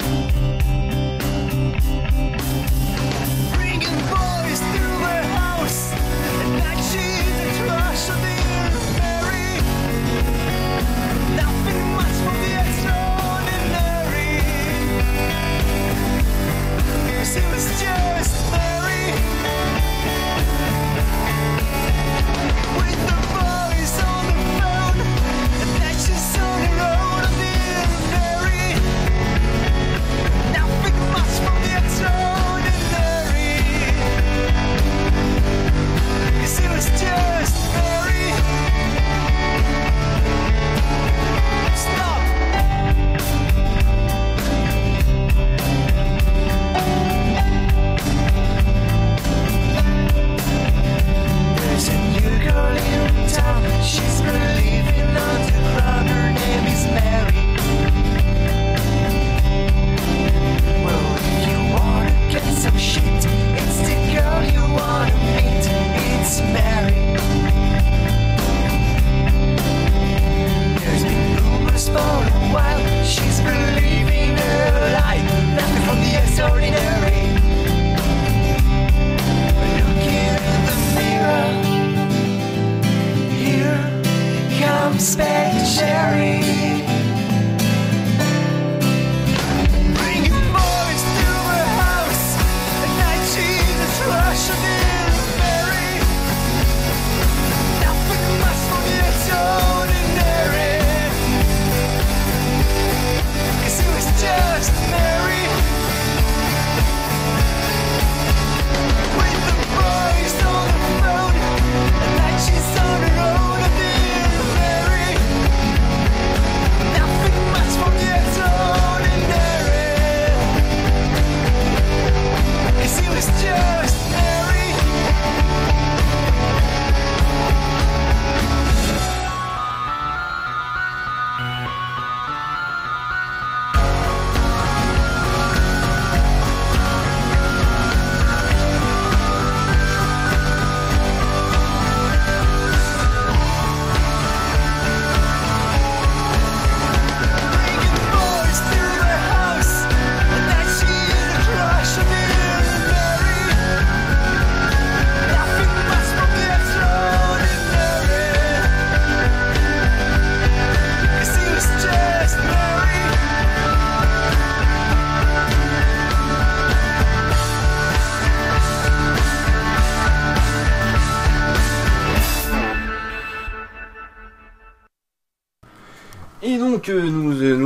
expect.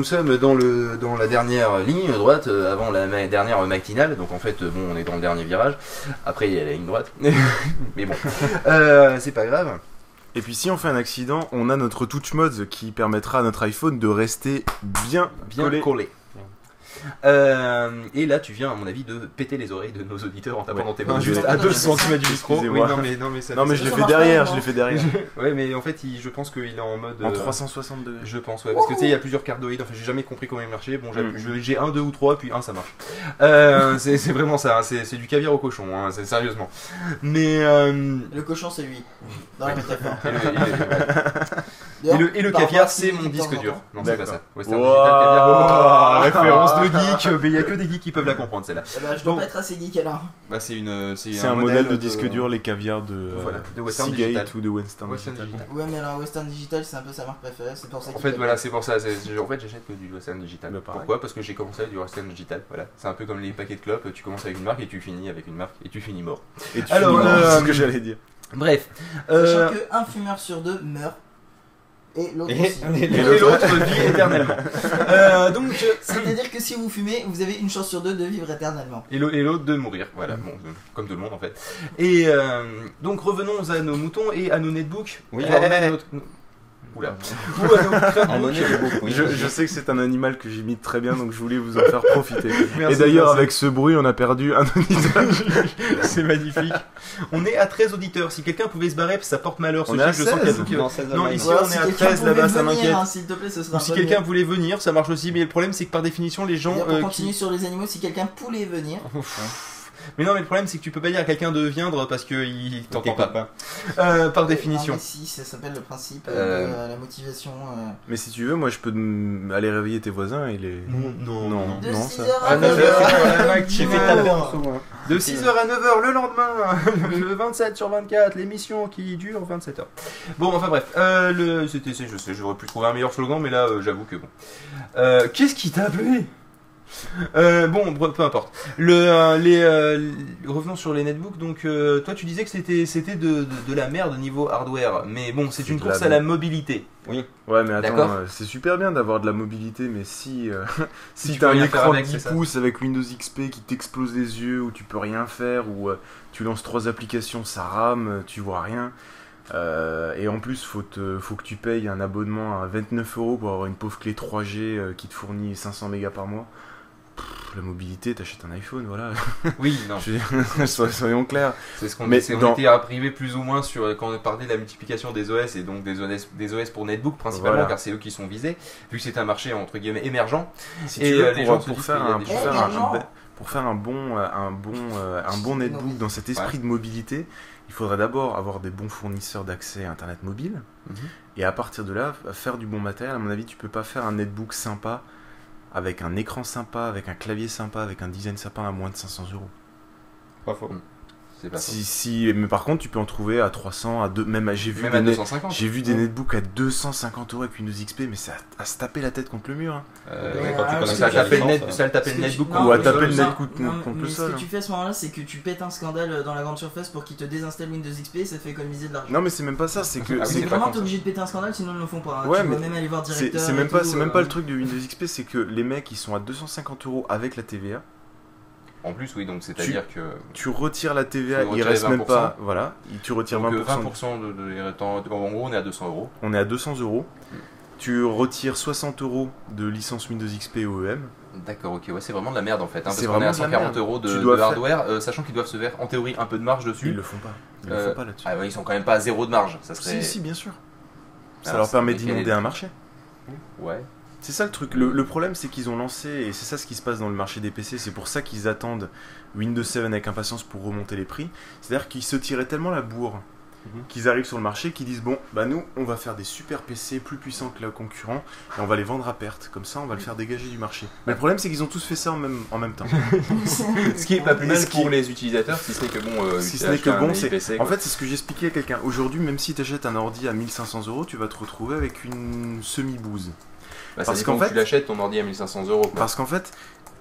Sommes dans, le, dans la dernière ligne droite euh, avant la ma- dernière matinale. Donc en fait, euh, bon, on est dans le dernier virage. Après, il y a la ligne droite. Mais bon, Euh, c'est pas grave. Et puis si on fait un accident, on a notre touch mods qui permettra à notre iPhone de rester bien, Bien collé. collé. Euh, et là, tu viens, à mon avis, de péter les oreilles de nos auditeurs en tapant Ouais. dans tes Non, mains juste à 2 cm du micro. Oui, non, mais, non, mais ça Non mais ça- je l'ai fait derrière, je l'ai fait derrière. Ouais, mais en fait, il- je pense qu'il est en mode. En euh, 360 degrés. Je pense, ouais, parce que tu sais, il y a plusieurs cardoïdes. Enfin, j'ai jamais compris comment il marchait. Bon, j'ai- Mm. j'ai un, deux ou trois, puis un, ça marche. Euh, c'est vraiment ça. hein, C'est du caviar au cochon, hein, c'est sérieusement. Mais euh, Le cochon, c'est lui. La métaphore. et le, et le- et le- et le par caviar, c'est mon disque dur. Non, c'est pas ça. Western Wow. Digital Caviar. Oh, référence de geek. Mais il y a que des geeks qui peuvent la comprendre, celle-là. Eh ben, je dois Donc- pas être assez geek alors. Bah, c'est une, C'est un, modèle de disque dur, les caviars de, euh, Voilà, de Western Seagate Digital. ou de Western, Western Digital. Digital. Ouais, mais alors Western Digital, c'est un peu sa marque préférée. C'est pour ça En fait, voilà, c'est pour ça. c'est- c'est- En fait, j'achète que du Western Digital. Bah. Pourquoi? Parce que j'ai commencé avec du Western Digital. Voilà, c'est un peu comme les paquets de clopes. Tu commences avec une marque et tu finis avec une marque et tu finis mort. Et tu Alors, finis, euh, c'est ce que j'allais dire. Bref. Euh, Sachant qu'un fumeur sur deux meurt. Et l'autre Et, aussi. et l'autre vit éternellement. Euh, donc, C'est-à-dire que si vous fumez, vous avez une chance sur deux de vivre éternellement. et l'au- et l'autre de mourir. Voilà, bon, euh, comme tout le monde en fait. Et euh, donc revenons à nos moutons et à nos netbooks. Oui. Oula. Je, je sais que c'est un animal que j'imite très bien, donc je voulais vous en faire profiter. Merci, Et d'ailleurs, avec ce bruit, on a perdu un auditeur. C'est magnifique. On est à 13 auditeurs. Si quelqu'un pouvait se barrer, ça porte malheur. Ce On est je sens 16. qu'il y a- Non, 16 Non, online. ici, Voilà, on est à quelqu'un 13 là-bas, ça m'inquiète. hein, S'il te plaît, ce serait Ou un si quelqu'un voulait venir, ça marche aussi. Mais le problème, c'est que par définition, les gens. Euh, pour qui- continuer sur les animaux, si quelqu'un pouvait venir, Mais non, mais le problème, c'est que tu peux pas dire à quelqu'un de viendre parce qu'il t'entend pas. Euh, par Non, définition. mais si, ça s'appelle le principe euh, Euh, de la motivation. euh, Mais si tu veux, moi je peux aller réveiller tes voisins et les. Non, non, De non, 6 ça. heures Ah, à neuf 9 heures, J'ai tu fait taper en hein. De 6h à 9h le lendemain, le 27 sur 24, l'émission qui dure 27 heures. Bon, enfin bref, euh, le, c'était, c'est- je sais, j'aurais pu trouver un meilleur slogan, mais là, euh, j'avoue que bon. Euh, qu'est-ce qui t'a appelé euh, bon, peu importe. Le, euh, les, euh, revenons sur les netbooks. Donc, euh, toi, tu disais que c'était, c'était de, de, de la merde niveau hardware, mais bon, c'est une la course à la mobilité. Ouais, mais attends, euh, c'est super bien d'avoir de la mobilité, mais si, euh, si, tu t'as un écran avec, de c'est 10 ça. pouces avec Windows XP qui t'explose les yeux, où tu peux rien faire, ou euh, tu lances trois applications, ça rame, tu vois rien. Euh, et en plus, faut, te- faut que tu payes un abonnement à 29 euros pour avoir une pauvre clé 3G euh, qui te fournit 500 mégas par mois. Pff, la mobilité, t'achètes un iPhone, voilà. Oui, non. Soyons clairs. C'est ce qu'on Mais c'est- on dans- était arrivé plus ou moins sur quand on parlait de la multiplication des OS et donc des OS, des OS pour netbook principalement Voilà. car c'est eux qui sont visés vu que c'est un marché entre guillemets émergent. Si Et, tu veux, euh, les pour, gens se pour disent faire un, pour faire un- l'argent. un- pour faire un bon, euh, un bon, euh, un bon netbook dans cet esprit de mobilité, il faudrait d'abord avoir des bons fournisseurs d'accès à Internet mobile. Mhm. Et à partir de là, faire du bon matériel. À mon avis, tu peux pas faire un netbook sympa, avec un écran sympa, avec un clavier sympa, avec un design sympa à moins de 500 euros. Pas faux. Pas. Si, si, mais par contre, tu peux en trouver à 300, à 2, même à- j'ai vu, Même des à net- 250. j'ai vu des netbooks à 250 euros avec Windows XP, mais c'est à, à se taper la tête contre le mur. hein. Euh, Ouais, tu ça la taper le net, ça taper que netbook. Ou à le taper sol. le non, net contre- le mais sol, Ce hein. que tu fais à ce moment-là, c'est que tu pètes un scandale euh, dans la grande surface pour qu'ils te désinstallent Windows XP et ça te fait économiser de l'argent. Non, mais c'est même pas ça, c'est que. Ah oui, c'est- vraiment, t'es obligé de péter un scandale, sinon ils ne le font pas. hein. Ouais, tu mais même aller voir directeur. c'est même pas, c'est même pas le truc de Windows XP, c'est que les mecs ils sont à 250 euros avec la TVA. En plus, oui, donc c'est-à-dire que. Tu retires la TVA, il reste même 20%. pas. Voilà, tu retires Donc 20%. euh, 20% de, de, de- En gros, on est à 200 euros. On est à 200 euros. Tu retires 60 euros de licence Windows XP OEM. D'accord, ok, ouais, c'est vraiment de la merde en fait. Hein, parce C'est qu'on est à vraiment de la 140 merde. euros de, faire- hardware, euh, sachant qu'ils doivent se faire en théorie un peu de marge Ils dessus. le font pas. Ils le Euh, font pas là-dessus. Ah ouais, ils sont quand même pas à zéro de marge. Ça serait. Si, si, bien sûr. Ça Alors, leur permet d'inonder un marché. Ouais. C'est ça le truc. Le, le problème, c'est qu'ils ont lancé, et c'est ça ce qui se passe dans le marché des PC, c'est pour ça qu'ils attendent Windows 7 avec impatience pour remonter les prix. C'est-à-dire qu'ils se tiraient tellement la bourre Mhm. qu'ils arrivent sur le marché, qu'ils disent Bon, bah nous, on va faire des super PC plus puissants que le concurrent, et on va les vendre à perte. Comme ça, on va le faire dégager du marché. Mais le problème, c'est qu'ils ont tous fait ça en même, en même temps. Ce qui est pas plus mal qui- pour les utilisateurs, si ce n'est que bon. euh, Si ce n'est que un bon, c'est- En fait, c'est ce que j'expliquais à quelqu'un. Aujourd'hui, même si tu achètes un ordi à 1500 euros, tu vas te retrouver avec une semi-bouse. Bah, parce qu'en fait- tu l'achètes ton ordi à 1500 euros. Parce qu'en fait,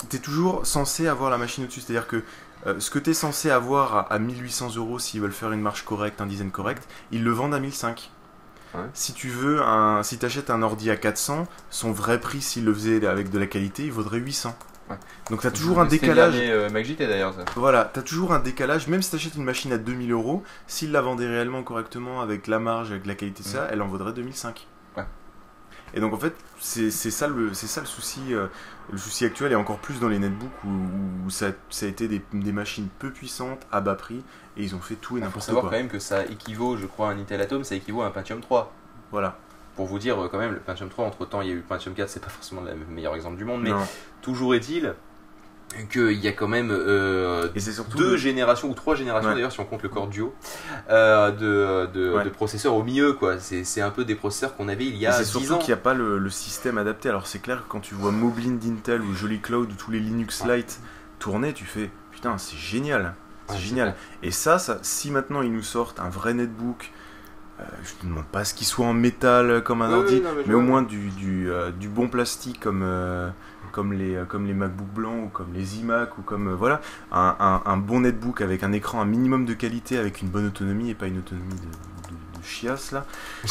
tu es toujours censé avoir la machine au-dessus. C'est-à-dire que euh, ce que tu es censé avoir à, à 1800 euros s'ils veulent faire une marche correcte, un design correct, ils le vendent à 1005. Ouais. Si tu veux, un, si tu achètes un ordi à 400, son vrai prix, s'il le faisait avec de la qualité, il vaudrait 800. Ouais. Donc tu as toujours un décalage. dernier, euh, MacJT d'ailleurs, ça. Voilà, t'as toujours un décalage, même si t'achètes une machine à 2000 euros, s'il la vendait réellement correctement avec la marge, avec la qualité de ça, elle en vaudrait 2005. Et donc en fait, c'est ça le, c'est ça le souci, euh, le souci actuel et encore plus dans les netbooks où, où ça, ça a été des, des machines peu puissantes à bas prix et ils ont fait tout et Il faut n'importe savoir quoi. quand même que ça équivaut, je crois, à un Intel Atom, ça équivaut à un Pentium 3. Voilà. Pour vous dire, euh, quand même, le Pentium 3, entre temps, il y a eu le Pentium 4, c'est pas forcément le meilleur exemple du monde, mais Non. toujours est-il qu'il y a quand même euh, Et deux le- générations ou trois générations Ouais. d'ailleurs si on compte le Core Duo euh, de, de, Ouais. de processeurs au milieu quoi c'est un peu des processeurs qu'on avait il y a c'est 10 surtout qu'il n'y a pas le, le système adapté. Alors c'est clair que quand tu vois Moblin d'Intel ou Jolly Cloud ou tous les Linux Lite tourner, tu fais putain c'est génial, c'est Ouais, génial. Et ça, ça, si maintenant ils nous sortent un vrai netbook, euh, je ne demande pas ce qu'il soit en métal comme un ordi, non, mais au moins du, du, du bon plastique comme, comme, les, euh, comme les MacBook blancs ou comme les iMac ou comme euh, voilà, un, un- un bon netbook avec un écran un minimum de qualité avec une bonne autonomie et pas une autonomie de, de, de chiasse là.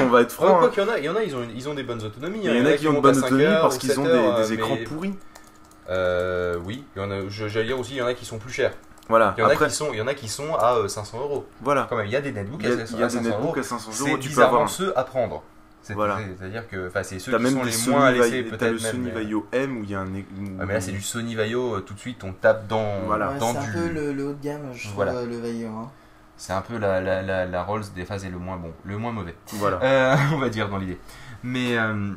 On va être Ouais, franc. quoi hein. qu'il y en a, il y en a, ils ont, ils ont des bonnes autonomies. Il hein. y en a qui ont de montent à bonne 5 autonomie heures parce qu'ils 7 ont heures, des, des euh, écrans pourris. Euh, oui, il y en a, je- j'allais dire aussi, il y en a qui sont plus chers. Voilà. Il y en, Après, a, qui sont, il y en a qui sont à euh, 500 euros. voilà. Quand même, il y a des netbooks Il a, à, il y a à des 500 euros. netbooks à 500 C'est euros. Tu peux bizarrement avoir. ceux à prendre. C'est- Voilà. C'est-à-dire que enfin, c'est ceux qui même sont les Sony moins à laisser Vaio- t'as peut-être le. Sony mais- Vaio M où il y a un. Ouais, mais là, c'est du Sony Vaio, euh, tout de suite, on tape dans, Voilà. Ouais, dans c'est un peu le, le haut de gamme, je trouve, Voilà. euh, le Vaio. Hein. C'est un peu la, la, la, la Rolls des phases et le moins bon, le moins mauvais. Voilà. Euh, on va dire dans l'idée. Mais, euh,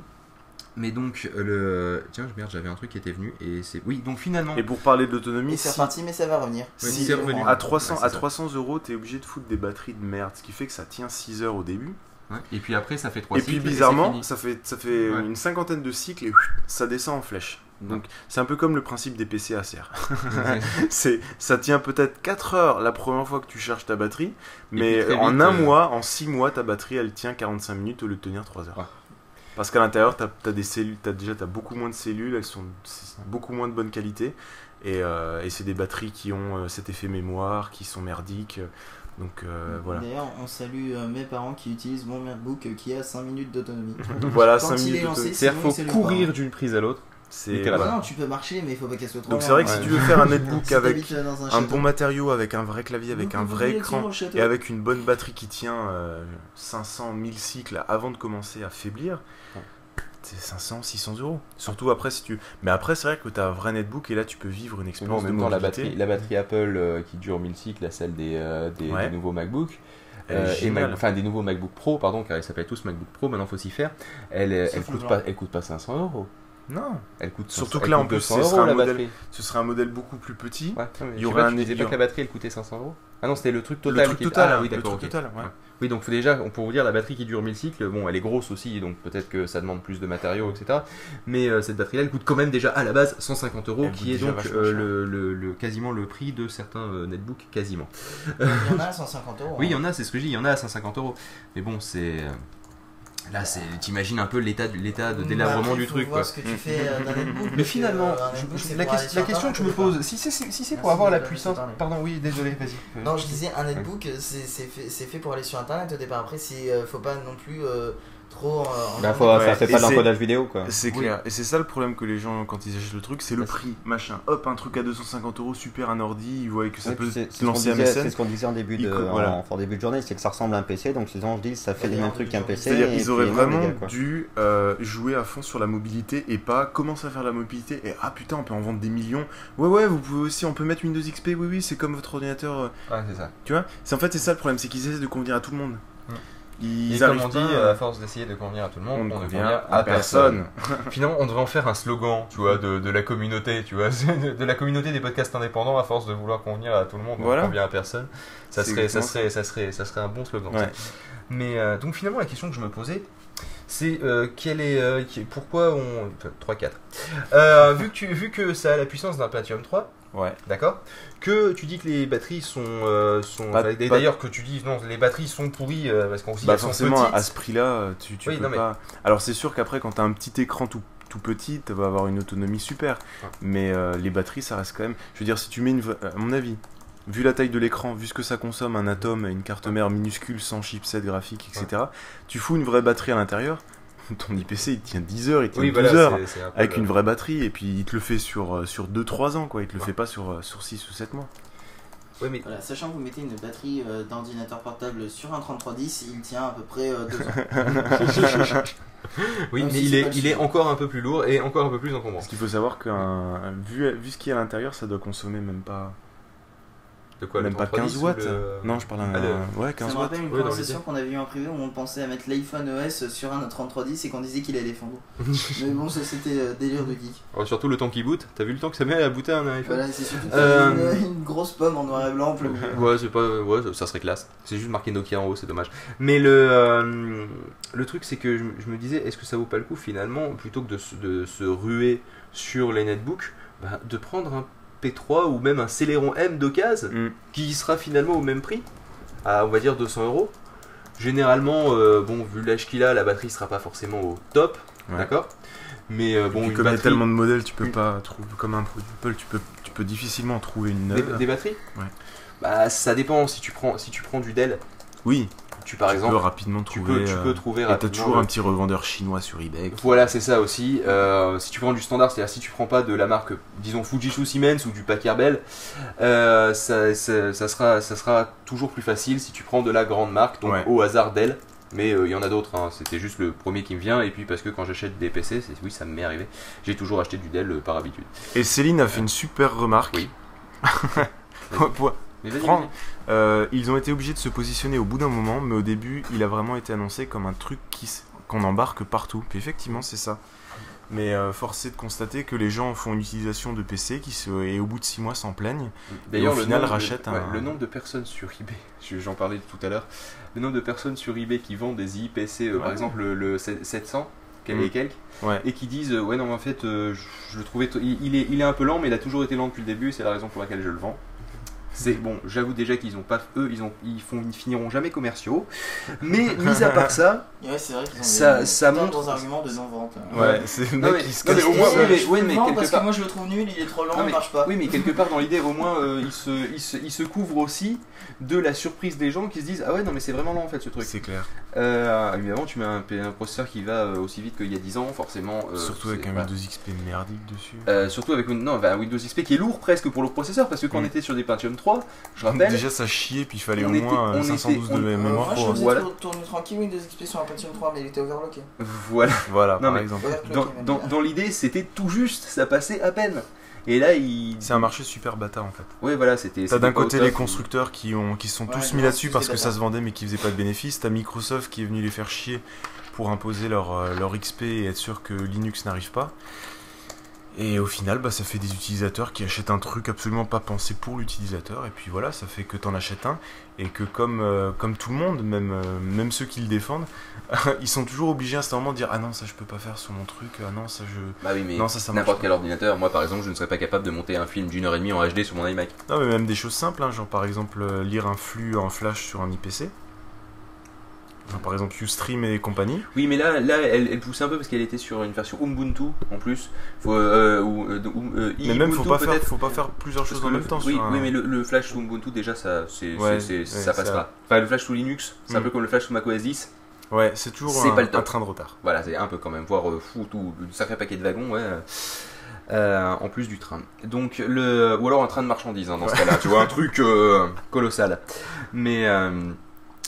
mais donc, euh, le. Tiens, je- merde, j'avais un truc qui était venu et c'est. Oui, donc finalement. Et pour parler d'autonomie, c'est si reparti, mais ça va revenir. Ouais, Si, c'est euh, revenu. à 300, Ouais, à ça. 300 euros, t'es obligé de foutre des batteries de merde, ce qui fait que ça tient 6 heures au début. Ouais, Et puis après, ça fait 3 et puis bizarrement, ça fait, ça fait Ouais. une cinquantaine de cycles et ça descend en flèche. Donc c'est un peu comme le principe des PC Acer. c'est, ça tient peut-être 4 heures la première fois que tu charges ta batterie, mais en un euh, mois, en 6 mois, ta batterie elle tient 45 minutes au lieu de tenir 3 heures. Parce qu'à l'intérieur, t'as as des cellules, t'as déjà t'as beaucoup moins de cellules, elles sont beaucoup moins de bonne qualité, et, euh, et c'est des batteries qui ont euh, cet effet mémoire, qui sont merdiques. Donc euh, voilà. D'ailleurs, on salue euh, mes parents qui utilisent mon MacBook euh, qui a 5 minutes d'autonomie. voilà, Quand 5 il est minutes. d'autonomie. C'est-à-dire qu'il il faut courir d'une prise à l'autre. C'est. Bah non, tu peux marcher, mais il faut pas qu'elle soit trop Donc c'est vrai que si tu veux faire un netbook Si avec un bon matériau, avec un vrai clavier, avec Donc, un vrai écran et avec une bonne batterie qui tient euh, 500 1000 cycles avant de commencer à faiblir, 500 600 euros. Surtout après si tu. Mais après c'est vrai que tu as un vrai netbook et là tu peux vivre une bon, expérience en de même temps, la mobilité. batterie, la batterie Apple euh, qui dure 1000 cycles, la celle des, euh, des, Ouais. des nouveaux MacBook, euh, et. Mac- enfin des nouveaux MacBook Pro, pardon, car ils s'appellent tous MacBook Pro, maintenant faut s'y faire. Elle, elle, le coûte pas, elle coûte pas 500 euros. Non. Elle coûte Surtout 500 que là, plus, 200 ce euros sera un modèle-. Ce serait un modèle beaucoup plus petit. Ouais, Il y pas, un tu disais pas que la batterie elle coûtait 500 euros Ah non, c'était le truc Le total. truc qui- total, Ah oui, le d'accord. truc total, ouais. Oui, donc faut déjà, on peut vous dire la batterie qui dure 1000 cycles. Bon, elle est grosse aussi, donc peut-être que ça demande plus de matériaux, etc. Mais euh, cette batterie-là, elle coûte quand même déjà à la base 150 euros, qui est donc euh, le, le- le- quasiment le prix de certains euh, netbooks, quasiment. Il y en a à 150 euros. Oui, il y hein. en a, c'est ce que je dis, il y en a à 150 euros. Mais bon, c'est. Là, c'est, t'imagines un peu l'état, de- l'état de Bah, délabrement du truc, quoi. ce que tu fais euh. Mais finalement, euh, je- c'est la, question que je me pose, si c'est, si c'est pour Merci avoir la puissance. parler. Pardon, oui, désolé, vas-y. Non, je disais un netbook, c'est c'est fait, c'est fait pour aller sur internet au départ. Après, il euh, faut pas non plus euh, trop. euh, en Bah, faut, Ouais, ça fait pas d'encodage vidéo quoi. C'est Oui. clair. Et c'est ça le problème que les gens, quand ils achètent le truc, c'est le prix, machin. Hop, un truc à 250 euros, super, un ordi, ils voient que ça Ouais, peut se c'est ce qu'on lancer à. C'est ce qu'on disait en début de, voilà. en, en début de journée, c'est que ça ressemble à un PC, donc ils ont dit ça fait les mêmes trucs qu'un PC. C'est-à-dire qu'ils auraient vraiment les dû euh, jouer à fond sur la mobilité et pas commencer à faire la mobilité et ah putain on peut en vendre des millions. Ouais ouais vous pouvez aussi on peut mettre Windows XP oui oui c'est comme votre ordinateur euh, Ouais, c'est ça. tu vois. C'est en fait c'est ça le problème c'est qu'ils essaient de convenir à tout le monde. Ils Et comme on dit, euh, à force d'essayer de convenir à tout le monde, on on ne convient convient à personne. Finalement, on devrait en faire un slogan, tu vois, de, de la communauté, tu vois, de, la communauté des podcasts indépendants, à force de vouloir convenir à tout le monde, Voilà. on ne convient à personne. Ça serait, ça, serait, ça, serait, ça serait un bon slogan. Ouais. Mais euh, donc finalement, la question que je me posais, c'est euh, quelle est, euh, pourquoi on... enfin, 3-4. Euh, vu, que tu, vu que ça a la puissance d'un Pentium 3, Ouais. D'accord? Que tu dis que les batteries sont. euh, sont Pas- D'ailleurs, que tu dis non, les batteries sont pourries euh, parce qu'on se dit Bah elles sont forcément petites. à ce prix là tu, tu Oui, peux non, mais- pas. Alors c'est sûr qu'après quand t'as un petit écran tout tout petit, tu vas avoir une autonomie super. Ouais. Mais euh, les batteries, ça reste quand même. Je veux dire, si tu mets une. À mon avis, vu la taille de l'écran, vu ce que ça consomme, un atome, une carte mère minuscule sans chipset graphique, etc., tu fous une vraie batterie à l'intérieur, ton IPC il tient 10 heures, il tient Oui, 12 voilà, heures. Avec le- une vraie batterie, et puis il te le fait sur, euh, sur 2-3 ans, quoi. Il te le Ouais. fait pas sur, euh, sur 6 ou 7 mois. Ouais, mais Voilà, sachant que vous mettez une batterie euh, d'ordinateur portable sur un 3310, il tient à peu près 2 ans. Oui, Même mais si il est, il encore un peu plus lourd et encore un peu plus encombrant. Parce qu'il faut savoir que vu, vu ce qu'il y a à l'intérieur, ça doit consommer même pas, De quoi même pas 15 3310 watts. le- Non, je parle d'un. Ah, Ouais, Ça 15 me watts. rappelle une conversation qu'on avait eu en privé où on pensait à mettre l'iPhone ES sur un 3310 et qu'on disait qu'il allait fondre. Mais bon, ça c'était euh, délire de geek. Oh, surtout le temps qui boot. T'as vu le temps que ça met à booter un iPhone Voilà, c'est surtout que Euh, une, une grosse pomme en noir et blanc. Ouais, c'est pas. Ouais, ça- ça serait classe. C'est juste marqué Nokia en haut, c'est dommage. Mais le, euh, le truc, c'est que je, je me disais, est-ce que ça vaut pas le coup finalement, plutôt que de, se- de se ruer sur les netbooks, bah, de prendre un P3 ou même un Celeron M d'occasion Mm. qui sera finalement au même prix, à on va dire 200 euros. Généralement, euh, bon, vu l'âge qu'il a, la batterie sera pas forcément au top, Ouais. d'accord? Mais euh, Bon, une comme il y a tellement de modèles, tu peux une- pas trouver. Comme un produit Apple, tu peux, tu peux difficilement trouver une des, des batteries? Ouais. Bah, ça dépend. Si tu prends, si tu prends du Dell, Oui, tu par tu exemple, peux rapidement tu trouver. peux, tu euh, peux trouver Et t'as rapidement toujours le- un petit revendeur chinois sur eBay. qui- Voilà, c'est ça aussi. Euh, si tu prends du standard, c'est-à-dire si tu prends pas de la marque, disons Fujitsu Siemens ou du Packard Bell, euh, ça, ça- ça sera, ça sera toujours plus facile si tu prends de la grande marque, donc Ouais. au hasard Dell. Mais euh, il y en a d'autres, hein. c'était juste le premier qui me vient. Et puis parce que quand j'achète des PC, oui, ça m'est arrivé, j'ai toujours acheté du Dell par habitude. Et Céline a fait une super remarque. Oui. Pour- Mais vas-y, Prends. vas-y. Euh, ils ont été obligés de se positionner au bout d'un moment, mais au début, il a vraiment été annoncé comme un truc qui s- qu'on embarque partout. Puis effectivement, c'est ça. Mais euh, force est de constater que les gens font une utilisation de PC qui se, et au bout de 6 mois s'en plaignent. D'ailleurs, au le final, nombre de- rachète un- ouais, le nombre de personnes sur eBay, je- j'en parlais tout à l'heure, le nombre de personnes sur eBay qui vendent des IPC, euh, par exemple le, le 700, quel Mm. et quelques, Ouais. et qui disent euh, ouais non mais en fait euh, je, je le trouvais t- il, il est, il est un peu lent mais il a toujours été lent depuis le début c'est la raison pour laquelle je le vends c'est bon j'avoue déjà qu'ils ont pas eux ils ont ils font ils finiront jamais commerciaux mais mis à part ça Ouais, c'est vrai qu'ils ont Ça- des ça des montre- gros arguments de non-vente. Ouais, c'est le Non, mec mais- qui se non, mais au moins, oui, oui, parce part- que moi je le trouve nul, il est trop lent, Non, il marche pas. oui mais quelque part dans l'idée au moins euh, il, se, il, se, il se couvre aussi de la surprise des gens qui se disent ah ouais non mais c'est vraiment lent en fait ce truc C'est clair. Euh, évidemment, tu mets un, un processeur qui va euh, aussi vite qu'il y a 10 ans, forcément. euh, Surtout avec c'est- un voilà. Windows XP merdique dessus. Euh, surtout avec une- non, bah, un Windows XP qui est lourd presque pour le processeur, parce que quand on Mm. était sur des Pentium 3, je rappelle, Déjà, ça chiait, puis il fallait on au moins on euh, était- 512 on- de Euh, mémoire moi je Voilà. tour- tourner tranquille Windows XP sur un Pentium 3, mais il était overclocké. voilà. Voilà, Non, par mais- exemple. Dans, dans, dans l'idée, c'était tout juste, ça passait à peine. Et là, il. C'est un marché super bâtard en fait. Ouais, voilà, c'était. T'as d'un côté les constructeurs qui, ont, qui se sont Ouais, tous mis là-dessus c'est parce que des ça se vendait mais qui faisaient pas de bénéfices. T'as Microsoft qui est venu les faire chier pour imposer leur, euh, leur XP et être sûr que Linux n'arrive pas. Et au final, bah, ça fait des utilisateurs qui achètent un truc absolument pas pensé pour l'utilisateur. Et puis voilà, ça fait que t'en achètes un. Et que comme, euh, comme tout le monde, même, euh, même ceux qui le défendent, ils sont toujours obligés à ce moment de dire Ah non, ça je peux pas faire sur mon truc. Ah non, ça je. Bah oui, mais Non, ça, ça n'importe quel ordinateur, moi par exemple, je ne serais pas capable de monter un film d'une heure et demie en HD sur mon iMac. Non, mais même des choses simples, hein, genre par exemple euh, lire un flux en flash sur un IPC. Par exemple Ustream et compagnie. Oui, mais là, là elle, elle poussait un peu parce qu'elle était sur une version Ubuntu en plus. Faut, euh, ou, euh, euh, Mais même, faut Ubuntu, pas, faire, faut pas faire plusieurs choses en même temps. Oui, un- oui, mais le, le flash sous Ubuntu, déjà, ça, c'est, Ouais, c'est- ouais, ça c'est passera. Enfin, le flash sous Linux, c'est un Mm. peu comme le flash sous Mac OS 10. Ouais, c'est toujours C'est un, pas le un train de retard. Voilà, c'est un peu quand même, voire euh, fou, tout, un sacré paquet de wagons, ouais. euh, en plus du train. Donc le ou alors un train de marchandises hein, dans ce cas-là, tu vois un truc euh, colossal. Mais euh,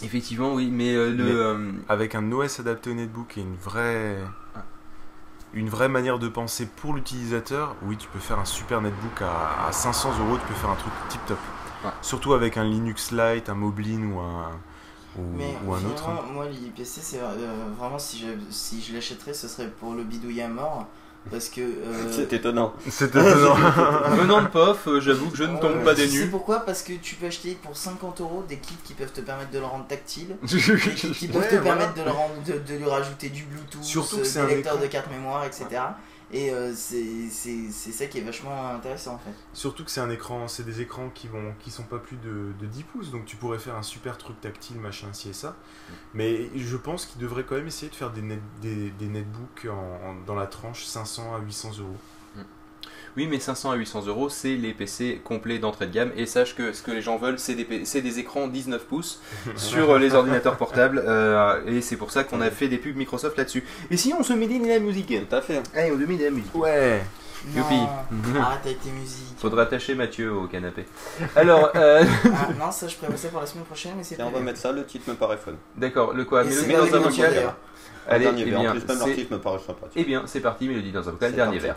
effectivement oui, mais euh, le Mais- euh, Avec un OS adapté au netbook et une vraie, une vraie manière de penser pour l'utilisateur, oui, tu peux faire un super netbook à, à 500 euros, tu peux faire un truc tip top. Ouais. Surtout avec un Linux Lite, un Moblin ou un, ou, Mais ou un autre. finalement, moi, l'IPC, c'est euh, vraiment si je, si je l'achèterais, ce serait pour le bidouiller à mort. Parce que. euh, C'est étonnant. C'est étonnant. venant de POF, euh, j'avoue que je ne tombe euh, pas des tu sais nues. pourquoi? Parce que tu peux acheter pour 50 euros des kits qui peuvent te permettre de le rendre tactile. qui, qui peuvent Ouais, te voilà. permettre de, le rendre, de, de lui rajouter du Bluetooth, Surtout que euh, c'est des lecteurs de carte mémoire, etc. Et euh, c'est ça qui est vachement intéressant en fait. Surtout que c'est un écran, c'est des écrans qui vont, qui sont pas plus de, de 10 pouces, donc tu pourrais faire un super truc tactile, machin, ci et ça. Mais je pense qu'ils devraient quand même essayer de faire des, net, des, des netbooks en- en- dans la tranche 500 à 800 euros. Oui, mais 500 à 800 euros, c'est les PC complets d'entrée de gamme. Et sache que ce que les gens veulent, c'est des, c'est des écrans 19 pouces sur euh, les ordinateurs portables. euh, et c'est pour ça qu'on a fait des pubs Microsoft là-dessus. Et sinon, on se met de la musique. Tout à fait. Allez, on se met de la musique. Ouais Youpi. Non, arrête avec tes musiques. Faudra attacher Mathieu au canapé. Alors, euh, Ah, non, ça je prévois ça pour la semaine prochaine, mais c'est Tiens, on va mettre ça, le titre me paraît fun. d'accord, le quoi Et Mélodie dans un le vocal. Allez, dernier eh verre. bien, En plus, même c'est- l'article me paraît sympathique. eh bien, c'est parti, Mélodie dans un vocal, dernier verre.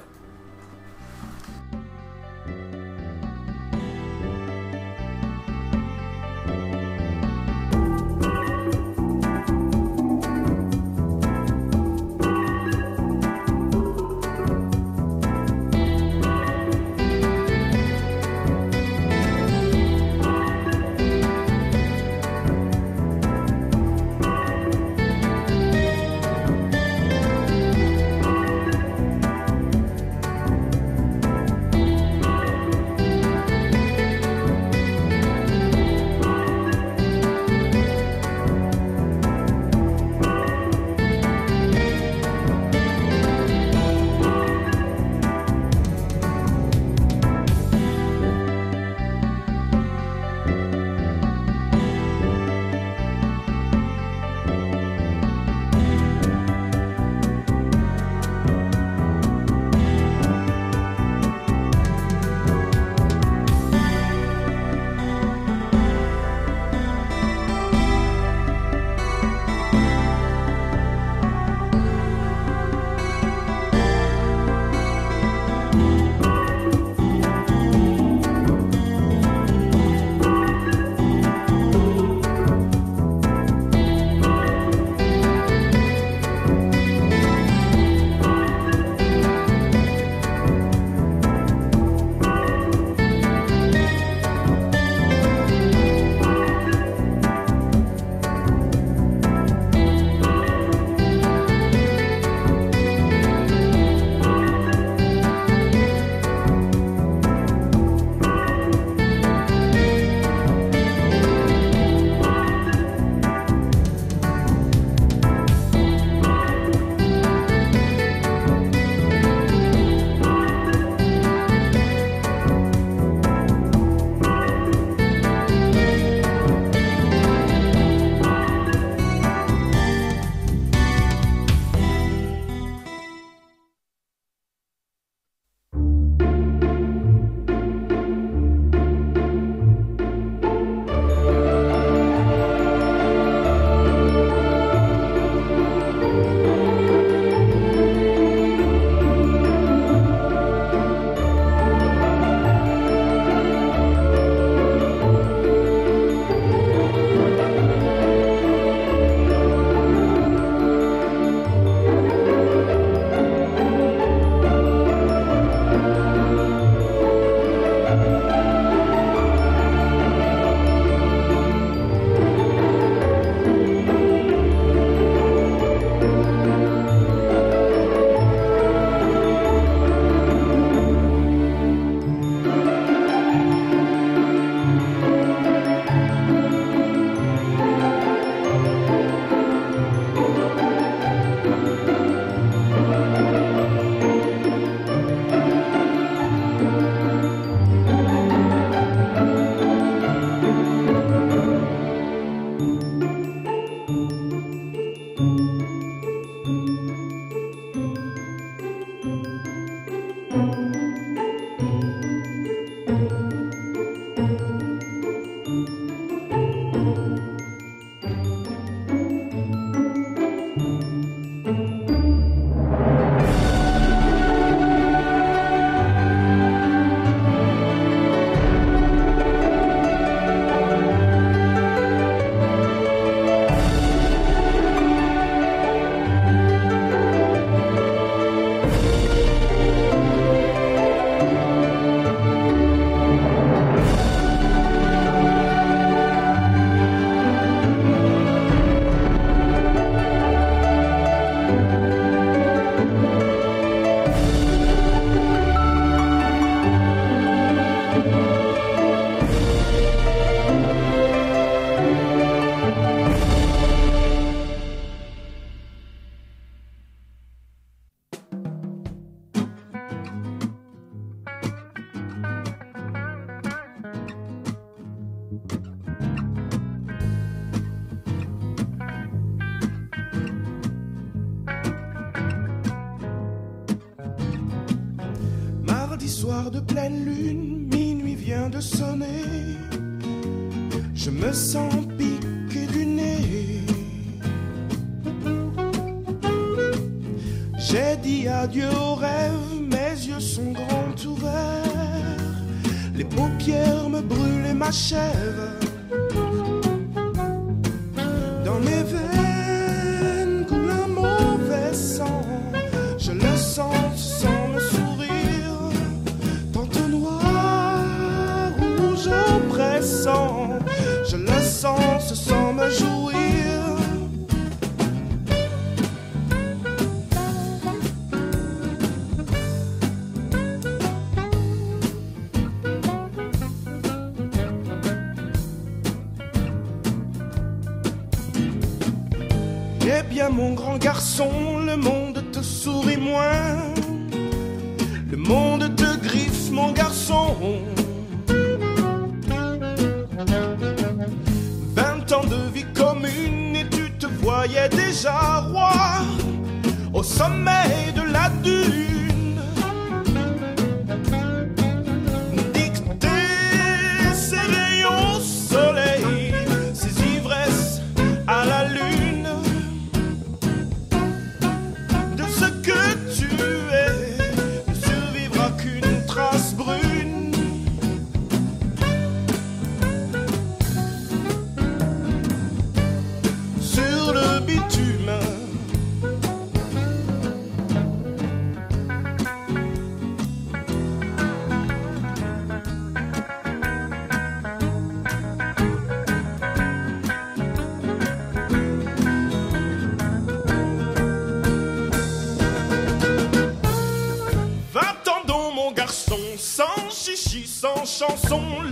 Chanson,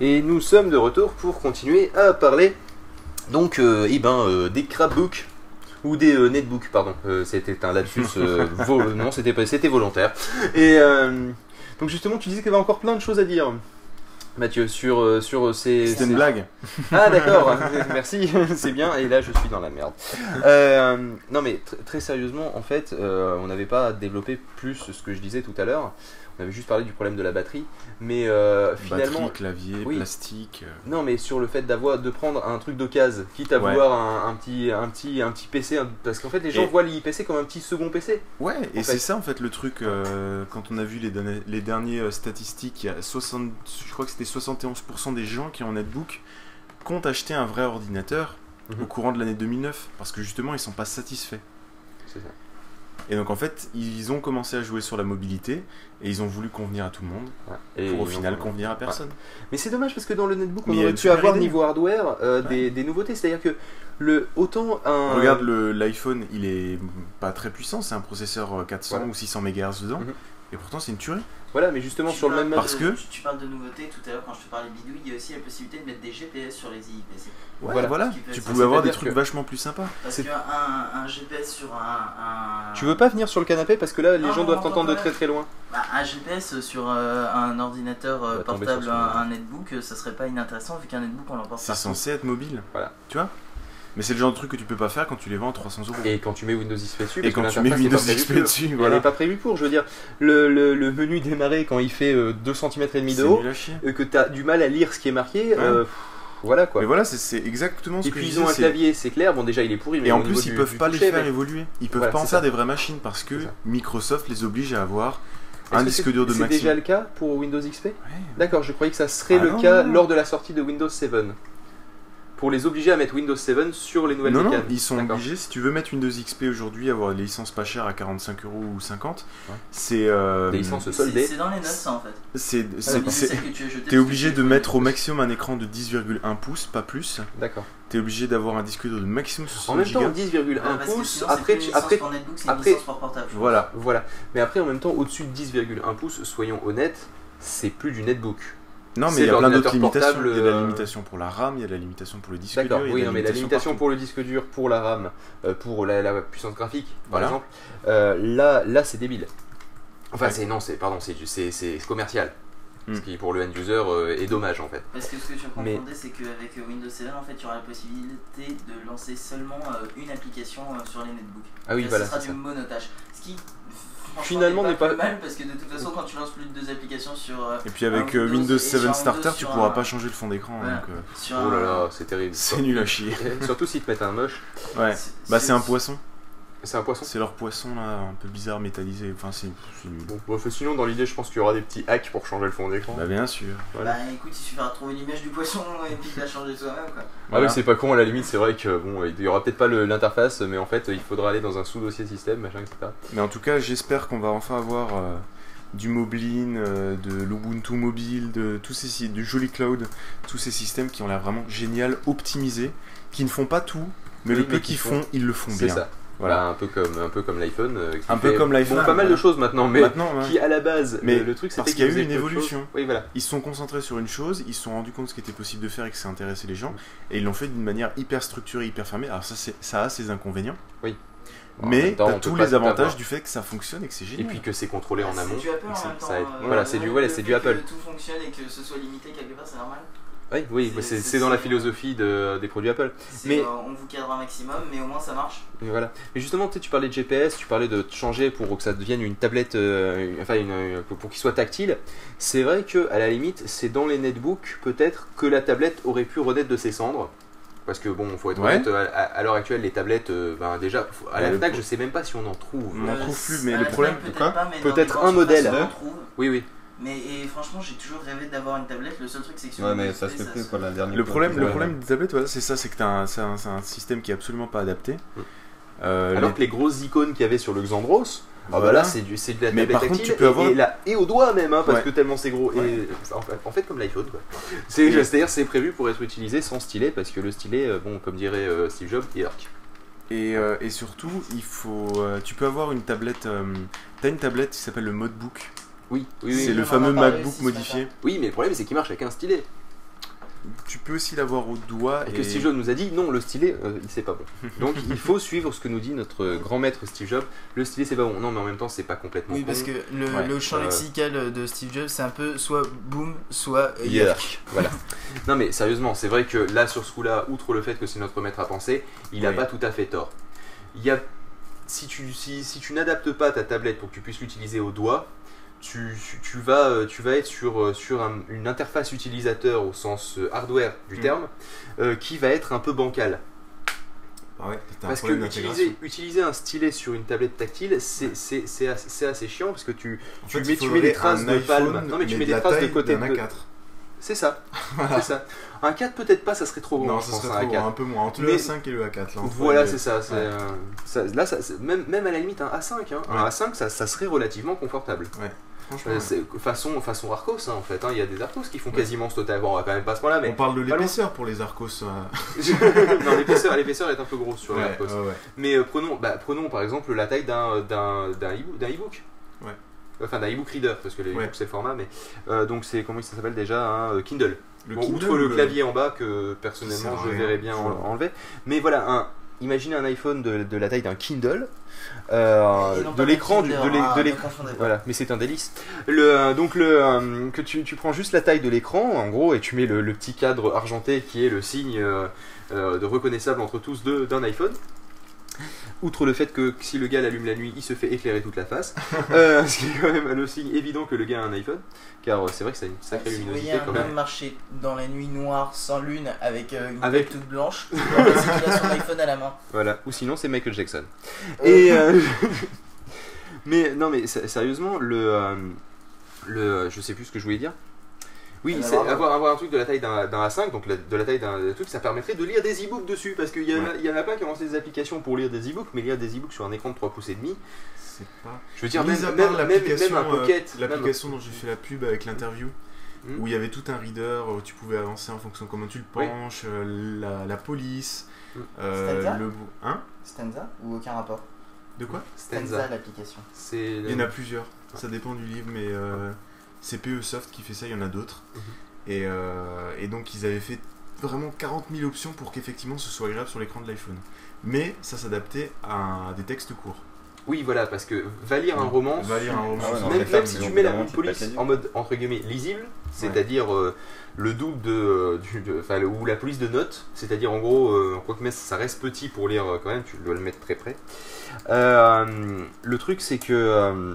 Et nous sommes de retour pour continuer à parler donc euh, eh ben, euh, des crapbooks ou des euh, netbooks, pardon. C'était un lapsus, non, c'était c'était volontaire. Et donc justement, tu disais qu'il y avait encore plein de choses à dire. Mathieu, sur, sur ces... C'était une blague. Ah d'accord, merci, c'est bien, et là je suis dans la merde. Euh, non mais tr- très sérieusement, en fait, euh, on n'avait pas développé plus ce que je disais tout à l'heure, on avait juste parlé du problème de la batterie, mais euh, finalement... Batterie, clavier, Oui. plastique. euh, Non mais sur le fait d'avoir de prendre un truc d'occasion, quitte à Ouais. vouloir un, un petit, un, petit, un petit PC, un- parce qu'en fait les gens Et- voient l'IPC comme un petit second PC. Ouais, et c'est ça en fait le truc, euh, quand on a vu les, derniers- les derniers euh, statistiques, il y a 60, je crois que c'était 71% des gens qui ont un netbook comptent acheter un vrai ordinateur Mhm. au courant de l'année 2009, parce que justement ils sont pas satisfaits. C'est ça. Et donc en fait, ils ont commencé à jouer sur la mobilité, et ils ont voulu convenir à tout le monde, pour au final convenir à personne. Mais c'est dommage parce que dans le netbook on Mais aurait pu avoir idée. niveau hardware euh, des, des nouveautés, c'est-à-dire que le autant un... Regarde l'iPhone, il est pas très puissant, c'est un processeur euh, 400 Voilà. ou 600 MHz dedans, Mhm. Et pourtant c'est une tuerie. Voilà, mais justement Tu sur le même de- Parce que- tu, tu parles de nouveautés tout à l'heure quand je te parlais bidouille, il y a aussi la possibilité de mettre des GPS sur les IPC. Ouais, Voilà. voilà, tu pouvais avoir des trucs que- vachement plus sympas. Parce C'est- qu'un un GPS sur un, un- Tu veux pas venir sur le canapé parce que là les Non, gens doivent t'entendre de très très loin. Bah, un GPS sur euh, un ordinateur euh, tomber portable, un, un netbook, euh, ça serait pas inintéressant vu qu'un netbook on l'emporte C'est censé être mobile. Voilà. Tu vois? Mais c'est le genre de truc que tu peux pas faire quand tu les vends à 300 euros. Et quand tu mets Windows XP dessus, Et quand tu mets Windows XP dessus, Elle voilà. n'est pas prévue pour, je veux dire, le, le, le menu démarrer quand il fait euh, 2 cm et demi de C'est haut, euh, que tu as du mal à lire ce qui est marqué, Ouais. euh, pff, voilà quoi. Mais voilà, c'est- c'est exactement ce Et que puis ils ont un c'est- clavier, c'est clair, bon déjà il est pourri, mais Et en plus, ils du- peuvent du pas les faire mais- évoluer. Ils peuvent Voilà, pas en c'est faire ça. des vraies machines parce que C'est. Microsoft les oblige à avoir un que disque c'est- dur de C'est maximum. déjà le cas pour Windows XP. D'accord, je croyais que ça serait Ah le cas lors de la sortie de Windows 7. Pour les obliger à mettre Windows 7 sur les nouvelles Non, non, ils sont obligés. Si tu veux mettre Windows XP aujourd'hui, avoir des licences pas chères à 45 euros ou 50, Ouais. c'est. euh, Des licences soldées. c'est dans les notes ça en fait. C'est. C'est c'est- c'est- celle que tu as jetée T'es obligé de mettre au maximum un écran de 10,1 pouces, pas plus. D'accord. T'es obligé d'avoir un disque dur de maximum En 60 même temps, gigas. 10,1 Ah, que pouces, après, tu- après, pour netbook, après- pour portable. Voilà. voilà. Mais après, en même temps, au-dessus de 10,1 pouces, soyons honnêtes, c'est plus du netbook. Non, mais il y a plein d'autres limitations. Il y a la euh, limitation pour la RAM, il y a la limitation pour le disque D'accord, dur. a oui, non, mais la limitation partout. pour le disque dur, pour la RAM, euh, pour la, la puissance graphique, par Voilà. exemple, euh, là, là c'est débile. Enfin, Ouais. c'est non, c'est pardon, c'est c'est- c'est commercial. Ce Hmm. qui pour le end user euh, est dommage en fait. Parce que ce que tu Mais- confondais, c'est qu'avec Windows 7, en fait, tu auras la possibilité de lancer seulement euh, une application euh, sur les netbooks. Ah oui, Là, voilà. Ce sera du ça. monotage. Ce qui, Finalement, n'est pas- plus mal parce que de toute façon, quand tu lances plus de deux applications sur, euh, Et puis avec euh, Windows Windows et 7 sur un Starter, tu pourras un- pas changer le fond d'écran. Voilà. donc, euh, sur Oh là là, c'est terrible. c'est nul à chier. Surtout si te mettent un moche. Ouais. Bah, c'est un poisson. C'est un poisson. C'est leur poisson là, un peu bizarre, métallisé. Enfin, c'est. Bon, bon, sinon, dans l'idée, je pense qu'il y aura des petits hacks pour changer le fond d'écran. Bah, bien sûr. Voilà. Bah écoute, il suffira de trouver l'image du poisson et puis de la changer soi-même quoi. Ah Voilà. oui, c'est pas con, à la limite, c'est vrai que bon, il y aura peut-être pas l'interface, mais en fait, il faudra aller dans un sous-dossier système, machin, etc. Mais en tout cas, j'espère qu'on va enfin avoir euh, du Moblin, euh, de l'Ubuntu mobile, de tous ces du Jolly Cloud, tous ces systèmes qui ont l'air vraiment génial, optimisés, qui ne font pas tout, mais Oui, le peu qu'ils font- font, ils le font C'est bien. ça. Voilà. Voilà, un peu comme, un peu comme l'iPhone. euh, Un peu comme l'iPhone, Bon, pas mal de choses maintenant, mais Maintenant, ouais. qui à la base, Mais le, le truc, c'était parce qu'il y a eu une évolution. Oui, voilà. Ils se sont concentrés sur une chose, ils se sont rendus compte ce qui était possible de faire et que ça intéressait les gens, et ils l'ont fait d'une manière hyper structurée, hyper fermée. Alors ça, c'est- ça a ses inconvénients, Oui. En mais t'as tous les avantages du fait que ça fonctionne et que c'est Et génial. puis que c'est contrôlé en Bah, amont. C'est du Apple en même temps. euh, Voilà, c'est du- le voilà, fait c'est du que Apple. Tout fonctionne et que ce soit limité quelque part, c'est normal. Oui, oui, C'est- c'est c'est- c'est dans la philosophie de- des produits Apple. C'est, Mais- euh, on vous cadre un maximum, mais au moins ça marche. Voilà. Mais justement, tu parlais de GPS, tu parlais de changer pour que ça devienne une tablette, euh, enfin, une, euh, pour qu'il soit tactile. C'est vrai que, à la limite, c'est dans les netbooks, peut-être, que la tablette aurait pu renaître de ses cendres. Parce que, bon, faut être Ouais. honnête, à, à l'heure actuelle, les tablettes, euh, ben, déjà, à Ouais, la FNAC, pro- je sais même pas si on en trouve. On en trouve plus, mais le problème- peut-être pas, mais dans Peut-être un modèle. surfaces, on en trouve. Oui, oui. Mais et franchement, j'ai toujours rêvé d'avoir une tablette. Le seul truc, c'est que sur Ouais, mais ça se fait plus quoi la dernière Le fois, problème, le problème des tablettes, voilà, c'est ça, c'est que t'as un, c'est un, c'est un système qui est absolument pas adapté. Euh, Alors les- que les grosses icônes qu'il y avait sur le Xandros, ah bah Voilà. là c'est du c'est de la Mais tablette par contre, tactile tu peux et, avoir- et, là- et au doigt même hein, parce Ouais. que tellement c'est gros Ouais. et en fait, en fait, comme l'iPhone quoi. C'est c'est-à-dire c'est prévu pour être utilisé sans stylet parce que le stylet euh, bon comme dirait euh, Steve Jobs il arc. Et, euh, et surtout, il faut, euh, tu peux avoir une tablette. euh, T'as une tablette qui s'appelle le Modebook. Oui, oui, c'est le fameux MacBook modifié. Oui, mais le problème c'est qu'il marche avec un stylet. tu peux aussi l'avoir au doigt. Et que Steve Jobs nous a dit non, le stylet, euh, c'est pas bon. Donc il faut suivre ce que nous dit notre grand maître Steve Jobs. Le stylet, c'est pas bon. Non, mais en même temps, c'est pas complètement Oui, con. parce que le, Ouais. le champ Euh, lexical de Steve Jobs, c'est un peu soit boom, soit euh, Yerk. Voilà. Non mais sérieusement, c'est vrai que là sur ce coup-là, outre le fait que c'est notre maître à penser, il a Oui. pas tout à fait tort. Il y a si tu si, si tu n'adaptes pas ta tablette pour que tu puisses l'utiliser au doigt, tu, tu- vas euh, tu vas être sur euh, sur un- une interface utilisateur au sens euh, hardware du Mm. terme euh, qui va être un peu bancale. Ah ouais, un Parce que utiliser, utiliser un stylet sur une tablette tactile, c'est c'est assez, assez chiant parce que tu, tu fait, mets- tu mets des traces de palme. Non, mais tu mets de des traces de côté d'un de- A4. c'est ça, c'est ça. Un 4 peut-être pas, ça serait trop gros. Non, ça serait un trop A4. gros, un peu moins. Entre Mais- le A5 et le A4. Là, Voilà, c'est ça. Ouais. euh, ça- là, ça- même, même à la limite, un A5, hein, un Ouais. A5, ça, ça serait relativement confortable. Franchement, Euh, ouais. façon, façon Arcos, hein, en fait. hein, Il y a des Arcos qui font quasiment ce total. Bon, on va quand même pas ce point-là, on mais. parle de l'épaisseur pour les Arcos. euh, non, l'épaisseur, l'épaisseur est un peu grosse sur les Ouais, Arcos. ouais, ouais. Mais prenons, bah, prenons par exemple la taille d'un d'un d'un e-book. Ouais. Enfin, d'un e-book reader, parce que les Ouais. e-books c'est le format, mais. donc, c'est comment ça s'appelle déjà un Kindle. Le Bon, Kindle outre ou le clavier en bas que personnellement je verrais bien en- Faut- enlever. Mais voilà, un, imaginez un iPhone de, de la taille d'un Kindle, euh, de l'écran du- de ah, l'écran. pas. Voilà, mais c'est un délice. Le, euh, donc le euh, que tu, tu prends juste la taille de l'écran en gros et tu mets le, le petit cadre argenté qui est le signe euh, euh, de reconnaissable entre tous d'un iPhone. Outre le fait que si le gars l'allume la nuit, il se fait éclairer toute la face, euh, ce qui est quand même le signe évident que le gars a un iPhone, car euh, c'est vrai que ça a une sacrée Si vous voyez un quand même. homme marcher dans la nuit noire, sans lune, avec euh, une Avec- tête toute blanche, c'est qu'il a son iPhone à la main. Voilà, ou sinon c'est Michael Jackson. Et euh, mais non mais sé- sérieusement le euh, le je sais plus ce que je voulais dire. Oui, Ah, c'est avoir, avoir un truc de la taille d'un d'un A5, donc la- de la taille d'un truc, ça permettrait de lire des e-books dessus, parce qu'il y, Ouais. y en a plein qui ont lancé des applications pour lire des e-books, mais lire des e-books sur un écran de 3 pouces et demi, C'est pas. je veux dire, même, Mis même, même, l'application, même euh, pocket, même- l'application dont j'ai fait la pub avec l'interview, Hmm. où il y avait tout un reader où tu pouvais avancer en fonction de comment tu le penches, euh, la, la police, Hmm. euh, Stanza le hein? Stanza ou aucun rapport? De quoi? Stanza, l'application. Il y en a plusieurs. Ça dépend du livre, mais euh, c'est PE Soft qui fait ça. Il y en a d'autres. Mhm. Et, euh, et donc ils avaient fait vraiment 40 000 options pour qu'effectivement ce soit agréable sur l'écran de l'iPhone. Mais ça s'adaptait à des textes courts. Oui, voilà, parce que va lire un roman, va lire un roman. Ah ouais, non, même, si tu mets la police en mode entre guillemets lisible, c'est-à-dire euh, le double de, euh, du- de- le- ou la police de notes, c'est-à-dire en gros, euh, quoique mais ça reste petit pour lire quand même, tu dois le mettre très près. Euh, le truc c'est que euh,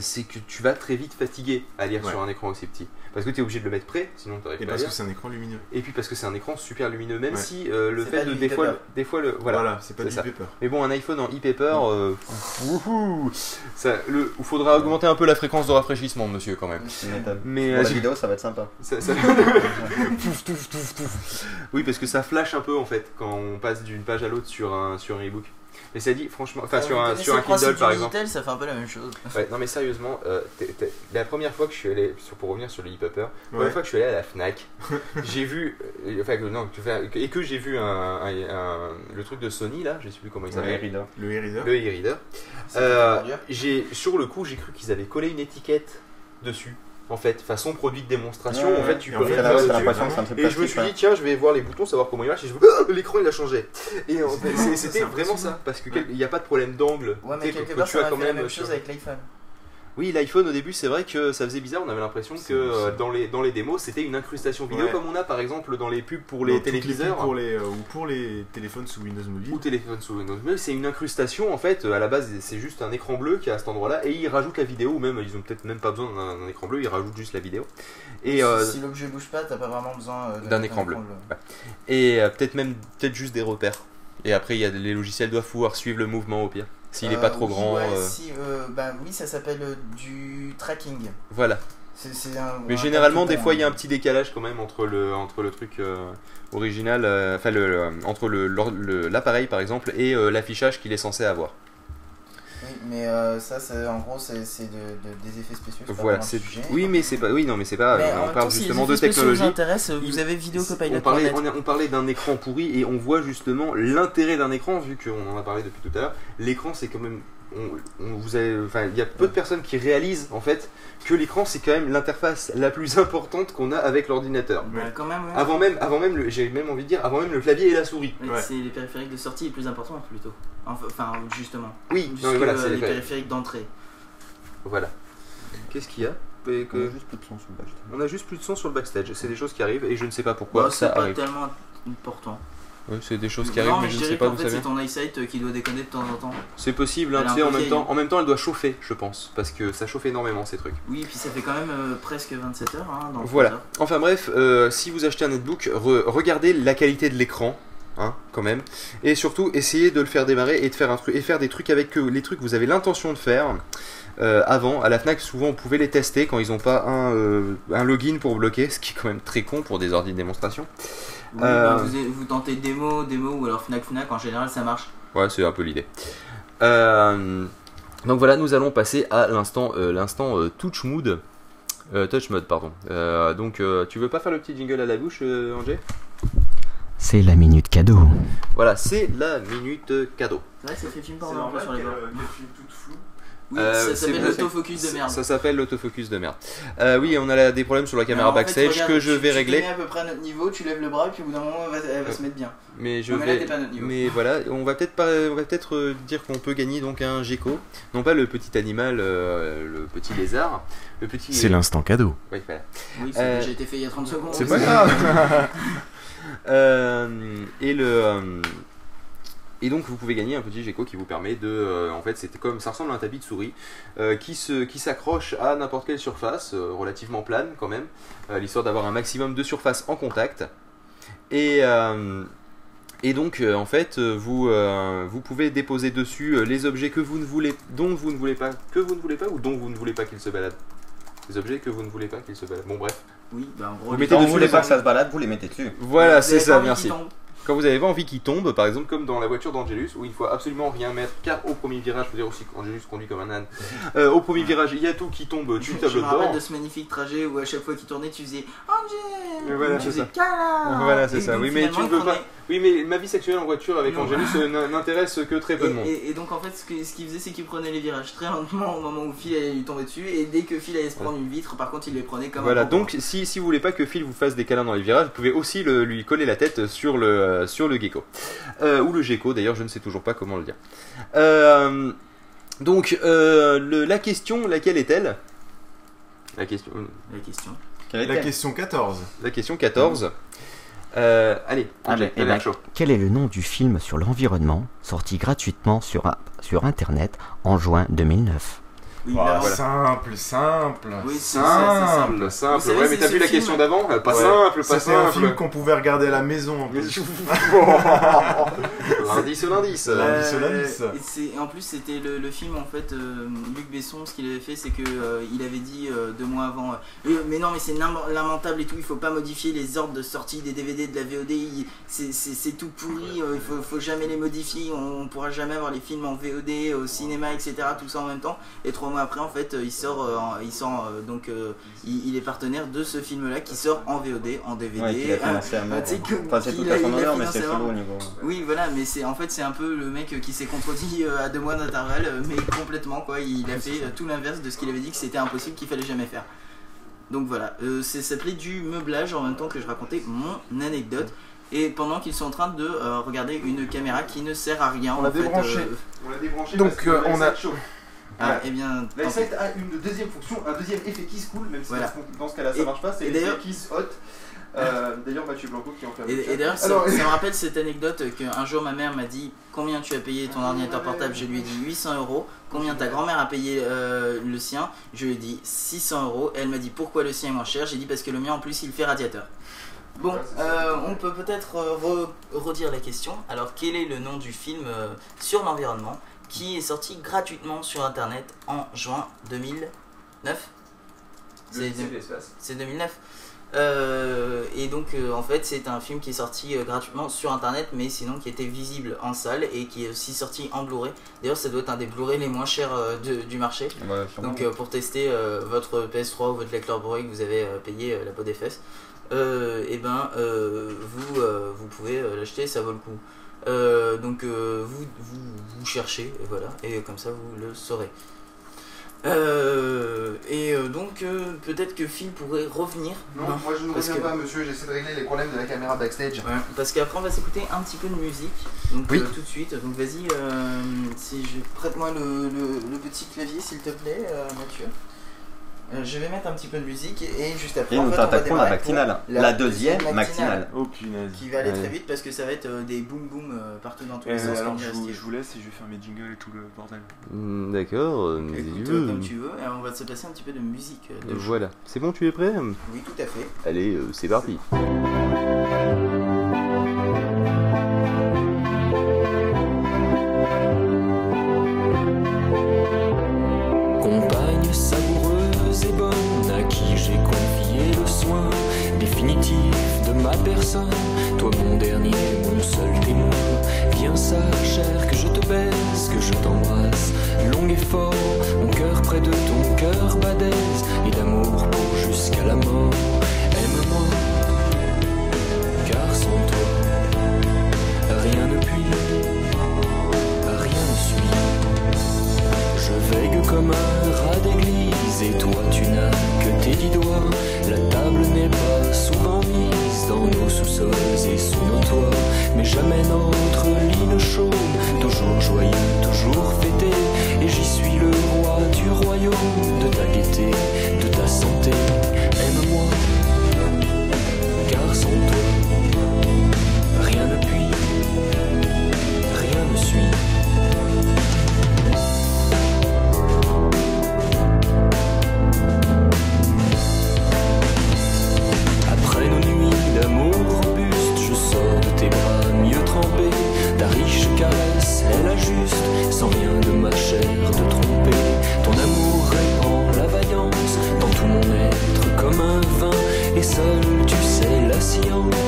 c'est que tu vas très vite fatiguer à lire Ouais. sur un écran aussi petit, parce que tu es obligé de le mettre près, sinon tu Et n'arrives pas à parce lire. que c'est un écran lumineux. Et puis parce que c'est un écran super lumineux, même Ouais. si euh, le fait de des fois, e-paper. des fois le voilà. Voilà, c'est pas du ça. paper. Mais bon, un iPhone en e-paper, euh, wouhou, ça, le, il faudra augmenter un peu la fréquence de rafraîchissement, monsieur, quand même. Mais Pour euh, la vidéo, ça va être sympa. ça- ça- Touf, touf, touf, touf. oui, parce que ça flash un peu en fait quand on passe d'une page à l'autre sur un sur un e-book. Mais ça dit, franchement, enfin sur un sur un Kindle par exemple. ça fait un peu la même chose. Ouais, non mais sérieusement, euh, t'es- t'es- la première fois que je suis allé, sur- pour revenir sur le e-paper, la Ouais. première fois que je suis allé à la Fnac, j'ai vu, euh, enfin que- non, que- et que j'ai vu un, un- un- le truc de Sony là, je sais plus comment il s'appelle, Reader. Le e-reader. le e-reader. Euh, j'ai sur le coup j'ai cru qu'ils avaient collé une étiquette dessus en fait façon produit de démonstration Ouais, en fait tu Et peux rien faire dessus. et je me suis dit tiens je vais voir les boutons savoir comment il marche et je veux Ah, l'écran il a changé. Et en fait, c'était vraiment ça. Parce que quel- il n'y a pas de problème d'angle Ouais, tu mais quelque part, tu ça as quand fait la même même chose avec l'iPhone. Oui l'iPhone au début c'est vrai que ça faisait bizarre. On avait l'impression que euh, dans les dans les démos c'était une incrustation vidéo Ouais. comme on a par exemple dans les pubs pour les téléviseurs pubs pour les, euh, ou pour les téléphones sous Windows Mobile. ou téléphone sous Windows mais c'est une incrustation en fait. À la base c'est juste un écran bleu qui est à cet endroit là et ils rajoutent la vidéo ou même ils ont peut-être même pas besoin d'un écran bleu ils rajoutent juste la vidéo. Et Si- euh, si l'objet bouge pas, t'as pas vraiment besoin euh, d'un écran bleu. et euh, peut-être même peut-être juste des repères. Et après y a les logiciels doivent pouvoir suivre le mouvement au pire s'il est Euh, pas trop oui, grand ouais, euh, si, euh, bah oui, ça s'appelle euh, du tracking. voilà. Un- mais généralement des fois il y a un petit décalage quand même entre le entre le truc euh, original euh, enfin le, le- entre le- l'appareil par exemple et euh, l'affichage qu'il est censé avoir Oui, mais euh, ça, c'est- en gros, c'est c'est de, de- des effets spéciaux. voilà c'est sujet. oui mais c'est pas oui non mais c'est pas Mais en on parle temps, si les justement de technologie vous intéressent, vous avez vidéo on parlait, on, a- on parlait d'un écran pourri et on voit justement l'intérêt d'un écran, vu qu'on en a parlé depuis tout à l'heure. L'écran, c'est quand même on- on- vous avez, enfin, il y a peu de personnes qui réalisent en fait que l'écran c'est quand même l'interface la plus importante qu'on a avec l'ordinateur. Quand même, ouais. Avant même, avant même, le- j'ai même envie de dire, avant même le clavier et la souris. Ouais. C'est les périphériques de sortie les plus importants plutôt. Enfin, justement. Oui, non, voilà, euh, les les périphériques d'entrée. Voilà. Qu'est-ce qu'il y a Et que- On a juste plus de son sur le backstage. On a juste plus de son sur le backstage. C'est des choses qui arrivent et je ne sais pas pourquoi Bah, ça c'est pas tellement important. C'est des choses qui non, arrivent, mais je ne sais pas c'est ton eyesight euh, qui doit déconner de temps en temps. C'est possible, hein, tu sais, en même, temps, en même temps, elle doit chauffer, je pense, parce que ça chauffe énormément ces trucs. Oui, et puis ça fait quand même euh, presque 27 heures. Hein, dans Voilà. Enfin bref, euh, si vous achetez un netbook, re- regardez la qualité de l'écran. Hein, quand même, et surtout essayez de le faire démarrer et de faire un truc et faire des trucs avec euh, les trucs que vous avez l'intention de faire euh, avant à la Fnac souvent vous pouvez les tester quand ils n'ont pas un, euh, un login pour bloquer ce qui est quand même très con pour des ordi de démonstration Oui, Euh, bah, vous, vous tentez démo, démo ou alors Fnac Fnac, en général ça marche. Ouais, c'est un peu l'idée. Euh, donc voilà, nous allons passer à l'instant euh, l'instant euh, touch mood. Euh, touch mode, pardon. Euh, donc, euh, tu veux pas faire le petit jingle à la bouche, euh, Angers? C'est la minute cadeau. Voilà, c'est la minute cadeau. C'est que ça fait film C'est sur les bords. euh, qu'elle filme toute floue. Oui, Euh, ça s'appelle l'autofocus de merde. Ça s'appelle l'autofocus de merde. Euh, oui, on a la- des problèmes sur la caméra en fait, backstage regarde, que je tu- vais tu te régler. mets à peu près à notre niveau, tu lèves le bras et puis au bout d'un moment elle va, elle va se mettre bien. Mais je Non, mais là, vais. t'es pas à notre niveau. Mais voilà, on va peut-être pas, on va peut-être euh, dire qu'on peut gagner donc un gecko, non pas le petit animal, euh, le petit lézard, le petit. C'est l'instant cadeau. Oui, voilà. Oui, ça Euh, a déjà été fait il y a 30 secondes. C'est pas grave. Euh, et le euh, et donc vous pouvez gagner un petit gecko qui vous permet de euh, en fait c'est comme ça ressemble à un tapis de souris euh, qui se qui s'accroche à n'importe quelle surface euh, relativement plane quand même euh, l'histoire d'avoir un maximum de surface en contact. Et euh, et donc euh, en fait vous euh, vous pouvez déposer dessus euh, les objets que vous ne voulez dont vous ne voulez pas que vous ne voulez pas ou dont vous ne voulez pas qu'ils se baladent. Les objets que vous ne voulez pas qu'ils se baladent. Bon bref. Oui, bah en gros. Vous les- mettez Quand vous dessus voulez pas que ça se balade, vous les mettez dessus. voilà c'est ça merci quand vous avez envie qu'il tombe, par exemple comme dans la voiture d'Angelus, où il faut absolument rien mettre, car au premier virage, faut dire aussi qu'Angelus conduit comme un âne, euh, au premier virage, il y a tout qui tombe du Je tableau me de bord. rappelle de ce magnifique trajet où à chaque fois qu'il tournait, tu faisais Angel voilà, Tu c'est faisais ça. Kala Voilà, c'est ça. Oui, mais tu ne veux pas. Oui, mais ma vie sexuelle en voiture avec Non. Angelus euh, n'intéresse que très peu de monde. Et, donc en fait ce qu'il faisait c'est qu'il prenait les virages très lentement au moment où Phil allait lui tomber dessus et dès que Phil allait se prendre une vitre par contre il les prenait comme Voilà, un donc si, si vous voulez pas que Phil vous fasse des câlins dans les virages, vous pouvez aussi le- lui coller la tête sur le, euh, sur le gecko. Euh, ou le gecko, d'ailleurs, je ne sais toujours pas comment le dire. Euh, donc, euh, le- la question, laquelle est-elle? La question, La question. Quelle La question 14. la question 14. Euh, allez, Ah, eh chaud. Quel est le nom du film sur l'environnement sorti gratuitement sur, sur Internet en juin 2009 Oui, Ah, là, voilà. Simple, simple. Oui, c'est ça, c'est simple. Simple, simple. Savez, Ouais, mais c'est t'as ce vu la film- question d'avant Pas Ouais. simple, pas C'était un simple. film qu'on pouvait regarder à la maison en plus. L'indice, l'indice. Euh, Lundi, c'est Euh, lundi. et c'est- en plus, c'était le, le film en fait. euh, Luc Besson, ce qu'il avait fait, c'est que euh, il avait dit euh, deux mois avant. euh, mais non, mais c'est lam- lamentable et tout. Il faut pas modifier les ordres de sortie des DVD de la VOD. c'est- C'est c'est tout pourri. euh, il faut, faut jamais les modifier. On, on pourra jamais avoir les films en VOD, au cinéma, etc. Tout ça en même temps. Et trois mois après, en fait, euh, il sort. euh, en- il sort euh, donc, euh, il, il est partenaire de ce film-là qui sort en VOD, en DVD. Ouais, qu'il a financé à mort. tu sais que- Enfin, c'est qu'il tout a- à son il a honneur, mais financé c'est à mort. chelou au niveau. Oui, voilà, mais c'est en fait c'est un peu le mec qui s'est contredit à deux mois d'intervalle, mais complètement quoi. Il a fait tout l'inverse de ce qu'il avait dit que c'était impossible, qu'il fallait jamais faire. Donc voilà, euh, c'est s'appelait du meublage en même temps que je racontais mon anecdote. Et pendant qu'ils sont en train de euh, regarder une caméra qui ne sert à rien. On l'a débranché. euh, On l'a débranché Donc, parce que euh, la on a- X7 chauffe. Ah, et bien. La tant pis. X7 a une deuxième fonction, un deuxième effet qui se coule, même si Voilà. dans ce- cas-là ça Et- marche pas, c'est et l'effet d'ailleurs- qui se ôte. Euh, D'ailleurs, Mathieu Blanco qui en fait un Et, et d'ailleurs, ça, Alors, ça me rappelle cette anecdote qu'un jour ma mère m'a dit Combien tu as payé ton ordinateur portable? Je lui ai dit 800 euros. Combien ta grand-mère a payé euh, le sien? Je lui ai dit 600 euros. Et elle m'a dit Pourquoi le sien est moins cher? J'ai dit Parce que le mien en plus il fait radiateur. Bon, Ouais, euh, on peut peut-être re- redire la question. Alors, quel est le nom du film sur l'environnement? Qui est sorti gratuitement sur internet en juin 2009 le C'est- c'est l'espace. c'est 2009. Euh, et donc euh, en fait c'est un film qui est sorti euh, gratuitement sur internet mais sinon qui était visible en salle et qui est aussi sorti en Blu-ray. D'ailleurs ça doit être un des Blu-ray les moins chers euh, de- du marché. Ouais. Donc euh, pour tester euh, votre PS3 ou votre lecteur Blu-ray que vous avez euh, payé euh, la peau des fesses, euh, et ben euh, vous, euh, vous pouvez euh, l'acheter, ça vaut le coup. Euh, donc euh, vous, vous, vous cherchez, et voilà, et comme ça vous le saurez. Euh, et euh, donc euh, peut-être que Phil pourrait revenir. Non, hein, moi je ne reviens que- pas, monsieur, j'essaie de régler les problèmes de la caméra backstage. Ouais, parce qu'après on va s'écouter un petit peu de musique, donc Oui. euh, tout de suite. Donc vas-y, euh, si je prête-moi le, le- le petit clavier s'il te plaît, euh, Mathieu. Euh, je vais mettre un petit peu de musique et juste après Et nous fait, on va t'attaquons la matinale. pour La deuxième matinale. Oh qui va aller très vite parce que ça va être euh, des boum boum euh, partout dans tous les sens. alors je vous, Steve. je vous laisse et je vais faire mes jingles et tout le bordel. Hmm, D'accord, euh, mais Écoute comme tu veux et on va se passer un petit peu de musique. de Voilà. C'est bon, tu es prêt? Oui, tout à fait. Allez, euh, c'est parti. Toi mon dernier, mon seul témoin. Viens sache que je te baise, que je t'embrasse. Long et fort, mon cœur près de ton cœur badaise. Et d'amour pour jusqu'à la mort. Aime-moi, car sans toi, rien ne puis, rien ne suit. Je veille comme un rat d'église et toi tu n'as que tes dix doigts. La table n'est pas souvent mise dans nos sous-sols et sous nos toits, mais jamais notre lit ne chaume. Toujours joyeux, toujours fêté, et j'y suis le roi du royaume de ta gaieté, de ta santé. Aime-moi, car sans toi, tu sais la science